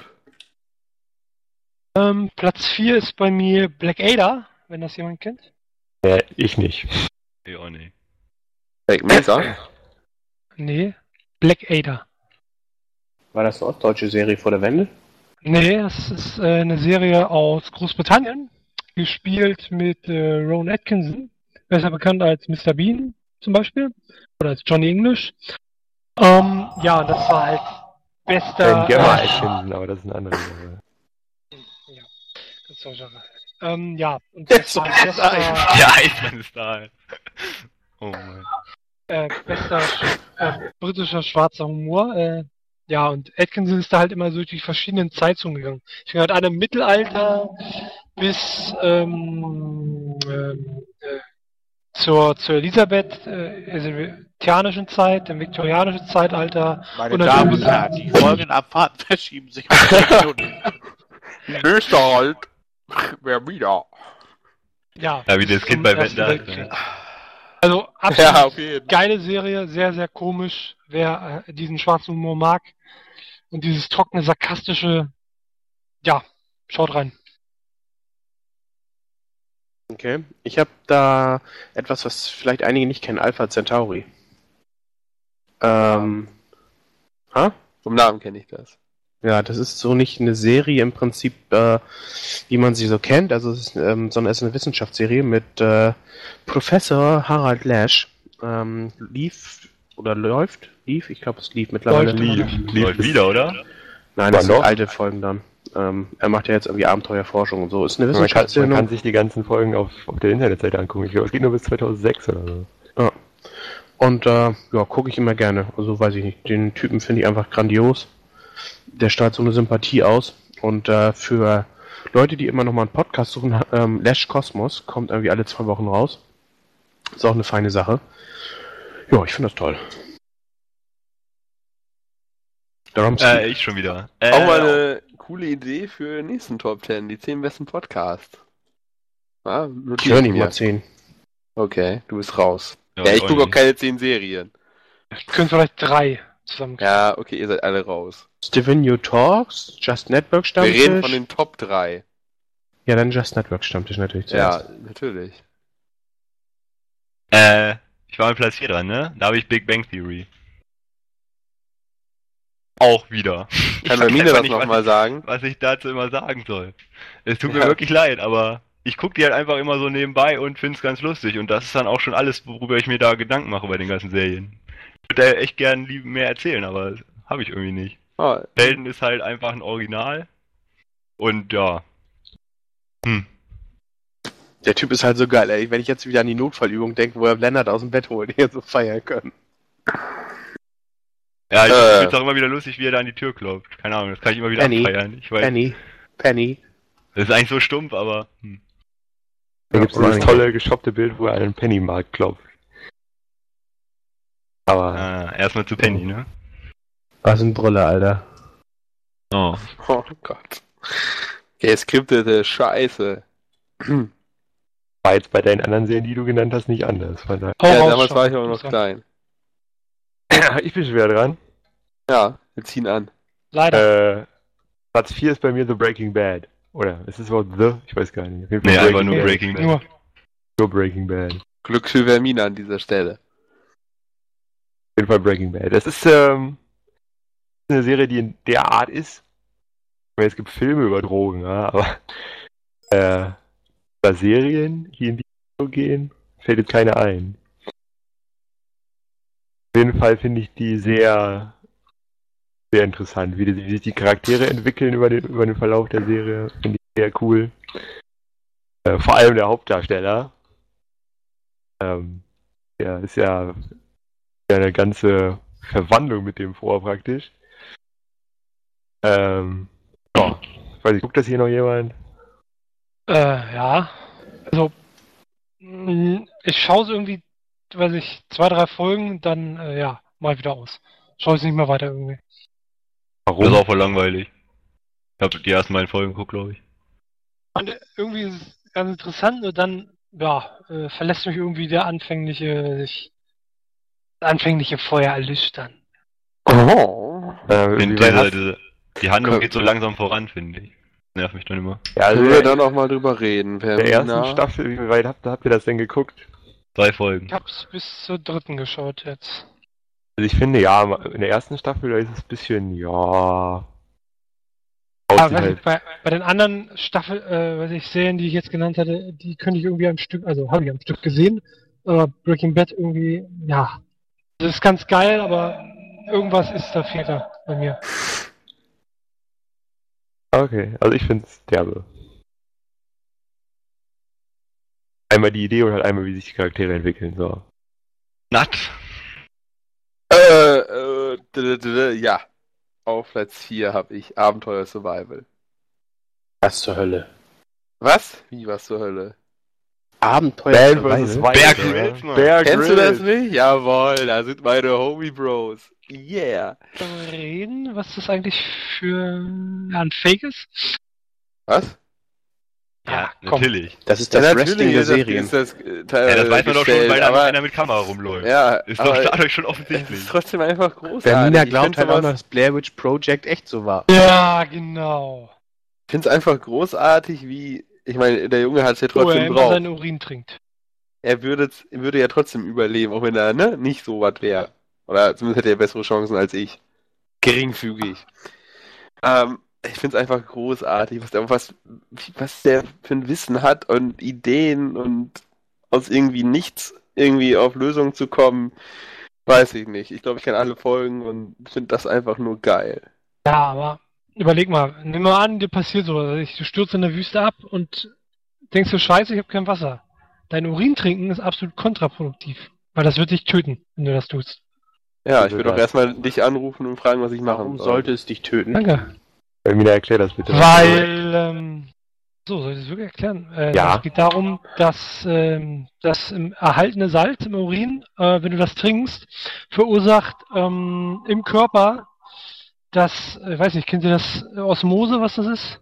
Speaker 4: Ähm, Platz 4 ist bei mir Black Ada, wenn das jemand kennt.
Speaker 3: Äh, ich nicht.
Speaker 5: Ja, oh, nee.
Speaker 1: Black Mesa?
Speaker 4: Nee, Black Ada.
Speaker 2: War das eine ostdeutsche Serie vor der Wende?
Speaker 4: Nee, es ist äh, eine Serie aus Großbritannien, gespielt mit äh, Rowan Atkinson, besser bekannt als Mr. Bean zum Beispiel, oder als Johnny English. Ähm, ja, das war halt bester...
Speaker 3: Dann Gemma
Speaker 4: äh,
Speaker 3: Atkinson, aber das ist eine andere Sache.
Speaker 4: das war schon- ähm, ja, und das war halt bester,
Speaker 5: Der Eismann ist da. Oh mein.
Speaker 4: Äh, bester äh, britischer schwarzer Humor. Äh, ja, und Atkinson ist da halt immer so durch die verschiedenen Zeitzonen gegangen. Ich bin halt einem Mittelalter bis ähm, ähm, äh, zur, zur Elisabeth, äh, also viktorianischen Zeit, dem viktorianischen Zeitalter.
Speaker 6: Meine
Speaker 4: Und
Speaker 6: Damen und Herren, die folgenden Abfahrten verschieben sich um 10 Minuten.
Speaker 1: Österreich. Wer wieder?
Speaker 4: Ja,
Speaker 5: Ja, wie das Kind bei
Speaker 4: Weltkrieg. Also absolut
Speaker 1: Ja,
Speaker 4: geile Serie, sehr, sehr komisch, wer äh, diesen schwarzen Humor mag. Und dieses trockene, sarkastische, ja, schaut rein.
Speaker 2: Okay. Ich habe da etwas, was vielleicht einige nicht kennen, Alpha Centauri. Ähm,
Speaker 1: Vom Namen kenne ich das.
Speaker 2: Ja, das ist so nicht eine Serie im Prinzip, äh, wie man sie so kennt, also es ist, ähm, sondern es ist eine Wissenschaftsserie mit äh, Professor Harald Lesch. Ähm, lief oder läuft? Lief? Ich glaube, es lief mittlerweile.
Speaker 4: Läuft.
Speaker 3: Lief,
Speaker 5: Läuft wieder, oder?
Speaker 2: Nein, das
Speaker 3: Wann
Speaker 2: sind
Speaker 3: noch?
Speaker 2: alte Folgen dann. Ähm, er macht ja jetzt irgendwie Abenteuerforschung und so. Ist eine
Speaker 3: Man kann, man
Speaker 2: Wissenschaftsserie.
Speaker 3: kann sich die ganzen Folgen auf, auf der Internetseite angucken. Ich glaube, es geht nur bis 2006 oder so.
Speaker 2: Und äh, ja, gucke ich immer gerne. Also weiß ich nicht. Den Typen finde ich einfach grandios. Der strahlt so eine Sympathie aus. Und äh, für Leute, die immer noch mal einen Podcast suchen, ähm, Lash Cosmos kommt irgendwie alle zwei Wochen raus. Ist auch eine feine Sache. Ja, ich finde das toll. Darum
Speaker 5: Äh, ich schon wieder. Äh,
Speaker 1: Auch mal eine coole Idee für den nächsten Top 10. Die 10 besten Podcasts. Ah,
Speaker 2: ich höre nicht mal zehn.
Speaker 1: Okay, du bist raus.
Speaker 5: Ja,
Speaker 1: Ja, ich
Speaker 5: auch
Speaker 1: gucke auch keine 10 Serien.
Speaker 4: Können vielleicht drei zusammen.
Speaker 1: Ja, okay, ihr seid alle raus.
Speaker 2: Steven New Talks, Just Network
Speaker 1: Wir
Speaker 2: Stammtisch.
Speaker 1: reden von den Top 3.
Speaker 2: ja, dann Just Network Stammtisch natürlich zuerst.
Speaker 1: Ja, natürlich.
Speaker 5: Äh, ich war mit Platz 4 dran, ne? Da habe ich Big Bang Theory. Auch wieder.
Speaker 1: Kann Hermine
Speaker 5: einfach
Speaker 1: das nochmal
Speaker 5: ich-
Speaker 1: sagen?
Speaker 5: was ich dazu immer sagen soll. Es tut mir
Speaker 1: Ja.
Speaker 5: wirklich leid, aber ich gucke die halt einfach immer so nebenbei und find's ganz lustig. Und das ist dann auch schon alles, worüber ich mir da Gedanken mache bei den ganzen Serien. Ich würde da echt gern lieb mehr erzählen, aber habe ich irgendwie nicht. Sheldon ist halt einfach ein Original. Und ja. Hm.
Speaker 2: Der Typ ist halt so geil, ey. Wenn ich jetzt wieder an die Notfallübung denke, wo er Lennart aus dem Bett holt, die er so feiern können.
Speaker 5: Ja, ich
Speaker 1: Äh.
Speaker 5: find's auch immer wieder lustig, wie er da an die Tür klopft. Keine Ahnung, das kann ich immer wieder
Speaker 2: Penny.
Speaker 5: abfeiern. Ich weiß,
Speaker 2: Penny. Penny.
Speaker 5: das ist eigentlich so stumpf, aber hm.
Speaker 3: Da gibt es
Speaker 2: Ja,
Speaker 3: dieses tolle geschoppte Bild, wo er an den Pennymarkt klopft. Aber
Speaker 5: Ah, erstmal zu Penny, ne?
Speaker 2: Was ein Brille, Alter.
Speaker 5: Oh.
Speaker 1: oh Gott. Geskriptete Scheiße.
Speaker 3: war jetzt bei deinen anderen Serien, die du genannt hast, nicht anders. Von daher.
Speaker 1: Ja, damals
Speaker 4: Sean.
Speaker 1: war ich auch noch klein.
Speaker 3: Ich bin schwer dran.
Speaker 1: Ja, wir ziehen an.
Speaker 4: Leider.
Speaker 3: Äh, Platz 4 ist bei mir The Breaking Bad. Oder ist es überhaupt The? Ich weiß gar nicht. Auf jeden
Speaker 5: Nee,
Speaker 3: Fall
Speaker 5: einfach nur
Speaker 3: Bad.
Speaker 5: Breaking Bad.
Speaker 4: Nur.
Speaker 3: Nur Breaking Bad. Auf
Speaker 1: Glück für Vermina an dieser Stelle.
Speaker 3: jeden Fall Breaking Bad. Das ist ähm, eine Serie, die in der Art ist. meine, es gibt Filme über Drogen, ja, aber äh, über Serien, die in die Richtung gehen, fällt jetzt keine ein. Auf jeden Fall finde ich die sehr, sehr interessant, wie, die, wie sich die Charaktere entwickeln über den, über den Verlauf der Serie. Finde ich sehr cool. Äh, vor allem der Hauptdarsteller. Ähm, der ist ja eine ganze Verwandlung mit dem vor praktisch. Ähm, ja, ich weiß nicht, guckt das hier noch jemand?
Speaker 4: Äh, ja. Also, mh, ich schaue es irgendwie, weiß ich, zwei, drei Folgen, dann, äh, ja, mal wieder aus. Schaue es nicht mehr weiter irgendwie.
Speaker 5: Das ist auch voll langweilig. Ich habe die ersten beiden Folgen geguckt, glaube ich.
Speaker 4: Und irgendwie ist es ganz interessant, nur dann, ja, äh, verlässt mich irgendwie der anfängliche, sich, das anfängliche Feuer erlischt dann.
Speaker 1: Oh.
Speaker 3: Äh,
Speaker 5: diese, diese, die Handlung geht so langsam voran, finde ich. Nervt mich dann immer.
Speaker 3: ja, also
Speaker 1: Können wir dann auch mal drüber reden,
Speaker 3: der ersten? Staffel, wie weit habt, habt ihr das denn geguckt?
Speaker 5: Zwei Folgen.
Speaker 4: Ich hab's bis zur dritten geschaut jetzt.
Speaker 3: Also ich finde, ja, in der ersten Staffel da ist es ein bisschen, ja.
Speaker 4: Aber
Speaker 3: halt.
Speaker 4: bei, bei den anderen Staffel, äh, weiß ich, Serien, die ich jetzt genannt hatte, die könnte ich irgendwie am Stück, also habe ich am Stück gesehen. Aber Breaking Bad irgendwie, ja. Das ist ganz geil, aber irgendwas ist da fehlt da bei mir.
Speaker 3: Okay, also ich finde es derbe. Einmal die Idee und halt einmal, wie sich die Charaktere entwickeln, so.
Speaker 5: Nat!
Speaker 1: Äh, äh, ja. Auf Platz 4 habe ich Abenteuer Survival.
Speaker 2: Was zur Hölle?
Speaker 1: Was? Wie was zur Hölle?
Speaker 2: Abenteuer
Speaker 3: vs.
Speaker 2: Survival?
Speaker 5: Bear? Grylls,
Speaker 1: Kennst du das nicht? Jawohl, da sind meine Homie Bros. Yeah.
Speaker 4: Wir reden, was das eigentlich für ja, ein Fake ist?
Speaker 1: Was?
Speaker 5: Ja,
Speaker 4: komm.
Speaker 5: natürlich.
Speaker 2: Das ist das
Speaker 1: Ja,
Speaker 2: Wrestling der Serien.
Speaker 1: Ist das, äh,
Speaker 5: Ja, das weiß man doch schon, weil
Speaker 1: aber,
Speaker 5: einer mit Kamera rumläuft.
Speaker 1: Ja,
Speaker 5: Ist doch
Speaker 1: aber
Speaker 5: dadurch schon offensichtlich.
Speaker 1: ist trotzdem einfach großartig. Ich
Speaker 2: glaubt halt auch noch, dass Blair Witch Project echt so war.
Speaker 4: Ja, genau.
Speaker 1: Ich finde es einfach großartig, wie, ich meine, der Junge hat es ja trotzdem
Speaker 4: immer
Speaker 1: drauf.
Speaker 4: seinen Urin trinkt.
Speaker 1: Er würde, würde ja trotzdem überleben, auch wenn er ne, nicht so was wäre. Oder zumindest hätte er bessere Chancen als ich. Geringfügig. Ähm, ich finde es einfach großartig, was der, was, was der für ein Wissen hat und Ideen und aus irgendwie nichts irgendwie auf Lösungen zu kommen, weiß ich nicht. Ich glaube, ich kenne alle Folgen und finde das einfach nur geil.
Speaker 4: Ja, aber überleg mal, nimm mal an, dir passiert so, also ich- du stürzt in der Wüste ab und denkst du, scheiße, ich habe kein Wasser. Dein Urin trinken ist absolut kontraproduktiv, weil das wird dich töten, wenn du das tust.
Speaker 1: Ja, ich
Speaker 2: Also
Speaker 1: würde auch
Speaker 2: das-
Speaker 1: erstmal dich anrufen und fragen, was ich machen
Speaker 2: Warum
Speaker 1: soll.
Speaker 2: sollte es dich töten?
Speaker 4: Danke.
Speaker 3: Vermina, erklär das bitte.
Speaker 4: Weil, ähm, so, soll ich das wirklich erklären? Äh,
Speaker 3: Ja.
Speaker 4: Es geht darum, dass ähm, das im erhaltene Salz im Urin, äh, wenn du das trinkst, verursacht ähm, im Körper das, äh, weiß nicht, kennt ihr das Osmose, was das ist?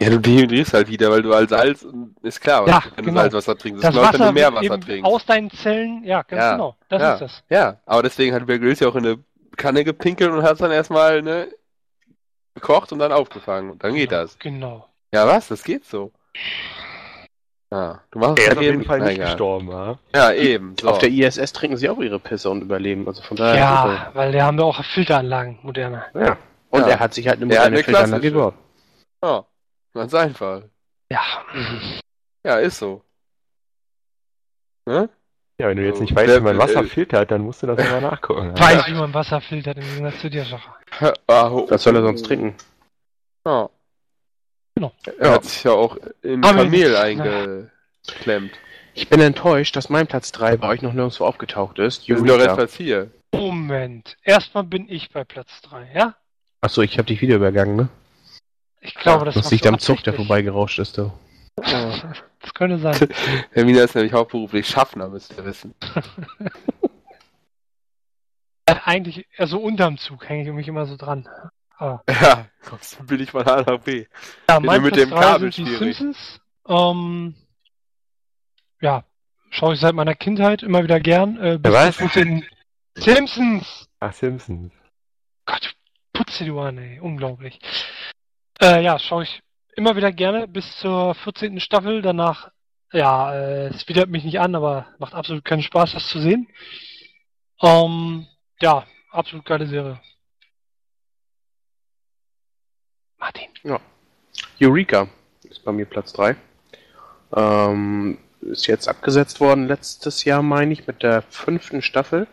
Speaker 1: Ja, du dehydrierst halt wieder, weil du als Salz, ist klar,
Speaker 4: Ja,
Speaker 1: wenn
Speaker 4: genau.
Speaker 1: du Salzwasser trinkst.
Speaker 4: Das
Speaker 1: genau, wenn
Speaker 4: Wasser
Speaker 1: du Meerwasser trinkst.
Speaker 4: aus deinen Zellen, ja, ganz
Speaker 1: Ja,
Speaker 4: genau, das
Speaker 1: ja.
Speaker 4: ist das.
Speaker 1: Ja, aber deswegen hat Bear Grylls ja auch in eine Kanne gepinkelt und hat es dann erstmal, ne, gekocht und dann aufgefangen. Und dann geht das.
Speaker 4: Genau.
Speaker 1: Ja, was? Das geht so. Ja, du machst
Speaker 3: Er ist auf jeden Fall nicht
Speaker 1: egal.
Speaker 3: gestorben, ja?
Speaker 1: Ja, eben. So.
Speaker 2: Auf der ISS trinken sie auch ihre Pisse und überleben. Also von daher.
Speaker 4: Ja, weil da haben wir auch Filteranlagen, moderne.
Speaker 2: ja. Und
Speaker 1: Ja.
Speaker 2: er hat sich halt eine
Speaker 1: Er
Speaker 2: moderne
Speaker 1: eine
Speaker 2: Filteranlage gebaut.
Speaker 1: Ja, ganz einfach.
Speaker 4: Ja.
Speaker 1: Ja, ist so. Ne?
Speaker 3: Ja, wenn du jetzt nicht weißt, wie man Wasser
Speaker 1: äh,
Speaker 3: filtert, dann musst du das mal nachgucken. ja?
Speaker 4: Weiß, wie man Wasser filtert, im Gegensatz zu dir, Sache.
Speaker 2: Was soll er sonst trinken?
Speaker 1: Ja.
Speaker 4: Genau.
Speaker 1: Er hat sich ja auch in
Speaker 4: Aber
Speaker 1: Kamel eingeklemmt.
Speaker 2: Ich bin enttäuscht, dass mein Platz 3 bei euch noch nirgendwo aufgetaucht ist.
Speaker 1: Wir sind doch Platz 4.
Speaker 4: Moment. Erstmal bin ich bei Platz 3, ja?
Speaker 2: Achso, ich habe dich wieder übergangen, ne?
Speaker 4: Ich glaube, das
Speaker 2: Das liegt
Speaker 4: du
Speaker 2: am Zug, der vorbeigerauscht ist, du.
Speaker 4: Das könnte sein.
Speaker 1: Hermina ist nämlich hauptberuflich Schaffner, müsst ihr wissen.
Speaker 4: Eigentlich, also unterm Zug hänge ich mich immer so dran. Aber,
Speaker 1: Ja, kommst du billig von A nach B.
Speaker 4: ja,
Speaker 1: Bin
Speaker 4: mein
Speaker 1: mit dem
Speaker 4: 3
Speaker 1: Kabel
Speaker 4: sind die
Speaker 1: schwierig.
Speaker 4: Simpsons. Ähm, ja, schaue ich seit meiner Kindheit immer wieder gern. Äh, bis
Speaker 3: was?
Speaker 4: zur 14. Simpsons!
Speaker 3: Ach, Simpsons.
Speaker 4: Gott, putze du an, ey. Unglaublich. Äh, ja, schaue ich immer wieder gerne bis zur 14. Staffel. Danach, ja, äh, es widert mich nicht an, aber macht absolut keinen Spaß, das zu sehen. Ähm, ja, absolut geile Serie. Martin.
Speaker 2: Eureka ist bei mir Platz 3. Ähm, ist jetzt abgesetzt worden letztes Jahr, meine ich, mit der fünften Staffel.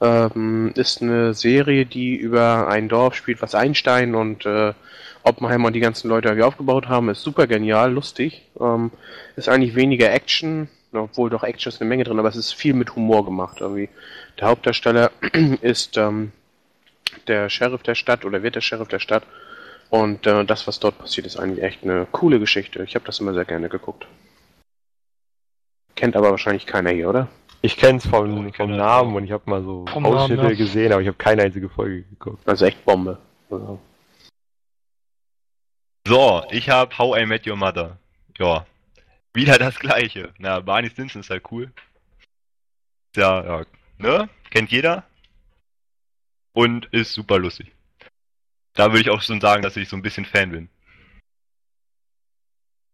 Speaker 2: Ähm, ist eine Serie, die über ein Dorf spielt, was Einstein und äh, Oppenheimer die ganzen Leute irgendwie aufgebaut haben. Ist super genial, lustig. Ähm, ist eigentlich weniger Action, obwohl doch Action ist eine Menge drin, aber es ist viel mit Humor gemacht irgendwie. Der Hauptdarsteller ist ähm, der Sheriff der Stadt oder wird der Sheriff der Stadt. Und äh, das, was dort passiert, ist eigentlich echt eine coole Geschichte. Ich habe das immer sehr gerne geguckt. Kennt aber wahrscheinlich keiner hier, oder?
Speaker 3: Ich kenn's
Speaker 5: Oh,
Speaker 3: vom, vom Namen und ich habe mal so
Speaker 4: Vom Namen,
Speaker 3: Ausschnitte
Speaker 4: ja.
Speaker 3: gesehen, aber ich habe keine einzige Folge geguckt.
Speaker 2: Also echt Bombe. Also,
Speaker 5: So, ich hab How I Met Your Mother. Ja. Wieder das gleiche. Na, Barney Stinson ist halt cool. Ist Ja, ja, ne? Kennt jeder. Und ist super lustig. Da würde ich auch schon sagen, dass ich so ein bisschen Fan bin.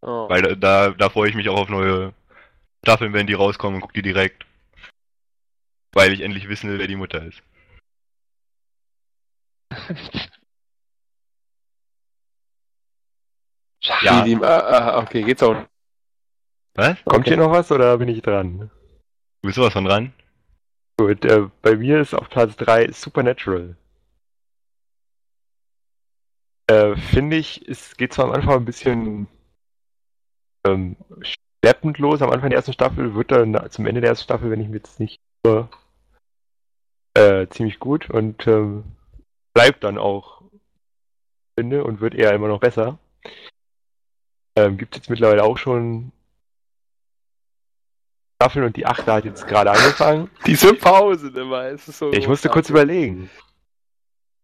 Speaker 1: Oh.
Speaker 5: Weil da, da, da freue ich mich auch auf neue Staffeln, wenn die rauskommen und guck die direkt. Weil ich endlich wissen will, wer die Mutter ist. Ja.
Speaker 1: Die, die, ah, ah, okay, geht's auch.
Speaker 5: Was?
Speaker 3: Kommt
Speaker 2: Okay.
Speaker 3: hier noch was oder bin ich dran?
Speaker 5: Du bist sowas von dran?
Speaker 3: Gut, äh, bei mir ist auf Platz 3 Supernatural. Äh, Finde ich, es geht zwar am Anfang ein bisschen ähm, schleppend los, am Anfang der ersten Staffel, wird dann zum Ende der ersten Staffel, wenn ich mir jetzt nicht irre, äh, ziemlich gut und ähm, bleibt dann auch, finde, und wird eher immer noch besser. Ähm, gibt jetzt mittlerweile auch schon Staffeln und die achte hat jetzt gerade angefangen.
Speaker 1: Diese Pause immer, es ist so.
Speaker 3: Ich musste kurz überlegen.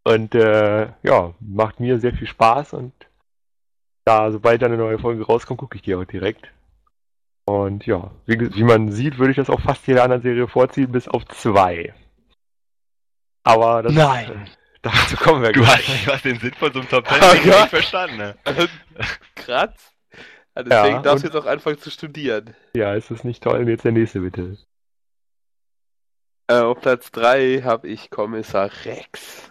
Speaker 3: Und äh, ja, macht mir sehr viel Spaß und da, sobald dann eine neue Folge rauskommt, gucke ich die auch direkt. Und ja, wie, wie man sieht, würde ich das auch fast jeder anderen Serie vorziehen, bis auf zwei. Aber das
Speaker 4: Nein.
Speaker 3: dazu kommen wir
Speaker 5: Du
Speaker 3: gleich.
Speaker 5: hast, du hast den Sinn von so einem Top Ten
Speaker 1: Oh
Speaker 5: nicht verstanden, ne?
Speaker 1: Kratz. Ja, deswegen
Speaker 3: Ja,
Speaker 1: darfst du jetzt auch anfangen zu studieren.
Speaker 3: Ja, ist das nicht toll? Und Jetzt der nächste bitte.
Speaker 1: Äh, auf Platz 3 habe ich Kommissar Rex.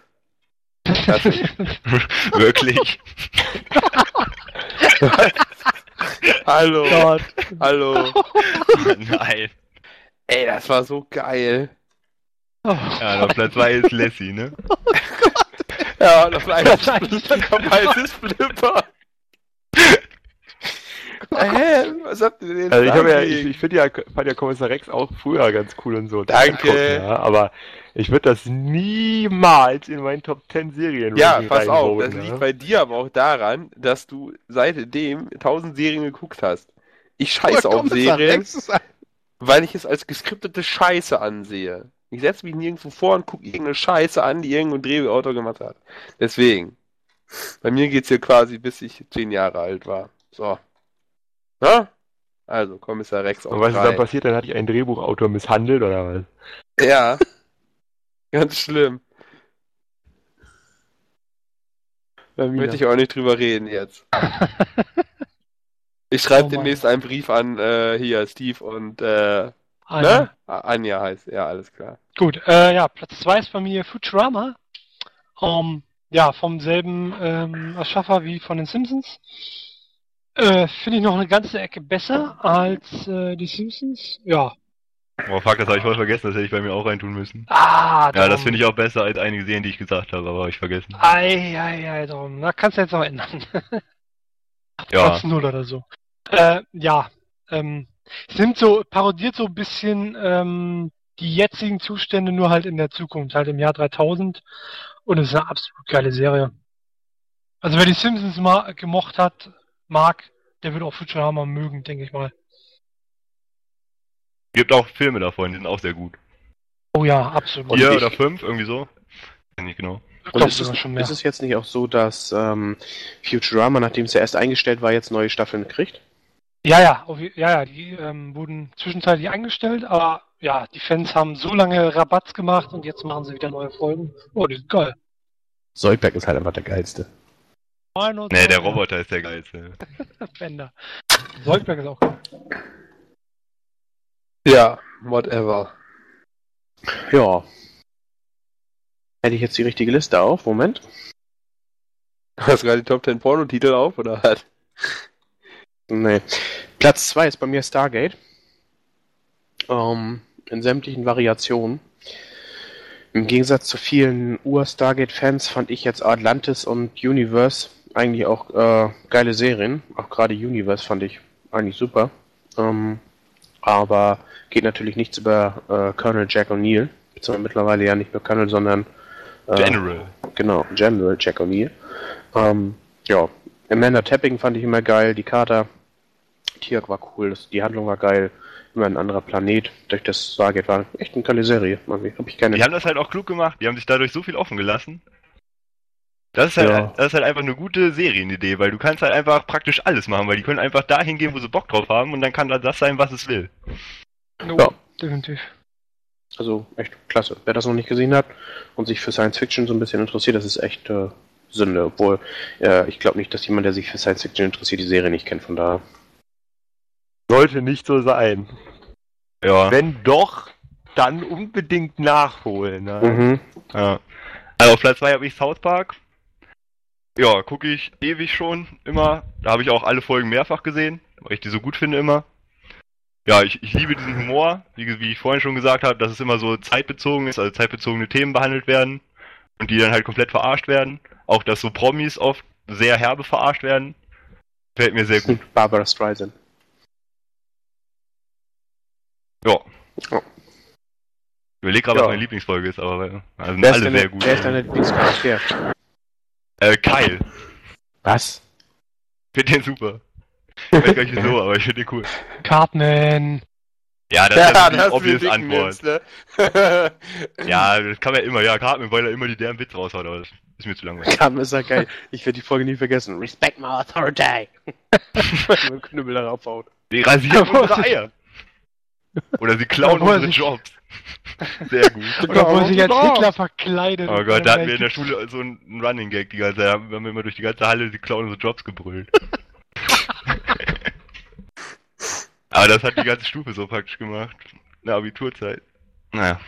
Speaker 5: Wirklich?
Speaker 1: Hallo,
Speaker 4: Gott.
Speaker 1: hallo.
Speaker 5: Nein.
Speaker 1: Ey, das war so geil.
Speaker 5: Ja, auf Platz 2 ist Lassie, ne?
Speaker 1: Ja, und auf
Speaker 4: heißt-
Speaker 1: kommt weißes Flipper. Hä? Was habt ihr denn jetzt
Speaker 3: Also ich, ja, ich, ich finde ja, fand ja Kommissar Rex auch früher ganz cool und so.
Speaker 1: Danke.
Speaker 3: Ja, aber ich würde das niemals in meinen Top 10 Serien
Speaker 1: Ja, pass auf, das
Speaker 3: ja.
Speaker 1: liegt bei dir aber auch daran, dass du seitdem tausend Serien geguckt hast. Ich scheiße auf Serien,
Speaker 6: ist
Speaker 1: weil ich es als geskriptete Scheiße ansehe. Ich setze mich nirgendwo vor und gucke irgendeine Scheiße an, die irgendein Drehbuchautor gemacht hat. Deswegen. Bei mir geht's hier quasi, bis ich zehn Jahre alt war. So. Na? Also, Kommissar Rex
Speaker 3: Und was ist dann passiert? Dann hatte ich einen Drehbuchautor misshandelt oder was?
Speaker 1: Ja. Ganz schlimm.
Speaker 3: Mir.
Speaker 1: Möchte ich auch nicht drüber reden jetzt. Ich schreibe
Speaker 4: Oh
Speaker 1: demnächst einen Brief an äh, hier Steve und äh,
Speaker 4: Alter.
Speaker 1: ne? Anja heißt. Ja, alles klar.
Speaker 4: Gut, äh, ja, Platz 2 ist bei mir Futurama. Ähm, ja, vom selben ähm, Erschaffer wie von den Simpsons. Äh, Finde ich noch eine ganze Ecke besser als äh, die Simpsons. Ja.
Speaker 5: Oh fuck, das habe ich voll vergessen, das hätte ich bei mir auch reintun müssen.
Speaker 4: Ah,
Speaker 5: Ja, das finde ich auch besser als einige Serien, die ich gesagt habe, aber habe ich vergessen.
Speaker 4: Ei, ei, ei, darum. Na, kannst du jetzt noch ändern.
Speaker 5: Ja.
Speaker 4: Platz 0 oder so. Äh, ja, ähm, es nimmt so, parodiert so ein bisschen ähm, die jetzigen Zustände nur halt in der Zukunft, halt im Jahr 3000. Und es ist eine absolut geile Serie. Also wer die Simpsons ma gemocht hat, mag, der wird auch Futurama mögen, denke ich mal.
Speaker 5: Gibt auch Filme davon, die sind auch sehr gut.
Speaker 4: Oh ja, absolut.
Speaker 5: Vier oder fünf, irgendwie so. Weiß nicht genau.
Speaker 4: Ich
Speaker 2: Und ist es,
Speaker 4: schon mehr.
Speaker 2: ist es jetzt nicht auch so, dass ähm, Futurama, nachdem es ja erst eingestellt war, jetzt neue Staffeln kriegt?
Speaker 4: Ja, ja, auf, ja, ja, die ähm, wurden zwischenzeitlich eingestellt, aber ja, die Fans haben so lange Rabatz gemacht und jetzt machen sie wieder neue Folgen. Oh, die sind geil.
Speaker 2: Soldberg ist halt einfach der geilste.
Speaker 5: Nee, der Roboter ist der geilste.
Speaker 4: Bender. Soldberg ist auch geil.
Speaker 1: Ja, whatever.
Speaker 2: Ja. Hätte ich jetzt die richtige Liste auf? Moment.
Speaker 1: Hast du gerade die Top 10 Pornotitel auf, oder was?
Speaker 2: Nee. Platz 2 ist bei mir Stargate. Ähm, in sämtlichen Variationen. Im Gegensatz zu vielen Ur-Stargate-Fans fand ich jetzt Atlantis und Universe eigentlich auch äh, geile Serien. Auch gerade Universe fand ich eigentlich super. Ähm, aber geht natürlich nichts über äh, Colonel Jack O'Neill. Beziehungsweise mittlerweile ja nicht mehr Colonel, sondern äh,
Speaker 5: General.
Speaker 2: Genau, General Jack O'Neill. Ähm, ja, Amanda Tapping fand ich immer geil, die Kater. Tiak war cool, das, die Handlung war geil. Immer ein anderer Planet. Durch das Stargate war echt eine geile Serie. Irgendwie hab ich keine.
Speaker 5: Die haben das halt auch klug gemacht. Die haben sich dadurch so viel offen gelassen. Das ist halt,
Speaker 2: Ja.
Speaker 5: das ist halt einfach eine gute Serienidee, weil du kannst halt einfach praktisch alles machen, weil die können einfach dahin gehen, wo sie Bock drauf haben und dann kann da das sein, was es will.
Speaker 4: No,
Speaker 2: Ja.
Speaker 4: definitiv.
Speaker 2: Also echt klasse. Wer das noch nicht gesehen hat und sich für Science Fiction so ein bisschen interessiert, das ist echt äh, Sünde. Obwohl, äh, ich glaube nicht, dass jemand, der sich für Science Fiction interessiert, die Serie nicht kennt. Von daher.
Speaker 3: Sollte nicht so sein.
Speaker 5: Ja.
Speaker 3: Wenn doch, dann unbedingt nachholen. Ne?
Speaker 2: Mhm.
Speaker 5: ja. Also auf Platz 2 habe ich South Park. Ja, gucke ich ewig schon immer. Da habe ich auch alle Folgen mehrfach gesehen, weil ich die so gut finde immer. Ja, ich, ich liebe diesen Humor, wie, wie ich vorhin schon gesagt habe, dass es immer so zeitbezogen ist, also zeitbezogene Themen behandelt werden und die dann halt komplett verarscht werden. Auch dass so Promis oft sehr herbe verarscht werden. Fällt mir sehr gut.
Speaker 2: Barbara Streisand.
Speaker 5: Ja.
Speaker 2: Ja.
Speaker 5: Ich überlege gerade,
Speaker 3: Ja.
Speaker 5: was meine Lieblingsfolge ist, aber also
Speaker 2: Wer ist,
Speaker 5: alle
Speaker 2: deine,
Speaker 5: sehr gut.
Speaker 2: wer ist deine Lieblingscharakter?
Speaker 5: Äh, Kyle.
Speaker 2: Was?
Speaker 5: Ich finde den super. Ich weiß gar nicht wieso, aber ich finde den cool.
Speaker 4: Cartman.
Speaker 5: Ja, das ist ja, die
Speaker 1: hast du
Speaker 5: obvious Antwort.
Speaker 1: nimmst, ne?
Speaker 5: Ja, das kann man ja immer. Ja, Cartman, weil er immer die derben Witz raushaut, aber das ist mir zu langweilig.
Speaker 2: Kam ist ja geil. Ich werde die Folge nie vergessen. Respect my authority. Wenn man Knüppel darauf haut.
Speaker 5: Die rasieren unsere Eier. Oder sie klauen
Speaker 4: Obwohl
Speaker 5: unsere
Speaker 4: sich-
Speaker 5: Jobs. Sehr gut.
Speaker 4: Oder wo er sich als. Hitler verkleidet.
Speaker 5: Oh Gott, da hatten wir in der Schule so einen Running Gag die ganze Zeit. Da haben wir immer durch die ganze Halle die klauen unsere Jobs gebrüllt. aber das hat die ganze Stufe so praktisch gemacht. In der Abiturzeit. Naja.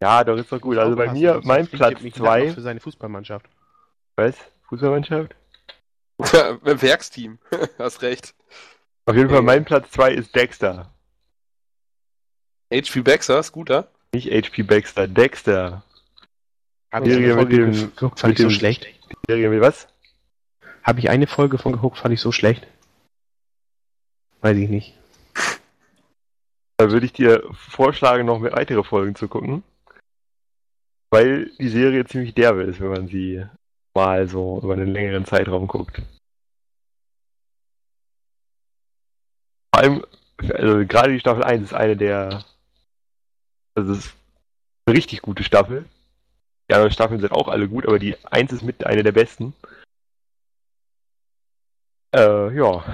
Speaker 3: Ja, doch ist doch gut. Also bei mir, mein Platz
Speaker 2: Mich
Speaker 3: 2,
Speaker 2: für seine Fußballmannschaft.
Speaker 3: was? Fußballmannschaft?
Speaker 1: Werksteam. Hast recht.
Speaker 3: Auf jeden Fall, mein Platz 2 ist Dexter.
Speaker 1: HP Baxter, Scooter.
Speaker 3: Nicht HP Baxter, Dexter.
Speaker 2: Habe ich
Speaker 3: Serie
Speaker 2: eine
Speaker 3: mit
Speaker 2: Folge
Speaker 3: dem-
Speaker 2: geguckt, fand
Speaker 3: mit
Speaker 2: ich so
Speaker 3: dem-
Speaker 2: schlecht.
Speaker 3: Serie mit was?
Speaker 2: Habe ich eine Folge von geguckt, fand ich so schlecht. Weiß ich nicht.
Speaker 3: Da würde ich dir vorschlagen, noch mehr weitere Folgen zu gucken. Weil die Serie ziemlich derbe ist, wenn man sie mal so über einen längeren Zeitraum guckt. Vor allem, also gerade die Staffel 1 ist eine der. Also es ist eine richtig gute Staffel. Die anderen Staffeln sind auch alle gut, aber die 1 ist mit eine der besten. Äh, ja.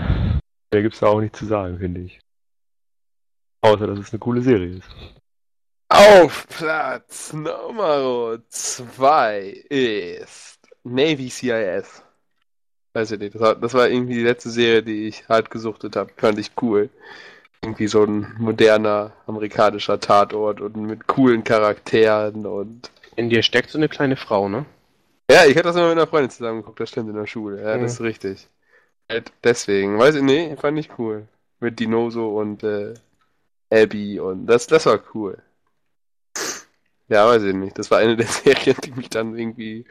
Speaker 3: Mehr gibt's da auch nicht zu sagen, finde ich. Außer, dass es eine coole Serie ist.
Speaker 1: Auf Platz Nummer 2 ist Navy CIS. Weiß ich nicht, das war, irgendwie die letzte Serie, die ich hart gesuchtet habe. Fand ich cool. Irgendwie so ein moderner amerikanischer Tatort und mit coolen Charakteren und.
Speaker 2: In dir steckt so eine kleine Frau, ne?
Speaker 1: Ja, ich hätte das immer mit einer Freundin zusammen geguckt, das stimmt in der Schule. Ja,
Speaker 2: Mhm.
Speaker 1: das ist richtig. Halt Deswegen, weiß ich, nee, fand ich cool. Mit Dinoso und äh, Abby und das, das war cool. Ja, weiß ich nicht. Das war eine der Serien, die mich dann irgendwie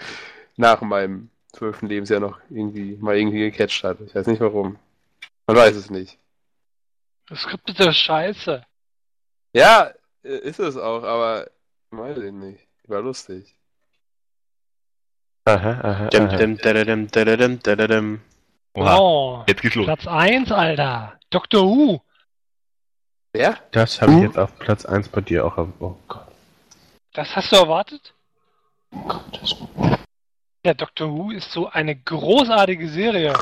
Speaker 1: nach meinem zwölften Lebensjahr noch irgendwie mal irgendwie gecatcht hat. Ich weiß nicht warum. Man weiß es nicht.
Speaker 4: Das Skript ist scheiße.
Speaker 1: Ja, äh, ist es auch, aber weiß ich nicht. War lustig.
Speaker 3: Aha, aha,
Speaker 2: Dim,
Speaker 4: Oh,
Speaker 5: jetzt geht's los.
Speaker 4: Platz 1, Alter. Dr. Who.
Speaker 1: Wer?
Speaker 2: Das habe ich jetzt auf Platz 1 bei dir auch. Oh Gott.
Speaker 4: Das hast du erwartet?
Speaker 2: Oh Gott. Das
Speaker 4: Der Dr. Who ist so eine großartige Serie.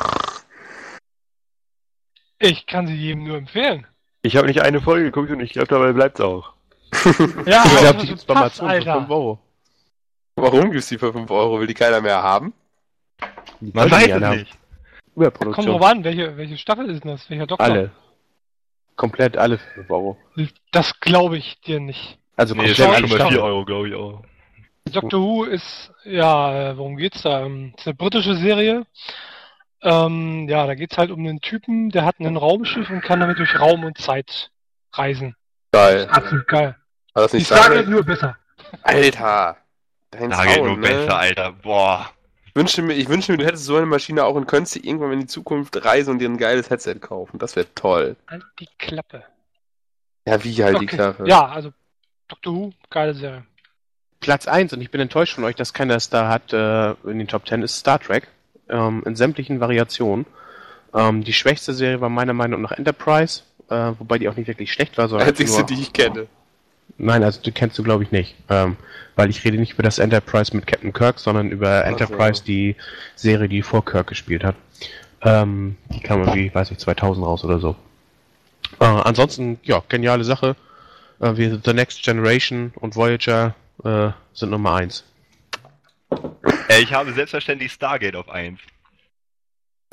Speaker 4: Ich kann sie jedem nur empfehlen.
Speaker 3: Ich habe nicht eine Folge geguckt und ich glaube, dabei bleibt's auch.
Speaker 4: Ja,
Speaker 2: ich
Speaker 4: aber
Speaker 2: glaube,
Speaker 4: das
Speaker 2: die gibt's bei Amazon für
Speaker 4: Alter.
Speaker 2: 5 Euro.
Speaker 1: Warum gibt's die für 5 Euro? Will die keiner mehr haben?
Speaker 2: Die
Speaker 5: Man weiß es
Speaker 2: haben.
Speaker 5: nicht.
Speaker 4: Kommt drauf an, welche, welche Staffel ist denn das? Welcher Doktor?
Speaker 2: Alle. Komplett alle für 5 Euro.
Speaker 4: Das glaube ich dir nicht.
Speaker 2: Also
Speaker 5: Nee,
Speaker 2: komplett alle Staffeln.
Speaker 5: 4 Euro, glaube ich auch.
Speaker 4: Doctor Who ist, ja, äh, worum geht's da? Ähm, ist eine britische Serie. Ähm, ja, da geht's halt um einen Typen, der hat ein Raumschiff und kann damit durch Raum und Zeit reisen.
Speaker 1: Geil.
Speaker 4: Absolut geil.
Speaker 1: War das
Speaker 4: Die
Speaker 1: nicht
Speaker 4: Stargate
Speaker 1: Stargate?
Speaker 4: nur besser.
Speaker 1: Alter! Dein
Speaker 5: geht
Speaker 1: Sound,
Speaker 5: nur
Speaker 1: ne?
Speaker 5: besser, Alter. Boah.
Speaker 1: Ich wünsche mir, ich wünsche mir, du hättest so eine Maschine auch und könntest sie irgendwann in die Zukunft reisen und dir ein geiles Headset kaufen. Das wäre toll.
Speaker 4: Halt die Klappe.
Speaker 1: Ja, wie halt die
Speaker 4: Okay.
Speaker 1: Klappe.
Speaker 4: Ja, also Doctor Who, geile Serie.
Speaker 2: Platz 1, und ich bin enttäuscht von euch, dass keiner es da hat äh, in den Top 10, ist Star Trek. Ähm, in sämtlichen Variationen. Ähm, die schwächste Serie war meiner Meinung nach Enterprise, äh, wobei die auch nicht wirklich schlecht war, sondern
Speaker 1: Einzigste,
Speaker 2: nur,
Speaker 1: die ich kenne.
Speaker 2: Nein, also die kennst du glaube ich nicht. Ähm, weil ich rede nicht über das Enterprise mit Captain Kirk, sondern über
Speaker 1: Ach.
Speaker 2: Enterprise, die Serie, die vor Kirk gespielt hat. Ähm, die kam irgendwie, weiß ich, 2000 raus oder so. Äh, ansonsten, ja, geniale Sache. Äh, wie The Next Generation und Voyager äh, sind Nummer 1.
Speaker 5: Äh, ich habe selbstverständlich Stargate auf 1.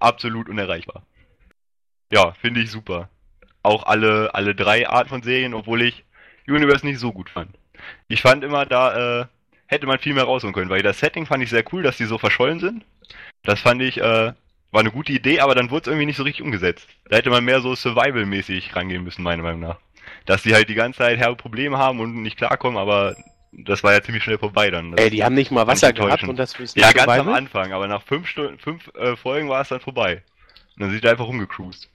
Speaker 5: Absolut unerreichbar. Ja, finde ich super. Auch alle, alle drei Arten von Serien, obwohl ich Universe nicht so gut fand. Ich fand immer, da äh, hätte man viel mehr rausholen können, weil das Setting fand ich sehr cool, dass die so verschollen sind. Das fand ich, äh, war eine gute Idee, aber dann wurde es irgendwie nicht so richtig umgesetzt. Da hätte man mehr so Survival-mäßig rangehen müssen, meiner Meinung nach. Dass die halt die ganze Zeit herbe Probleme haben und nicht klarkommen, aber das war ja ziemlich schnell vorbei dann. Das
Speaker 2: Ey, die haben nicht mal Wasser gehabt und das ist
Speaker 5: ja,
Speaker 2: nicht
Speaker 5: ganz am
Speaker 2: Survival?
Speaker 5: Anfang, aber nach fünf Stunden, fünf äh, Folgen war es dann vorbei. Und dann sind die einfach rumgecruised.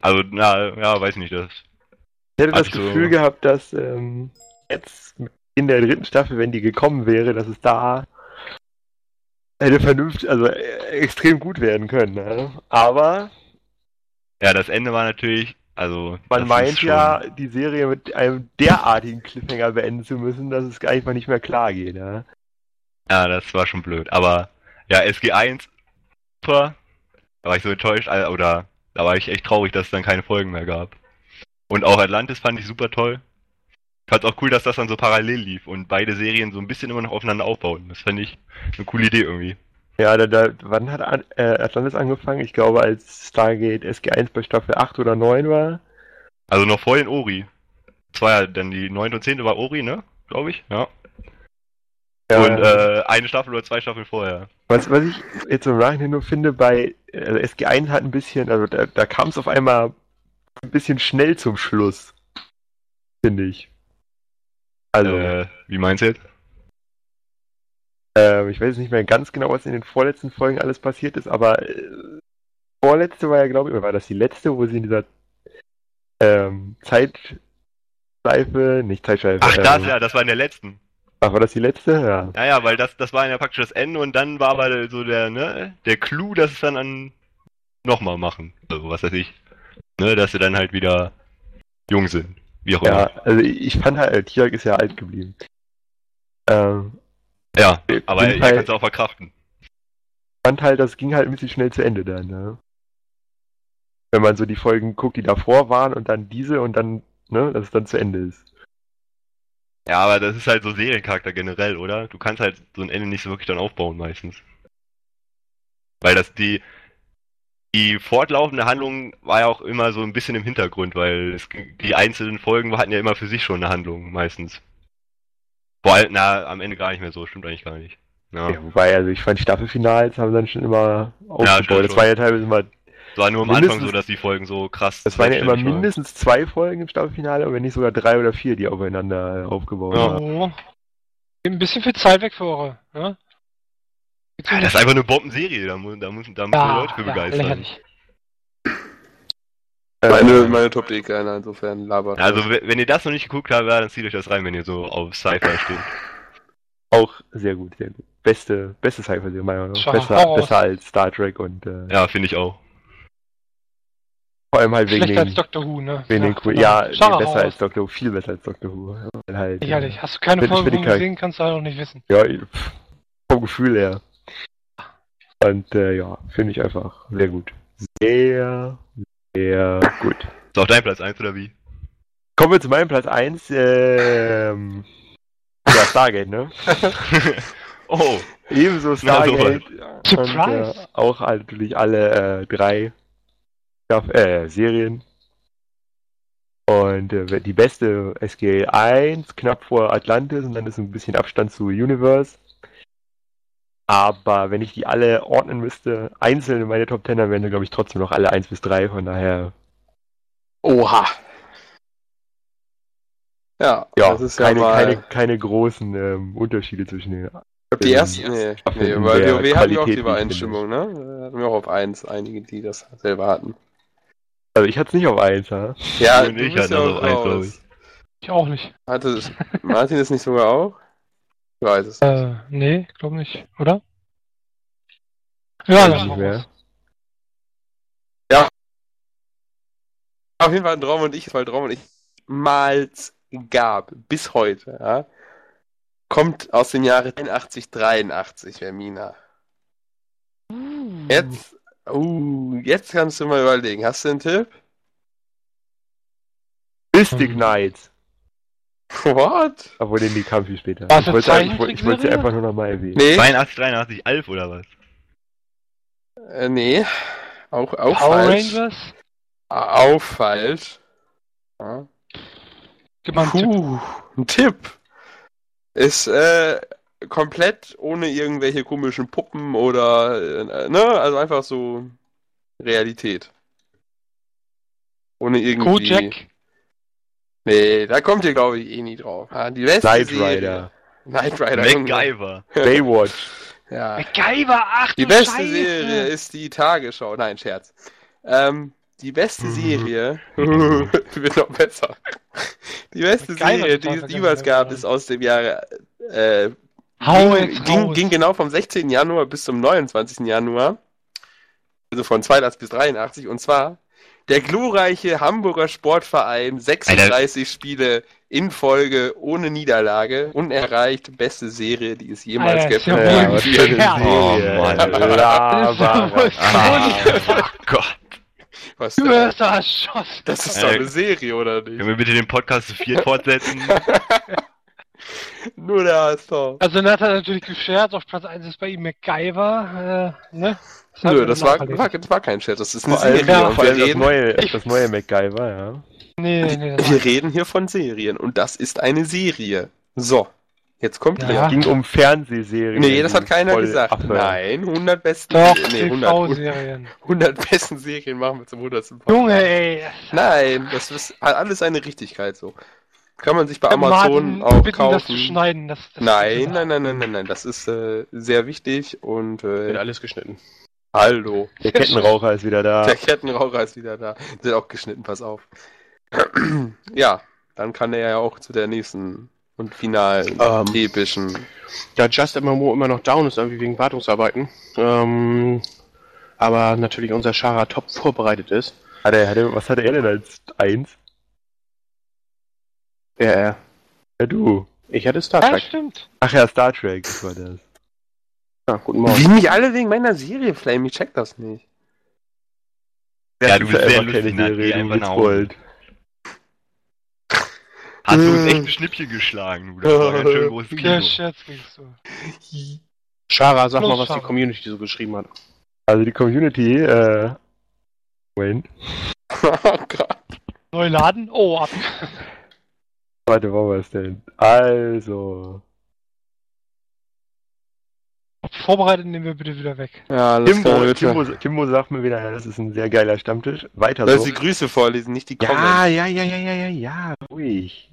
Speaker 5: Also, na, ja, weiß nicht, das.
Speaker 3: Ich hätte das Gefühl gehabt, dass ähm, jetzt in der dritten Staffel, wenn die gekommen wäre, dass es da hätte vernünftig, also äh, extrem gut werden können. Ne? Aber
Speaker 5: Ja, das Ende war natürlich, also.
Speaker 3: man meint
Speaker 5: schon-
Speaker 3: ja, die Serie mit einem derartigen Cliffhanger beenden zu müssen, dass es einfach nicht mehr klar geht. Ne?
Speaker 5: Ja, das war schon blöd. Aber, ja, SG1, super. Da war ich so enttäuscht, oder da war ich echt traurig, dass es dann keine Folgen mehr gab. Und auch Atlantis fand ich super toll. Ich fand's auch cool, dass das dann so parallel lief und beide Serien so ein bisschen immer noch aufeinander aufbauten. Das fand ich eine coole Idee irgendwie.
Speaker 3: Ja, da, da, wann hat äh, Atlantis angefangen? Ich glaube, als Stargate SG1 bei Staffel 8 oder 9 war.
Speaker 5: Also noch vor den Ori. Das war ja dann die 9. und 10. war Ori, ne? Glaube ich, ja.
Speaker 3: Ja,
Speaker 5: Und äh, eine Staffel oder zwei Staffeln vorher.
Speaker 3: Was, was ich jetzt im Nachhinein nur finde, bei also SG1 hat ein bisschen, also da, da kam es auf einmal ein bisschen schnell zum Schluss. Finde ich. Also,
Speaker 5: Äh, wie meinst du jetzt?
Speaker 3: Äh, ich weiß nicht mehr ganz genau, was in den vorletzten Folgen alles passiert ist, aber äh, vorletzte war ja, glaube ich, oder war das die letzte, wo sie in dieser ähm, Zeitschleife, nicht Zeitschleife.
Speaker 5: Ach, das
Speaker 3: ähm,
Speaker 5: ja, das war in der letzten.
Speaker 3: Ach, war das die letzte? Ja.
Speaker 5: Ja, ja, weil das, das war ja praktisch das Ende und dann war aber so der, ne, der Clou, dass es dann an nochmal machen. Also, was weiß ich. Ne, dass sie dann halt wieder jung sind. Wie auch immer.
Speaker 3: Ja, also ich fand halt, Tiak ist ja alt geblieben. Ähm,
Speaker 5: Ja,
Speaker 3: ich
Speaker 5: aber er
Speaker 3: halt-
Speaker 5: kann es auch verkraften.
Speaker 3: fand halt, das ging halt ein bisschen schnell zu Ende dann, ne? Wenn man so die Folgen guckt, die davor waren und dann diese und dann, ne, dass es dann zu Ende ist.
Speaker 5: Ja, aber das ist halt so Seriencharakter generell, oder? Du kannst halt so ein Ende nicht so wirklich dann aufbauen meistens. Weil das die die fortlaufende Handlung war ja auch immer so ein bisschen im Hintergrund, weil es, die einzelnen Folgen hatten ja immer für sich schon eine Handlung meistens. Vor allem, na, am Ende gar nicht mehr so, stimmt eigentlich gar nicht. Ja.
Speaker 3: Ja, wobei, also ich fand Staffelfinals haben dann schon immer aufgebaut.
Speaker 5: stimmt
Speaker 3: das war ja teilweise immer,
Speaker 5: Es war nur am Anfang so, dass die Folgen so krass.
Speaker 3: das waren ja immer mindestens zwei Folgen im Staffelfinale, und wenn nicht sogar drei oder vier, die aufeinander äh, aufgebaut
Speaker 5: Ja.
Speaker 3: waren.
Speaker 4: Oh. Ein bisschen viel Zeit weg für eure. Ne?
Speaker 5: Ja, das ist einfach eine Bombenserie, da, mu- da müssen, da müssen
Speaker 4: ja,
Speaker 5: Leute für
Speaker 4: ja,
Speaker 5: begeistern.
Speaker 4: lächerlich.
Speaker 1: Meine, meine Top D keiner, insofern labert.
Speaker 5: Also, we- wenn ihr das noch nicht geguckt habt, ja, dann zieht euch das rein, wenn ihr so auf Sci-Fi steht.
Speaker 3: Auch sehr gut, sehr gut. Beste, beste Sci-Fi-Serie, meiner Meinung nach. Besser, besser als Star Trek und äh,
Speaker 5: Ja, finde ich auch.
Speaker 3: vor allem halt wegen
Speaker 4: Schlechter
Speaker 3: den,
Speaker 4: als Doctor Who, ne?
Speaker 3: wegen den cool, ja, nee, besser als. Doctor Who, viel besser als Doctor Who. Weil Halt, äh,
Speaker 4: Lächerlich. Hast du keine Folge gesehen, kannst du halt auch nicht wissen.
Speaker 3: Ja, pff, vom Gefühl her. Und äh, ja, finde ich einfach sehr gut. Sehr, sehr gut.
Speaker 5: Ist auch dein Platz 1 oder wie?
Speaker 3: Kommen wir zu meinem Platz 1. Ähm, ja, Stargate, ne?
Speaker 5: oh,
Speaker 3: Ebenso
Speaker 5: Na,
Speaker 3: Stargate.
Speaker 4: Surprise.
Speaker 3: Und, äh, auch natürlich alle äh, drei äh, Serien. Und äh, die beste SGA 1, knapp vor Atlantis und dann ist ein bisschen Abstand zu Universe. Aber wenn ich die alle ordnen müsste, einzeln in meine Top 10, dann wären sie, glaube ich, trotzdem noch alle 1 bis 3. Von daher,
Speaker 1: Oha. Ja,
Speaker 3: ja,
Speaker 1: das ist
Speaker 3: keine,
Speaker 1: ja mal,
Speaker 3: keine, keine großen ähm, Unterschiede zwischen den.
Speaker 1: Ich die ersten,
Speaker 3: Ja,
Speaker 1: nee, nee, weil WoW hatten ja auch
Speaker 3: Qualität,
Speaker 1: die
Speaker 3: ich
Speaker 1: Übereinstimmung, ne? Hatten wir auch auf 1 einige, die das selber hatten.
Speaker 3: Also ich hatte es nicht auf 1, ja.
Speaker 1: Ja, du
Speaker 5: ich
Speaker 1: bist
Speaker 5: hatte
Speaker 1: ja
Speaker 5: das
Speaker 1: auch
Speaker 5: auf eins, glaub
Speaker 1: raus.
Speaker 4: Ich auch nicht.
Speaker 1: Hatte es- Martin ist nicht sogar auch? Ich weiß es.
Speaker 4: Äh, nee, glaub nicht, oder? Ja,
Speaker 3: Weiß
Speaker 4: dann
Speaker 3: nicht mehr.
Speaker 4: raus.
Speaker 1: Auf jeden Fall Traum und ich, weil Traum und ich mals gab, bis heute, ja, kommt aus dem Jahre 83, 83, Vermina. Jetzt, uh, jetzt kannst du mal überlegen. Hast du einen Tipp?
Speaker 3: Mystic
Speaker 4: Mhm.
Speaker 1: What?
Speaker 3: Obwohl, den die kam viel später.
Speaker 4: War
Speaker 3: Ich wollte
Speaker 4: eine
Speaker 3: ich wollte- ich wollte sie
Speaker 4: Zeichentrickserie?
Speaker 3: einfach nur nochmal erwähnen.
Speaker 1: Nee,
Speaker 5: 82, 83, Alf oder was?
Speaker 1: äh, nee. Auch, auch
Speaker 4: Power
Speaker 1: falsch.
Speaker 4: Rangers?
Speaker 1: Auch falsch. Ja.
Speaker 4: Gib mal einen Tipp.
Speaker 1: Puh, ein Tipp. Ist äh, komplett ohne irgendwelche komischen Puppen oder äh, ne, also einfach so Realität. Ohne irgendwie.
Speaker 4: Kojak?
Speaker 1: Nee, da kommt ihr glaube ich eh nie drauf. Die beste
Speaker 3: Knight
Speaker 1: Serie.
Speaker 3: Rider.
Speaker 1: Knight Rider.
Speaker 5: MacGyver.
Speaker 3: Baywatch.
Speaker 1: Ja.
Speaker 4: MacGyver, ach
Speaker 1: Die beste
Speaker 4: Scheiße.
Speaker 1: Serie ist die Tagesschau. Nein, Scherz. Ähm, die beste Serie wird noch besser. Die beste
Speaker 4: MacGyver
Speaker 1: Serie, die es jemals gab, ist aus dem Jahre äh,
Speaker 4: Hau
Speaker 1: ging, ging, ging genau vom 16. Januar bis zum 29. Januar. Also von 82 bis 83. Und zwar der glorreiche Hamburger Sportverein 36 Spiele in Folge ohne Niederlage. Unerreicht beste Serie, die es jemals
Speaker 4: Alter,
Speaker 1: gibt.
Speaker 4: ja
Speaker 3: Ja,
Speaker 4: wohl
Speaker 3: was für eine
Speaker 4: Ja.
Speaker 3: Serie.
Speaker 5: Oh, Mann.
Speaker 3: Lava.
Speaker 5: Ah, Gott.
Speaker 1: Was
Speaker 4: Du wirst erschossen.
Speaker 1: Das ist doch
Speaker 5: Ey.
Speaker 1: eine Serie, oder
Speaker 5: Können
Speaker 1: nicht?
Speaker 5: wir bitte den Podcast zu viert fortsetzen?
Speaker 1: Nur der HSV.
Speaker 4: Also dann hat er natürlich gescherzt, auf Platz 1 ist bei ihm MacGyver, äh, ne? hat
Speaker 1: Nö, das war, war, das war kein Chat, das ist eine
Speaker 3: Vor
Speaker 1: Serie.
Speaker 4: ja,
Speaker 1: und
Speaker 3: vor
Speaker 1: wir,
Speaker 3: allem das
Speaker 1: reden,
Speaker 3: neue, das neue MacGyver, ja.
Speaker 4: Nee, nee, das
Speaker 1: wir reden hier von Serien und das ist eine Serie. So, jetzt kommt
Speaker 4: Ja.
Speaker 1: der.
Speaker 3: Es ging um Fernsehserien.
Speaker 1: Nee, das hat keiner
Speaker 3: Voll
Speaker 1: gesagt.
Speaker 3: Affe.
Speaker 1: Nein, 100 besten
Speaker 4: doch
Speaker 1: nee, 100,
Speaker 4: TV-Serien.
Speaker 1: 100 besten Serien machen wir zum 100. Podcast.
Speaker 4: Junge, ey.
Speaker 1: Nein, das ist hat alles seine Richtigkeit so. Kann man sich bei
Speaker 4: Martin,
Speaker 1: Amazon auch
Speaker 4: bitten, das zu
Speaker 1: kaufen.
Speaker 4: schneiden. Das, das
Speaker 1: Nein, nein, nein, nein, nein, nein, das ist äh, sehr wichtig und
Speaker 2: Wird
Speaker 1: äh,
Speaker 2: alles geschnitten.
Speaker 1: hallo.
Speaker 3: Der Kettenraucher ist wieder da.
Speaker 1: Der Kettenraucher ist wieder da. Wird auch geschnitten, pass auf. ja, dann kann er ja auch zu der nächsten und finalen
Speaker 2: Ähm.
Speaker 1: epischen.
Speaker 2: Da Just MMO immer noch down ist, irgendwie wegen Wartungsarbeiten, ähm, aber natürlich unser Schara top vorbereitet ist.
Speaker 3: Hat er, hat er, was hatte er denn als eins?
Speaker 2: Ja, ja.
Speaker 3: Ja, du.
Speaker 2: Ich hatte Star
Speaker 4: Ja,
Speaker 2: Trek.
Speaker 4: stimmt.
Speaker 3: Ach ja, Star Trek, das war das.
Speaker 2: Ja, guten Morgen.
Speaker 1: Wie nicht alle wegen meiner Serie, Flame, ich check das nicht.
Speaker 5: Ja, du
Speaker 3: ist
Speaker 5: bist sehr lustig,
Speaker 3: Serie, du bist. Gold.
Speaker 5: Hast du uns echt ein Schnippchen geschlagen, du. Das war ganz schön großes Kino.
Speaker 4: Scherz kriegst du.
Speaker 2: Schara, sag
Speaker 4: Los,
Speaker 2: mal, was
Speaker 4: Schara.
Speaker 2: die Community so geschrieben hat.
Speaker 3: Also die Community, äh, Moment.
Speaker 1: oh Gott.
Speaker 4: Neu laden? Oh, ab.
Speaker 3: Warte, wo war es denn? Also,
Speaker 4: Vorbereitet nehmen wir bitte wieder weg.
Speaker 1: Ja, alles klar,
Speaker 3: Kimbo,
Speaker 1: bitte.
Speaker 3: Kimbo, Kimbo sagt mir wieder, ja, das ist ein sehr geiler Stammtisch. Weiter
Speaker 1: Soll
Speaker 3: so.
Speaker 1: ich die Grüße vorlesen, nicht die
Speaker 3: Ja,
Speaker 1: Comments?
Speaker 3: ja, ja, ja, ja, ja, ja, ruhig.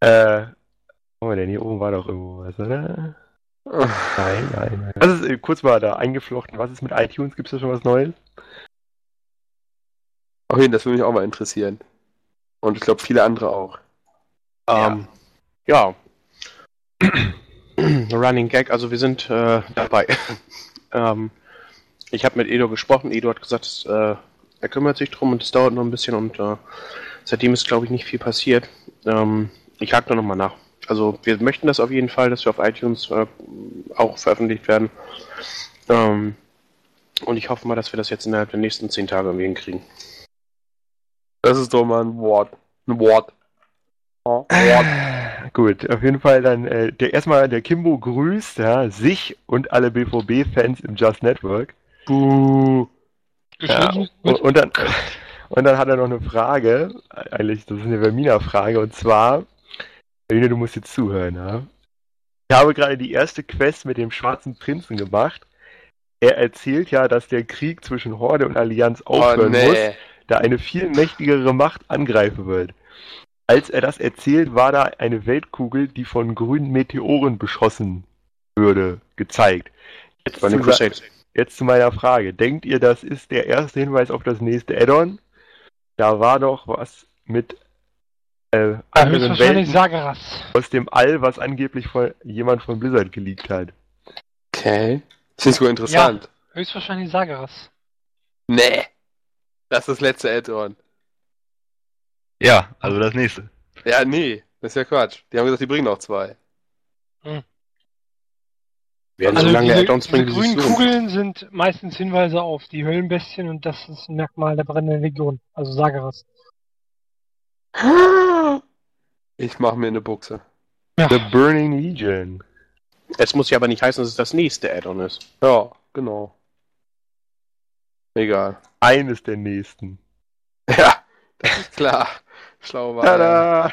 Speaker 3: Äh, wo war denn? Hier oben war doch irgendwo was, oder? Nein, nein, nein. Was ist, äh, kurz mal da eingeflochten, was ist mit iTunes? Gibt's da schon was Neues?
Speaker 1: Okay, das würde mich auch mal interessieren. Und ich glaube, viele andere auch.
Speaker 2: Ähm, ja. Running Gag, also wir sind äh, dabei. ähm, ich habe mit Edo gesprochen. Edo hat gesagt, äh, er kümmert sich drum und es dauert noch ein bisschen und äh, seitdem ist, glaube ich, nicht viel passiert. Ähm, ich hake da nochmal nach. Also wir möchten das auf jeden Fall, dass wir auf iTunes äh, auch veröffentlicht werden. Ähm, und ich hoffe mal, dass wir das jetzt innerhalb der nächsten zehn Tage irgendwie hinkriegen.
Speaker 1: Das ist doch mal ein Wort. Ein Wort. Oh, Wort.
Speaker 3: Gut, auf jeden Fall dann äh, der erstmal der Kimbo grüßt ja, sich und alle BVB-Fans im Just Network.
Speaker 1: Buh.
Speaker 3: Ja, und, und dann Und dann hat er noch eine Frage, eigentlich, das ist eine Vermina-Frage, und zwar, Vermina, du musst jetzt zuhören, ja? Ich habe gerade die erste Quest mit dem schwarzen Prinzen gemacht. Er erzählt ja, dass der Krieg zwischen Horde und Allianz
Speaker 1: Oh,
Speaker 3: aufhören muss,
Speaker 1: nee.
Speaker 3: da eine viel mächtigere Macht angreifen wird. Als er das erzählt, war da eine Weltkugel, die von grünen Meteoren beschossen würde, gezeigt. Jetzt zu, jetzt zu meiner Frage. Denkt ihr, das ist der erste Hinweis auf das nächste Add-on? Da war doch was mit äh,
Speaker 4: Ja,
Speaker 3: anderen
Speaker 4: höchstwahrscheinlich
Speaker 3: Welten
Speaker 4: Sagaras.
Speaker 3: aus dem All, was angeblich von jemand von Blizzard geleakt hat.
Speaker 1: Okay. Das ist sogar interessant.
Speaker 4: Höchstwahrscheinlich Sagaras.
Speaker 1: Nee. Das ist das letzte Add-on.
Speaker 5: Ja, also das nächste.
Speaker 1: Ja, nee. Das ist ja Quatsch. Die haben gesagt, die bringen noch zwei.
Speaker 2: Werden
Speaker 4: Also
Speaker 2: so lange
Speaker 4: diese,
Speaker 2: Add-ons bringen, wie
Speaker 4: grünen. Kugeln sind meistens Hinweise auf die Höllenbestien und das ist ein Merkmal der brennenden Legion. Also Sagaras.
Speaker 1: Ich mach mir eine Buchse.
Speaker 4: Ja,
Speaker 3: The Burning Legion.
Speaker 2: Es muss ja aber nicht heißen, dass es das nächste Add-on ist.
Speaker 1: Ja, genau. Egal.
Speaker 3: Eines der nächsten.
Speaker 1: Ja, das ist klar. Schlau war.
Speaker 3: Tada!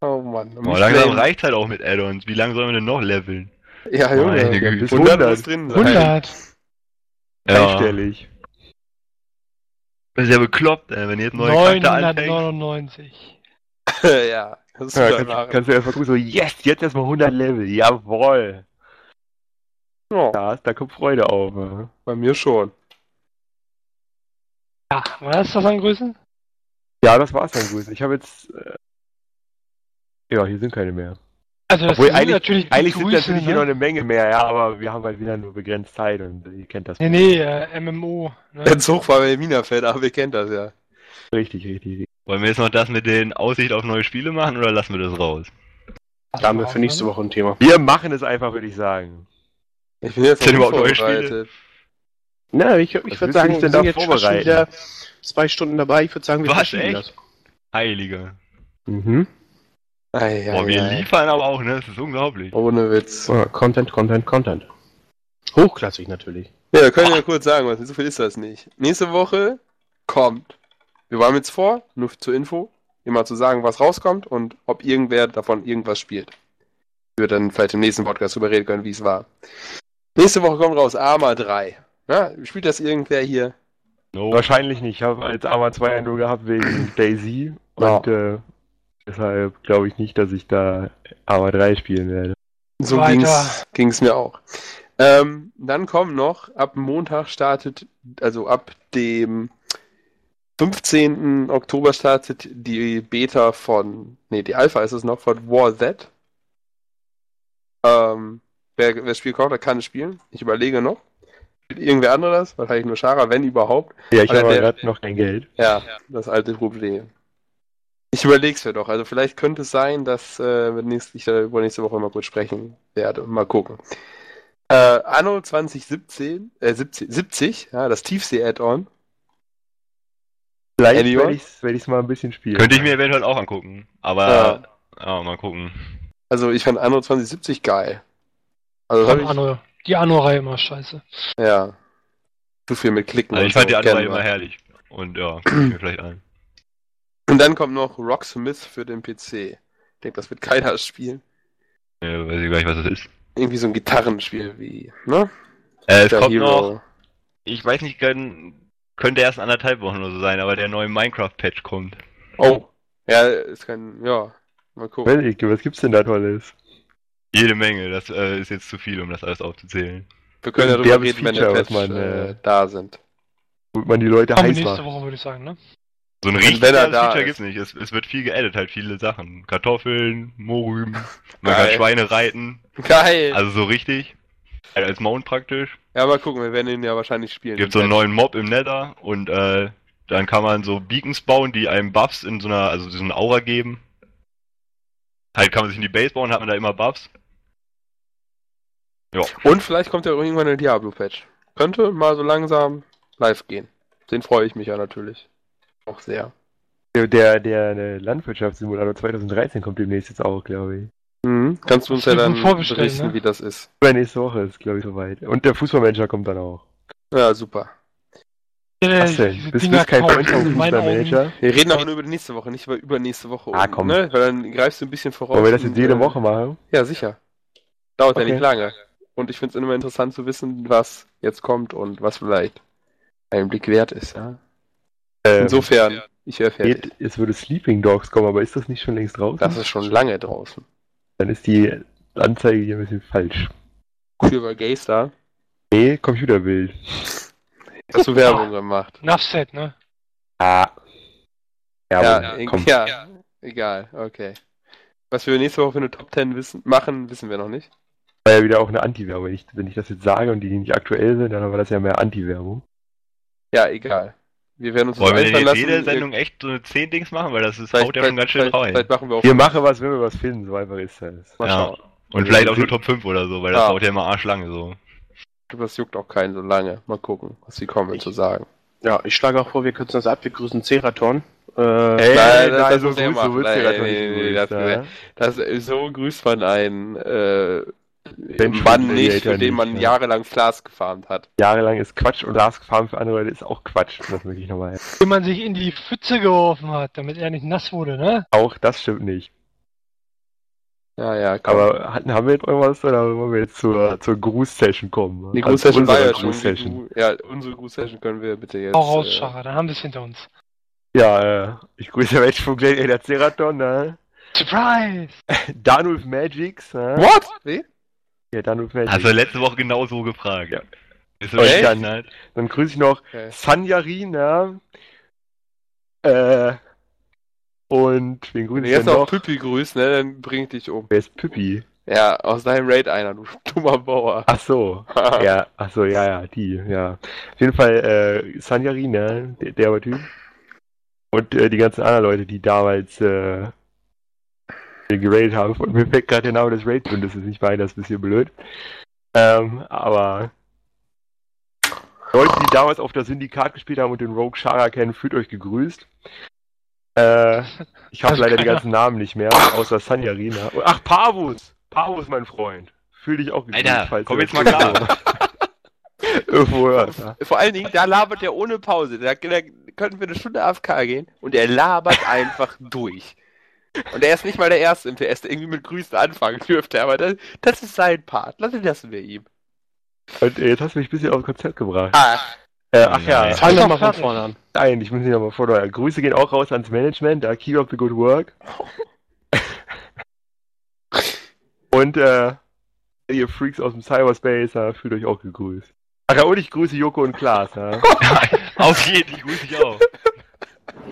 Speaker 1: Oh Mann.
Speaker 5: Boah, langsam reicht halt auch mit Add-ons. Wie lange sollen wir denn noch leveln?
Speaker 1: Ja, Junge.
Speaker 5: Meine
Speaker 1: Ja,
Speaker 5: Güte.
Speaker 1: bis
Speaker 3: 100
Speaker 1: 100 muss drin sein.
Speaker 4: 100.
Speaker 3: Einstellig.
Speaker 5: Das ist ja bekloppt, ey, wenn ihr jetzt neue Charakter anfängt.
Speaker 4: 999.
Speaker 1: ja, das ist
Speaker 3: Ja, kannst, kannst du einfach so, yes, jetzt erstmal 100 Level, jawoll.
Speaker 1: ja,
Speaker 3: Da, da kommt Freude auf. ja.
Speaker 1: bei mir schon.
Speaker 4: Ja, was ist das an Größen?
Speaker 3: Ja, das war's dann gut. Ich habe jetzt. Äh, ja, hier sind keine mehr.
Speaker 4: Also das
Speaker 3: Obwohl,
Speaker 4: sind
Speaker 3: eigentlich-
Speaker 4: natürlich die
Speaker 3: Eigentlich sind
Speaker 4: Größe,
Speaker 3: natürlich hier
Speaker 4: ne?
Speaker 3: noch eine Menge mehr, ja, aber wir haben halt wieder nur begrenzt Zeit und ihr kennt das.
Speaker 4: Nee, nee, äh, MMO. Ne?
Speaker 1: Der Zug war bei Minafeld, aber wir kennen das ja.
Speaker 3: Richtig, richtig. richtig.
Speaker 5: Wollen wir jetzt noch das mit den Aussicht auf neue Spiele machen oder lassen wir das raus?
Speaker 2: Da haben wir für nächste Woche ein Thema.
Speaker 3: Wir machen es einfach, würde ich sagen.
Speaker 1: Ich bin jetzt
Speaker 5: Sind
Speaker 1: noch
Speaker 5: überhaupt neue
Speaker 1: vorbereitet.
Speaker 2: Na, ich, ich würde sagen, wir sind
Speaker 3: da
Speaker 2: jetzt schon wieder zwei Stunden dabei. Ich würde sagen, wir
Speaker 5: Was, echt?
Speaker 2: das.
Speaker 5: Heilige.
Speaker 2: Mhm.
Speaker 1: Ei, ei,
Speaker 5: Boah, wir
Speaker 1: ei.
Speaker 5: liefern aber auch, ne? Das ist unglaublich.
Speaker 1: Ohne Witz.
Speaker 2: Ah, Content, Content, Content. Hochklassig natürlich.
Speaker 1: Ja, können wir ja kurz sagen, was so viel ist das nicht. Nächste Woche kommt. Wir waren jetzt vor, nur zur Info, immer zu sagen, was rauskommt und ob irgendwer davon irgendwas spielt. Wir dann vielleicht im nächsten Podcast drüber reden können, wie es war. Nächste Woche kommt raus Arma 3. Ja, spielt das irgendwer hier?
Speaker 5: No.
Speaker 3: Wahrscheinlich nicht. Ich habe als Arma 2 ja nur gehabt wegen Daisy
Speaker 1: Ja.
Speaker 3: und äh, deshalb glaube ich nicht, dass ich da Arma 3 spielen werde.
Speaker 1: So ging's, ging's mir auch. Ähm, dann kommt noch, ab Montag startet, also ab dem 15. Oktober startet die Beta von, nee, die Alpha ist es noch, von War Z. Ähm, wer, wer das Spiel kauft, der kann es spielen. Ich überlege noch. Spielt irgendwer andere das? Wahrscheinlich nur Schara, wenn überhaupt.
Speaker 3: Ja, ich
Speaker 1: Aber
Speaker 3: habe gerade noch kein Geld.
Speaker 1: Ja, das alte Problem. Ich überleg's mir doch. Also vielleicht könnte es sein, dass äh, wir nächst, ich darüber nächste Woche mal kurz sprechen werde. Mal gucken. Äh, Anno 2017, äh, 70, 70 ja, das Tiefsee-Add-on.
Speaker 3: Vielleicht
Speaker 1: Anyone?
Speaker 3: werde ich es mal ein bisschen spielen.
Speaker 5: Könnte ich mir eventuell auch angucken. Aber, ja, mal gucken.
Speaker 1: Also ich fand Anno 2070 geil. Also ich,
Speaker 4: Anno. Die Anno-Reihe immer scheiße.
Speaker 1: ja. Zu viel mit Klicken.
Speaker 5: Also ich fand
Speaker 1: so,
Speaker 5: die
Speaker 1: kennen
Speaker 5: immer herrlich. Und ja, mir vielleicht an.
Speaker 1: Und dann kommt noch Rocksmith für den PC. Ich denke, das wird keiner spielen.
Speaker 5: Ja, weiß ich gar nicht, was das ist.
Speaker 1: Irgendwie so ein Gitarrenspiel wie, ne?
Speaker 5: Äh, es kommt
Speaker 1: Hero.
Speaker 5: noch, ich weiß nicht, können, könnte erst anderthalb Wochen oder so sein, aber der neue Minecraft-Patch kommt.
Speaker 1: Oh. Ja, es kann, ja. Mal gucken.
Speaker 3: Ich, was gibt's denn da Tolles?
Speaker 5: Jede Menge, das äh, ist jetzt zu viel, um das alles aufzuzählen.
Speaker 1: Wir können darüber reden, wenn
Speaker 3: Feature,
Speaker 1: Patch
Speaker 3: man,
Speaker 1: äh,
Speaker 3: äh,
Speaker 1: da sind.
Speaker 3: Wo man die Leute heiß
Speaker 4: nächste
Speaker 3: macht.
Speaker 4: Woche, würde ich sagen, ne?
Speaker 5: So ein
Speaker 1: Wenn
Speaker 5: richtig geiles
Speaker 1: da
Speaker 5: Feature
Speaker 1: ist.
Speaker 5: gibt's nicht. Es, es wird viel geedit, halt viele Sachen. Kartoffeln, Mohrrüben, man kann Schweine reiten.
Speaker 1: Geil!
Speaker 5: Also so richtig. Halt als Mount praktisch.
Speaker 1: ja, mal gucken, wir werden ihn ja wahrscheinlich spielen.
Speaker 5: Gibt so einen neuen Mob im Nether und äh, dann kann man so Beacons bauen, die einem Buffs in so einer, also so eine Aura geben. Halt kann man sich in die Base bauen, hat man da immer Buffs.
Speaker 1: Und vielleicht kommt ja auch irgendwann ein Diablo-Patch. Könnte mal so langsam live gehen. Den freue ich mich ja natürlich. Auch sehr.
Speaker 3: Der, der, der Landwirtschaftssimulator 2013 kommt demnächst jetzt auch, glaube ich.
Speaker 1: Mhm. Kannst du uns ja dann berichten,
Speaker 4: ne?
Speaker 1: wie das ist.
Speaker 3: Über nächste Woche ist, glaube ich, soweit. Und der Fußballmanager kommt dann auch.
Speaker 1: Ja, super.
Speaker 3: Was denn? Bist du kein. Freund vom Fußballmanager?
Speaker 1: Wir reden aber nur über die nächste Woche, nicht über übernächste Woche.
Speaker 3: Ah, komm.
Speaker 1: Ne? Weil dann greifst du ein bisschen voraus.
Speaker 3: Wollen wir das jetzt jede
Speaker 1: äh,
Speaker 3: Woche machen?
Speaker 1: Ja, sicher. Dauert ja
Speaker 3: Okay.
Speaker 1: nicht lange. Und ich finde es immer interessant zu wissen, was jetzt kommt und was vielleicht einen Blick wert ist. Ja?
Speaker 3: Ähm,
Speaker 1: Insofern, ich wäre fertig.
Speaker 3: es würde Sleeping Dogs kommen, aber ist das nicht schon längst draußen?
Speaker 1: Das ist schon lange draußen.
Speaker 3: Dann ist die Anzeige hier ein bisschen falsch.
Speaker 1: Für Gaystar.
Speaker 3: Nee, Computerbild.
Speaker 1: Hast du Werbung gemacht?
Speaker 4: Nuffset, ne?
Speaker 3: Ah. Ja,
Speaker 1: Ja, ja, egal, okay. Was wir nächste Woche für eine Top 10 wissen, machen, wissen wir noch nicht.
Speaker 3: War ja wieder auch eine Anti-Werbung. Wenn ich, wenn ich das jetzt sage und die nicht aktuell sind, dann war das ja mehr Anti-Werbung.
Speaker 1: Ja, egal. Wir werden uns
Speaker 5: Wollen wir jetzt jede
Speaker 1: lassen.
Speaker 5: Sendung echt so eine 10 Dings machen? Weil das ist,
Speaker 1: Vielleicht,
Speaker 5: haut ja schon ganz schön
Speaker 1: vielleicht,
Speaker 5: rein.
Speaker 1: vielleicht machen wir auch
Speaker 3: Wir machen was, wenn wir was finden, so einfach ist das.
Speaker 1: mal
Speaker 5: Ja.
Speaker 1: schauen.
Speaker 5: Und vielleicht auch nur Top 5 oder so, weil das
Speaker 1: Ja.
Speaker 5: dauert ja immer arschlange so.
Speaker 1: Das juckt auch keinen so lange. Mal gucken, was sie kommen zu sagen.
Speaker 2: Ja, ich schlage auch vor, wir kürzen das ab. Wir grüßen Ceraton. Äh,
Speaker 3: Ey,
Speaker 1: Nein, das- das
Speaker 3: so grüßt, so ja
Speaker 1: Nein,
Speaker 3: grad
Speaker 1: nee,
Speaker 3: nicht
Speaker 1: nee,
Speaker 3: gegrüßt,
Speaker 1: das-
Speaker 3: ja.
Speaker 1: Das, so grüßt man einen äh,
Speaker 3: Bench
Speaker 1: Mann nicht, für den man
Speaker 3: ja.
Speaker 1: jahrelang Flas gefarmt hat.
Speaker 3: Jahrelang ist Quatsch und Last Farm für andere Leute ist auch Quatsch. Das möchte ich nochmal.
Speaker 4: Wenn man sich in die Pfütze geworfen hat, damit er nicht nass wurde, ne?
Speaker 3: Auch das stimmt nicht.
Speaker 1: Ja, ja, komm.
Speaker 3: Aber hatten, haben wir jetzt irgendwas oder wollen wir jetzt zur, zur Gruß-Session kommen?
Speaker 1: die
Speaker 3: Also
Speaker 1: Gruß-Session war
Speaker 3: unsere
Speaker 1: ja schon. Ja, unsere Gruß-Session können wir bitte jetzt.
Speaker 4: Auch raus,
Speaker 1: äh,
Speaker 4: dann haben wir es hinter uns.
Speaker 3: Ja, äh, ich grüße Mensch von Gladiator Ceraton, ne?
Speaker 4: Surprise!
Speaker 3: Danulf Magics, ne?
Speaker 1: What? Wie?
Speaker 3: Ja, Danulf Magics.
Speaker 5: Hast du letzte Woche genau so gefragt.
Speaker 3: Ja.
Speaker 5: Ist echt?
Speaker 3: dann-
Speaker 5: Halt.
Speaker 3: Dann grüße ich noch
Speaker 1: Okay.
Speaker 3: Sanjarin, ne? Äh, und wen grüße
Speaker 1: Wenn du
Speaker 3: ich
Speaker 1: jetzt noch
Speaker 3: noch?
Speaker 1: Püppi grüßt, ne, dann bring ich dich um.
Speaker 3: Wer ist Püppi?
Speaker 1: Ja, aus deinem Raid einer, du dummer Bauer.
Speaker 3: Ach so. ja, ach so, ja, ja, die, ja. Auf jeden Fall, äh, Sanjarin, ne? Der, der war Typ. Und äh, die ganzen anderen Leute, die damals, äh, den geradet haben. Und mir fällt gerade der Name des Raid-Bündnisses nicht bei, das ist ein bisschen blöd. Ähm, aber Leute, die damals auf das Syndikat gespielt haben und den Rogue Shara kennen, fühlt euch gegrüßt. Äh, ich habe leider die ganzen Namen nicht mehr, außer Sanjarin. ne? Ach, Pavus! Pavus, mein Freund. Fühl dich auch gegrüßt,
Speaker 5: Alter,
Speaker 3: falls
Speaker 5: komm jetzt
Speaker 3: das
Speaker 5: mal klar.
Speaker 3: irgendwo-. Ja.
Speaker 1: Vor allen Dingen, da labert der ohne Pause. Da, da könnten wir eine Stunde AFK gehen und er labert einfach durch. Und er ist nicht mal der Erste im TS, der irgendwie mit Grüßen anfangen dürfte, aber das, das ist sein Part. Lassen lassen wir ihm.
Speaker 3: Und äh, jetzt hast du mich ein bisschen aufs Konzept gebracht.
Speaker 1: Ah,
Speaker 3: Äh, ach ja,
Speaker 5: Nein.
Speaker 2: Fang doch mal von vorne an.
Speaker 3: nein, ich muss mich nochmal fordern. Grüße gehen auch raus ans Management, da keep up the good work. Und äh, ihr Freaks aus dem Cyberspace, ja, fühlt euch auch gegrüßt. Ach ja, und ich grüße Joko und Klaas. Ja.
Speaker 5: Auf jeden, die grüße ich auch.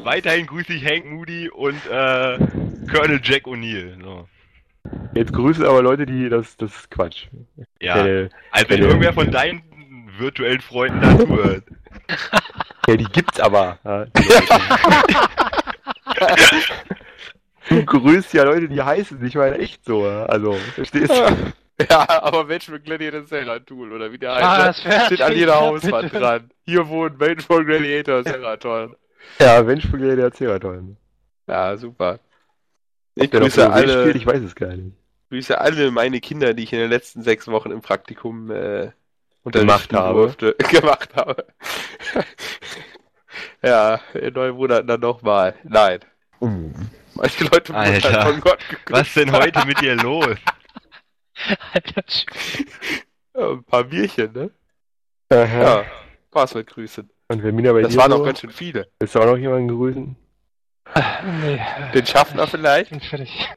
Speaker 5: Weiterhin grüße ich Hank Moody und äh, Colonel Jack O'Neill. So.
Speaker 3: Jetzt grüße aber Leute, die, das, das ist Quatsch.
Speaker 5: Ja,
Speaker 3: Äh,
Speaker 5: also wenn
Speaker 3: äh,
Speaker 5: irgendwer von deinen virtuellen Freunden da zuhört.
Speaker 3: ja, die gibt's aber. Ja, du grüßt ja Leute, die heißen, ich meine echt so. Also, verstehst du?
Speaker 1: ja, aber Mensch mit Gladiator Serra Tool, oder wie der heißt.
Speaker 4: Ah, das wär
Speaker 1: Steht an jeder Hauswand dran. Hier wohnt Mensch von Gladiator Seraton.
Speaker 3: Ja, Mensch, der Ceraton.
Speaker 1: Ja, super. Ich
Speaker 3: noch
Speaker 1: grüße alle,
Speaker 3: spielt, ich weiß es gar nicht.
Speaker 1: grüße alle meine Kinder, die ich in den letzten sechs Wochen im Praktikum äh,
Speaker 3: Gemacht habe.
Speaker 1: durfte. Gemacht habe. ja, in neun Monaten dann nochmal. Nein. Manche Leute wurden
Speaker 5: Alter.
Speaker 1: halt von Gott gegrüßt.
Speaker 5: Was denn heute mit dir los?
Speaker 4: Alter,
Speaker 1: Ja, ein paar Bierchen, ne?
Speaker 3: Aha.
Speaker 1: Ja. Passwortgrüßen.
Speaker 3: Und wer Mina bei
Speaker 1: Das
Speaker 3: dir
Speaker 1: waren
Speaker 3: so?
Speaker 1: auch ganz schön viele.
Speaker 3: Willst du auch noch jemanden grüßen?
Speaker 4: nee.
Speaker 1: Den Schaffner
Speaker 4: Ich
Speaker 1: vielleicht?
Speaker 4: bin fertig.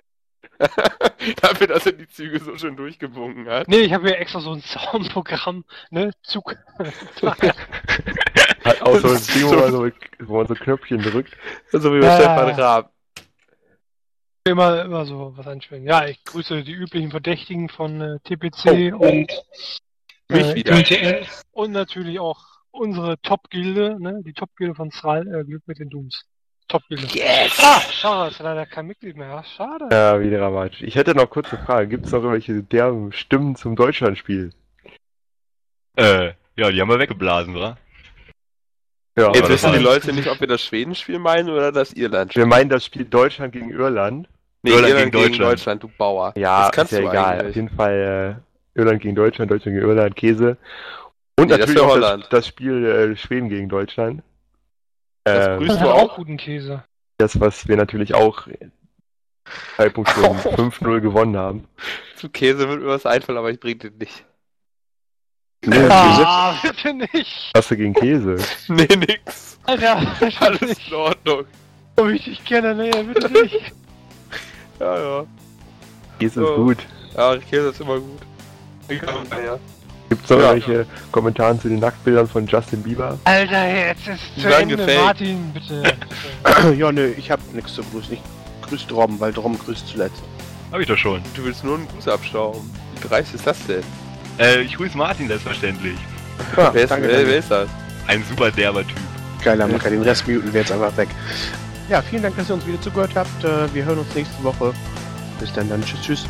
Speaker 1: Dafür, dass er die Züge so schön durchgewunken hat.
Speaker 4: Nee, ich habe hier extra so ein Soundprogramm, ne? Zug.
Speaker 3: Hat auch so ein Ding, wo
Speaker 1: so-
Speaker 3: man so, wo man so Knöpfchen drückt.
Speaker 1: So wie bei
Speaker 4: Ja.
Speaker 1: Stefan Raab.
Speaker 4: immer, immer so was anspielen. Ja, ich grüße die üblichen Verdächtigen von äh, TPC und
Speaker 1: Mich
Speaker 4: äh,
Speaker 1: wieder.
Speaker 4: Und natürlich auch unsere Top-Gilde, ne? Die Top-Gilde von Sral, äh, Glück mit den Dooms. Top-Gilde.
Speaker 1: Yes!
Speaker 4: Ah, schade, ist leider kein Mitglied mehr. Schade.
Speaker 3: Ja, wie dramatisch. Ich hätte noch kurz eine Frage. Gibt es noch irgendwelche derben Stimmen zum Deutschlandspiel?
Speaker 5: äh, ja, die haben wir weggeblasen, oder?
Speaker 3: Ja,
Speaker 1: Jetzt wissen die Leute nicht, ob wir das Schwedenspiel meinen oder das Irlandspiel.
Speaker 3: wir meinen das Spiel Deutschland gegen Irland.
Speaker 1: Nee,
Speaker 5: Irland
Speaker 1: Irland,
Speaker 5: gegen
Speaker 1: gegen,
Speaker 5: Deutschland.
Speaker 1: Deutschland. du Bauer.
Speaker 3: Ja,
Speaker 1: das kannst
Speaker 3: ist ja
Speaker 1: du
Speaker 3: egal. Auf
Speaker 1: eigentlich.
Speaker 3: jeden Fall äh, Irland gegen Deutschland, Deutschland gegen Irland, Käse. Und
Speaker 1: Nee, das
Speaker 3: natürlich
Speaker 1: wär
Speaker 3: auch
Speaker 1: Holland.
Speaker 3: das, das Spiel äh, Schweden gegen Deutschland.
Speaker 1: Das
Speaker 3: Ähm,
Speaker 1: grüßt
Speaker 4: Das
Speaker 1: du
Speaker 4: hat
Speaker 1: auch?
Speaker 4: guten Käse.
Speaker 3: das, was wir natürlich auch
Speaker 1: Oh.
Speaker 3: 5-0 gewonnen haben.
Speaker 1: Zu Käse wird mir was einfallen, aber ich bring den nicht.
Speaker 3: Nee.
Speaker 4: Ah, bitte nicht.
Speaker 3: Was hast du gegen Käse?
Speaker 1: Nee, nix.
Speaker 4: Alter,
Speaker 1: Alles
Speaker 4: alles
Speaker 1: in
Speaker 4: nicht.
Speaker 1: Ordnung.
Speaker 4: So wie ich dich kenne, nee, bitte nicht.
Speaker 1: Ja, ja.
Speaker 3: Käse ist
Speaker 1: Oh.
Speaker 3: gut.
Speaker 1: Ja, Käse ist immer gut. Ja.
Speaker 3: Gibt es noch
Speaker 1: Ja.
Speaker 3: irgendwelche Kommentare zu den Nacktbildern von Justin Bieber?
Speaker 4: Alter, jetzt ist zu Ende.
Speaker 1: gefällt.
Speaker 4: Martin, bitte. bitte.
Speaker 2: ja, nö, ich hab nichts zu grüßen. Ich grüße Drom, weil Drom grüßt zuletzt.
Speaker 5: Hab ich doch schon.
Speaker 1: Du willst nur einen Gruß abstauben. Wie dreist ist das denn?
Speaker 5: Äh, ich grüße Martin selbstverständlich.
Speaker 2: Ja,
Speaker 1: wer, ist,
Speaker 2: danke,
Speaker 1: wer,
Speaker 2: danke.
Speaker 1: wer ist das?
Speaker 5: Ein super derber Typ.
Speaker 2: Geiler Macker, den Rest muten wir jetzt einfach weg. Ja, vielen Dank, dass ihr uns wieder zugehört habt. Äh, Wir hören uns nächste Woche. Bis dann, dann. Tschüss, tschüss.